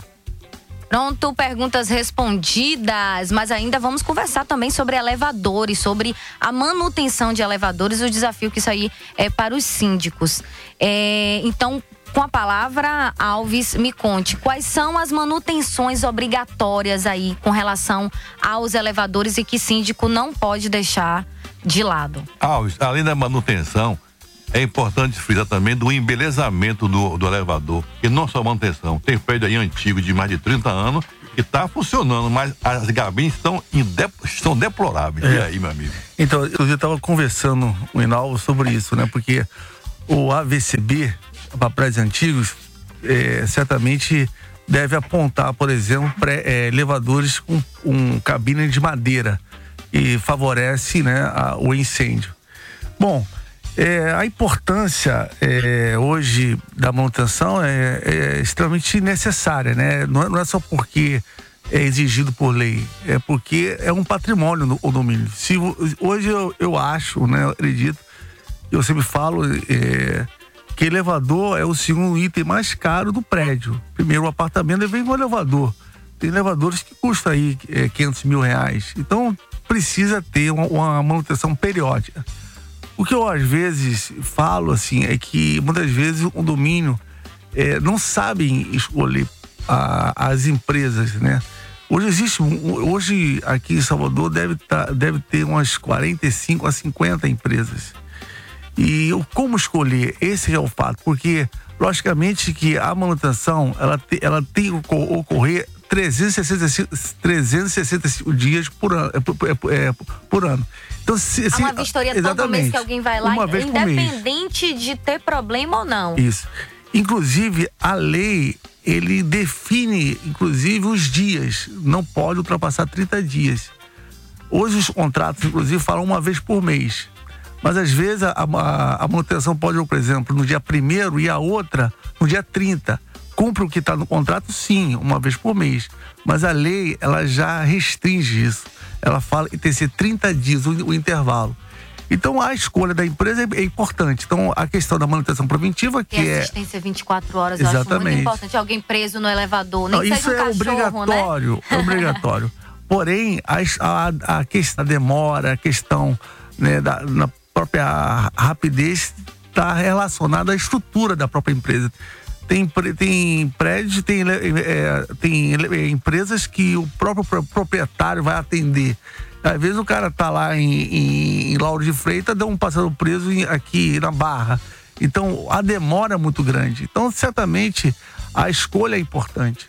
Pronto, perguntas respondidas, mas ainda vamos conversar também sobre elevadores, sobre a manutenção de elevadores, o desafio que isso aí é para os síndicos. É, então, com a palavra, Alves, me conte quais são as manutenções obrigatórias aí com relação aos elevadores e que síndico não pode deixar de lado. Alves, além da manutenção, é importante frisar também do embelezamento do, do elevador. E não só manutenção. Tem prédio aí antigo de mais de 30 anos que está funcionando, mas as gabines estão, estão deploráveis. E É. aí, meu amigo? Então, eu estava conversando com o Inalvo sobre isso, né? Porque o AVCB, para prédios antigos, é, certamente deve apontar, por exemplo, pré- é, elevadores com um cabine de madeira e favorece né, a- o incêndio. Bom, é, a importância é, hoje da manutenção é, é extremamente necessária, né? Não é, não é só porque é exigido por lei, é porque é um patrimônio no condomínio. Se, o- hoje eu, eu acho, né, eu acredito, eu sempre falo é, que elevador é o segundo item mais caro do prédio. Primeiro, o apartamento vem com o elevador. Tem elevadores que custam aí é, 500 mil reais. Então, precisa ter uma, uma manutenção periódica. O que eu às vezes falo assim é que muitas vezes o condomínio eh, não sabem escolher a- as empresas, né? Hoje existe, hoje aqui em Salvador deve, tá, deve ter umas 45 a 50 empresas. E o como escolher? Esse é o fato, porque logicamente que a manutenção ela, te- ela tem que ocor- ocorrer 365, 365 dias por ano. é, por- é, é, por ano. Então, se, Há uma vistoria todo mês exatamente. que alguém vai lá, por independente de ter problema ou não. Isso. Inclusive, a lei, ele define, inclusive, os dias. Não pode ultrapassar 30 dias. Hoje os contratos, inclusive, falam uma vez por mês. Mas às vezes a, a, a manutenção pode, por exemplo, no dia 1 e a outra no dia 30. Cumpre o que está no contrato, sim, uma vez por mês. Mas a lei, ela já restringe isso. Ela fala que tem que ser 30 dias o, o intervalo. Então a escolha da empresa é, é importante. Então a questão da manutenção preventiva, que é. assistência 24 horas, eu acho muito Exatamente. importante. Alguém preso no elevador, nem Não, isso um é cachorro, né? obrigatório, é obrigatório. Porém, a, a, a questão da demora, a questão né, da na própria rapidez está relacionada à estrutura da própria empresa. Tem, tem prédios, tem, é, tem é, empresas que o próprio pro- proprietário vai atender. Às vezes o cara tá lá em, em, em Lauro de Freitas, deu um pássaro preso em- aqui na Barra. Então a demora é muito grande. Então, certamente, a escolha é importante.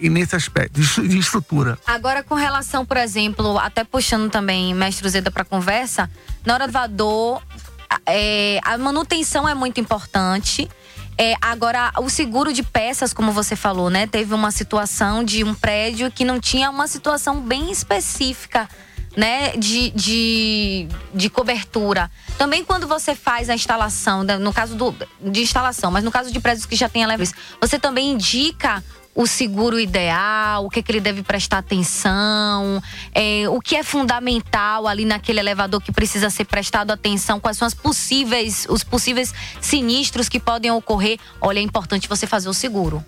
E nesse aspecto, de estru- de estrutura. Agora, com relação, por exemplo, até puxando também Mestre Zeda para conversa, na hora do elevador, a- é, a manutenção é muito importante. É, agora, o seguro de peças, como você falou, né? Teve uma situação de um prédio que não tinha uma situação bem específica. Né, de, de, de cobertura. Também quando você faz a instalação, né, no caso do, de instalação, mas no caso de prédios que já tem elevadores, você também indica o seguro ideal, o que, que ele deve prestar atenção, é, o que é fundamental ali naquele elevador que precisa ser prestado atenção, quais são as possíveis, os possíveis sinistros que podem ocorrer. Olha, é importante você fazer o seguro.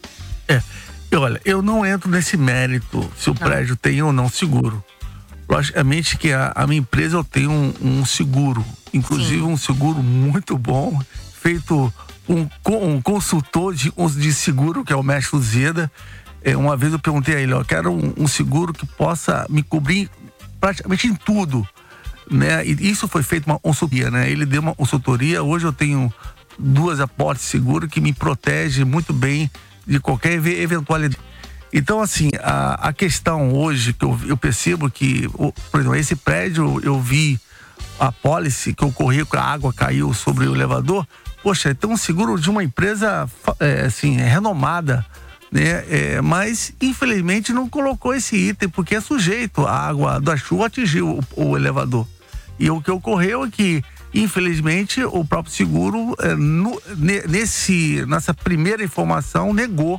E olha, eu não entro nesse mérito se o prédio tem ou não seguro. Logicamente que a, a minha empresa eu tenho um, um seguro, inclusive um seguro muito bom, feito um, um consultor de, de seguro, que é o mestre Zeda. É, uma vez eu perguntei a ele, ó, quero um, um seguro que possa me cobrir praticamente em tudo. Né? E isso foi feito uma consultoria, né? Ele deu uma consultoria, hoje eu tenho duas aportes seguro que me protege muito bem de qualquer eve- eventualidade. Então, assim, a, a questão hoje que eu, eu percebo que, por exemplo, esse prédio eu vi a pólice que ocorreu que a água caiu sobre o elevador. Poxa, então um seguro de uma empresa é, assim, renomada, né? É, mas infelizmente não colocou esse item porque é sujeito a água da chuva atingiu o, o elevador. E o que ocorreu é que infelizmente o próprio seguro é, no- ne- nesse nessa primeira informação negou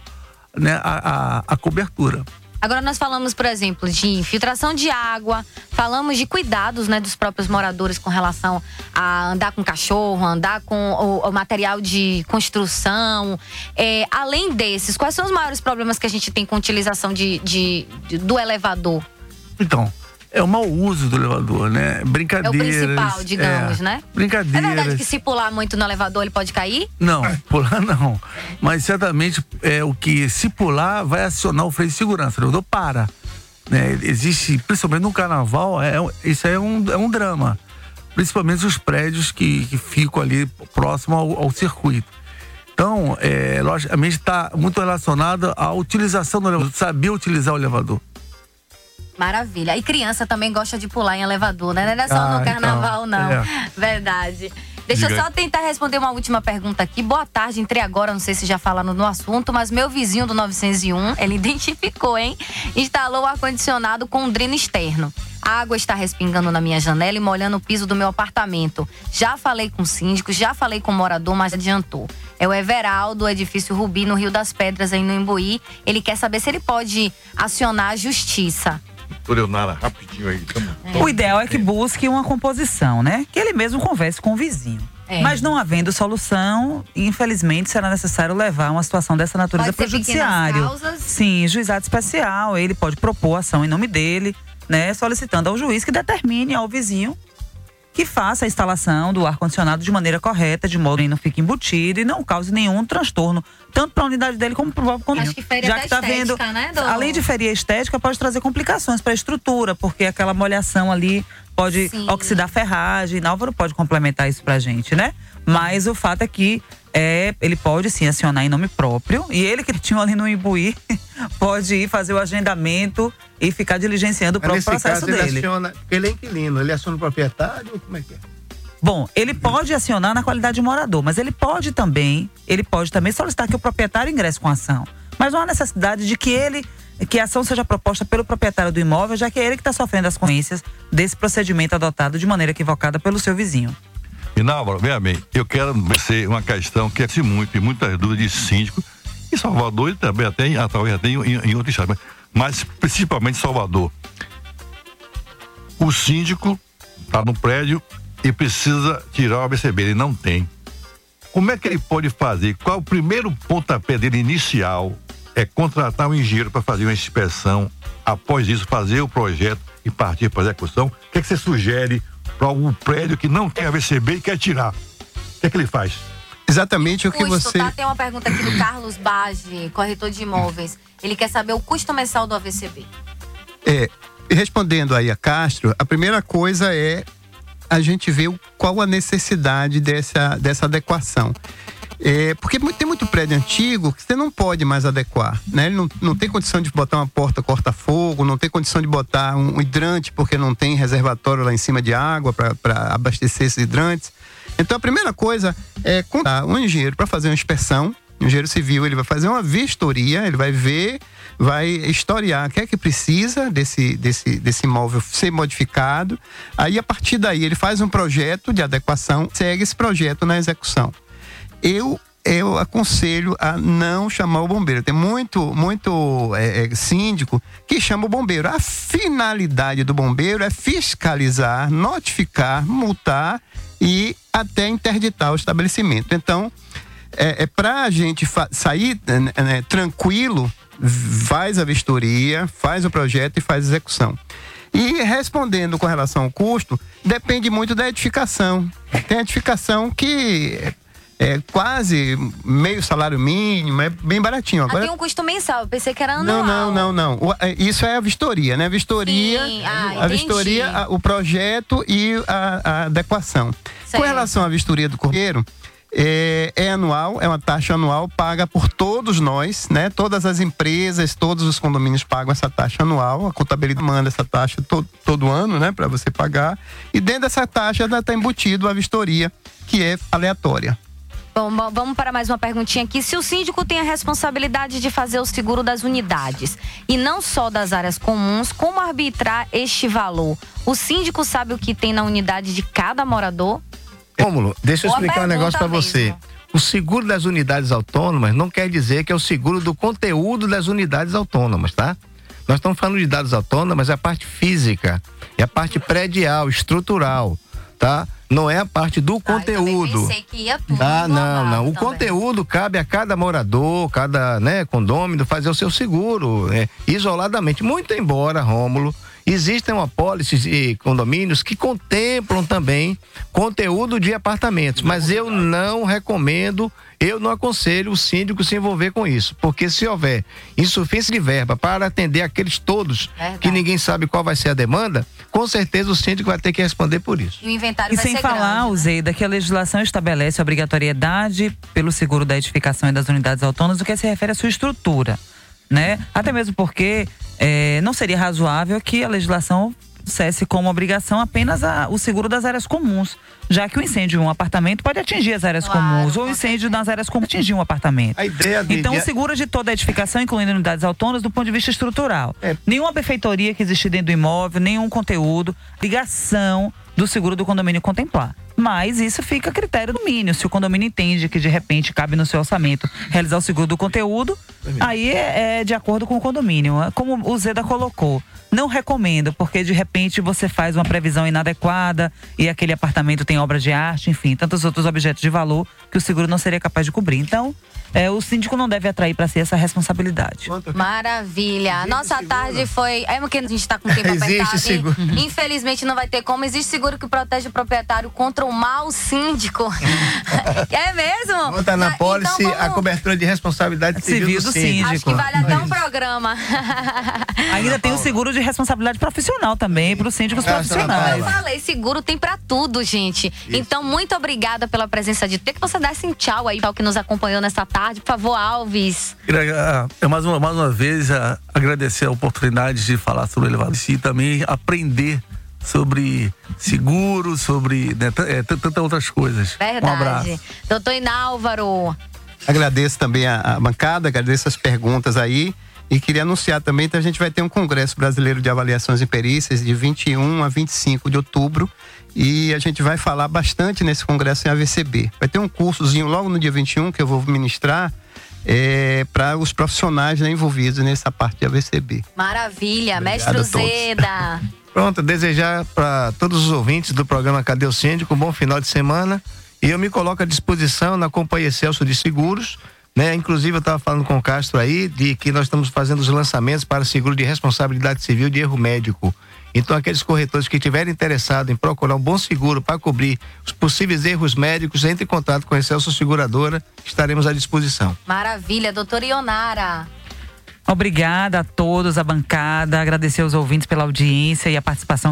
né, a, a- a cobertura. Agora nós falamos, por exemplo, de infiltração de água, falamos de cuidados né, dos próprios moradores com relação a andar com cachorro, andar com o, o material de construção. É, além desses, quais são os maiores problemas que a gente tem com a utilização de, de- de- do elevador? Então, é o mau uso do elevador, né? É o Brincadeiras. principal, digamos, é, né? É Brincadeiras. verdade que se pular muito no elevador, ele pode cair? Não, pular não. Mas certamente é o que se pular vai acionar o freio de segurança. O elevador para. Né? Existe, principalmente no carnaval, é, isso é um, é um drama. Principalmente os prédios que, que ficam ali próximo ao, ao circuito. Então, é, logicamente, está muito relacionado à utilização do elevador, saber utilizar o elevador. Maravilha. E criança também gosta de pular em elevador, né? Não é só Ah, no carnaval, então, não. é. Verdade. Deixa Diga eu só tentar responder uma última pergunta aqui. Boa tarde, entrei agora, não sei se já falaram no assunto, mas meu vizinho do 901, ele identificou, hein? Instalou o ar-condicionado com um dreno externo. A água está respingando na minha janela e molhando o piso do meu apartamento. Já falei com o síndico, já falei com o morador, mas adiantou. É o Everaldo, do edifício Rubi, no Rio das Pedras, aí no Imbuí. Ele quer saber se ele pode acionar a justiça. Doutora Leonara, rapidinho aí. Tamo- O ideal é que busque uma composição, né? Que ele mesmo converse com o vizinho. É. Mas não havendo solução, infelizmente será necessário levar uma situação dessa natureza para o judiciário. causas? Sim, juizado especial, ele pode propor ação em nome dele, né? Solicitando ao juiz que determine ao vizinho que faça a instalação do ar-condicionado de maneira correta, de modo que não fique embutido e não cause nenhum transtorno, tanto para a unidade dele como para o próprio condomínio. Acho que fere Já que vendo, estética, né, Dô? além de ferir a estética, pode trazer complicações para a estrutura, porque aquela molhação ali pode Sim. oxidar ferragem. Álvaro pode complementar isso pra gente, né? Mas o fato é que é, ele pode sim acionar em nome próprio e ele que tinha ali no Imbuí pode ir fazer o agendamento e ficar diligenciando o próprio processo caso, ele dele. aciona. Ele é inquilino, ele aciona o proprietário? Como é que é? Bom, ele pode acionar na qualidade de morador, mas ele pode também, ele pode também solicitar que o proprietário ingresse com a ação. Mas não há necessidade de que ele, que a ação seja proposta pelo proprietário do imóvel, já que é ele que está sofrendo as consequências desse procedimento adotado de maneira equivocada pelo seu vizinho. E Álvaro, veja bem, eu quero ser uma questão que é muito, e muitas dúvidas de síndico, em Salvador e também até talvez até em, em, em outros estados, mas, mas principalmente em Salvador. O síndico está no prédio e precisa tirar o ABCB, ele não tem. Como é que ele pode fazer? Qual o primeiro pontapé dele inicial? É contratar um engenheiro para fazer uma inspeção, após isso fazer o projeto e partir para a execução. O que, é que você sugere para um prédio que não tem ABCB e quer tirar? O que é que ele faz? Exatamente o que Custo, você. tá? Tem uma pergunta aqui do Carlos Bage, corretor de imóveis. Ele quer saber o custo mensal do AVCB. É, respondendo aí a Castro, a primeira coisa é a gente ver o- qual a necessidade dessa, dessa adequação. É, porque tem muito prédio antigo que você não pode mais adequar, né? Ele não, não tem condição de botar uma porta corta-fogo, não tem condição de botar um hidrante porque não tem reservatório lá em cima de água para abastecer esses hidrantes. Então a primeira coisa é contar um engenheiro para fazer uma inspeção. O engenheiro civil ele vai fazer uma vistoria, ele vai ver, vai historiar o que é que precisa desse, desse, desse imóvel ser modificado. Aí a partir daí ele faz um projeto de adequação, segue esse projeto na execução eu eu aconselho a não chamar o bombeiro. Tem muito muito é, é, síndico que chama o bombeiro. A finalidade do bombeiro é fiscalizar, notificar, multar e até interditar o estabelecimento. Então, é, é para a gente sair né, né, tranquilo, faz a vistoria, faz o projeto e faz a execução. E respondendo com relação ao custo, depende muito da edificação. Tem edificação que é quase meio salário mínimo, é bem baratinho. Ah, Agora, tem um custo mensal, eu pensei que era anual. não, não, não, não. O- é, Isso é a vistoria, né? Vistoria, Sim, ah, a entendi. vistoria, a- o projeto e a, a adequação. Com relação à vistoria do correio, é, é anual, é uma taxa anual paga por todos nós, né? Todas as empresas, todos os condomínios pagam essa taxa anual. A contabilidade manda essa taxa to- todo ano, né? Para você pagar. E dentro dessa taxa está embutido a vistoria, que é aleatória. Bom, bom, vamos para mais uma perguntinha aqui. Se o síndico tem a responsabilidade de fazer o seguro das unidades e não só das áreas comuns, como arbitrar este valor? O síndico sabe o que tem na unidade de cada morador? Rômulo, deixa eu Boa explicar um negócio pergunta você. O seguro das unidades autônomas não quer dizer que é o seguro do conteúdo das unidades autônomas, tá? Nós estamos falando de dados autônomas, é a parte física, é a parte predial, estrutural, tá? Não é a parte do conteúdo. Pensei que ia tudo. Ah, não, não. O também. conteúdo cabe a cada morador, cada né, condômino fazer o seu seguro, né, isoladamente. Muito embora, Rômulo, existem uma pólice de condomínios que contemplam também conteúdo de apartamentos, mas eu não recomendo, eu não aconselho o síndico se envolver com isso, porque se houver insuficiência de verba para atender aqueles todos que ninguém sabe qual vai ser a demanda, com certeza o síndico vai ter que responder por isso. E o inventário E vai sem ser falar, grande. né? Zeida, que a legislação estabelece a obrigatoriedade pelo seguro da edificação e das unidades autônomas, no que se refere à sua estrutura. Né? Até mesmo porque eh, não seria razoável que a legislação cesse como obrigação apenas a- o seguro das áreas comuns, já que o incêndio em um apartamento pode atingir as áreas comuns, ou o incêndio nas áreas comuns atingir um apartamento. A ideia de- então, de- o seguro de toda a edificação, incluindo unidades autônomas, do ponto de vista estrutural. É. Nenhuma benfeitoria que existe dentro do imóvel, nenhum conteúdo, ligação do seguro do condomínio contemplar. Mas isso fica a critério do condomínio. Se o condomínio entende que de repente cabe no seu orçamento realizar o seguro do conteúdo, aí é, é de acordo com o condomínio. Como o Zeda colocou, não recomendo, porque de repente você faz uma previsão inadequada e aquele apartamento tem obra de arte, enfim, tantos outros objetos de valor que o seguro não seria capaz de cobrir. Então, é, o síndico não deve atrair para si essa responsabilidade. Maravilha. Nossa tarde foi. É porque a gente tá com o tempo Existe apertado. hein? seguro. Infelizmente não vai ter como. Existe seguro que protege o proprietário contra o mau síndico. é mesmo? Bota na pólice então vamos- a cobertura de responsabilidade civil, Civil do do síndico. síndico. Acho que vale até um programa. Ainda tem o seguro de responsabilidade profissional também para os síndicos Como profissionais. eu falei, seguro tem pra tudo, gente. Então, muito obrigada pela presença de ter que você desse um tchau aí para o que nos acompanhou nessa tarde. Por favor, Alves. Queria, ah, mais, uma, mais uma vez ah, agradecer a oportunidade de falar sobre o elevado e também aprender sobre seguro, sobre né, é, tantas outras coisas. Um abraço. Verdade. Doutor Inálvaro. Agradeço também a, a bancada, agradeço as perguntas aí. E queria anunciar também que a gente vai ter um Congresso Brasileiro de Avaliações e Perícias de 21 a 25 de outubro. E a gente vai falar bastante nesse congresso em AVCB. Vai ter um cursozinho logo no dia 21 que eu vou ministrar para os profissionais né, envolvidos nessa parte de AVCB. Maravilha. Obrigado Mestre. Zeda. Pronto, desejar para todos os ouvintes do programa Cadê o Síndico um bom final de semana. E eu me coloco à disposição na Companhia Celso de Seguros. Né? Inclusive, eu estava falando com o Castro aí de que nós estamos fazendo os lançamentos para seguro de responsabilidade civil de erro médico. Então, aqueles corretores que estiverem interessados em procurar um bom seguro para cobrir os possíveis erros médicos, entre em contato com a Excelso Seguradora, estaremos à disposição. Maravilha, doutor Ionara. Obrigada a todos, a bancada, agradecer aos ouvintes pela audiência e a participação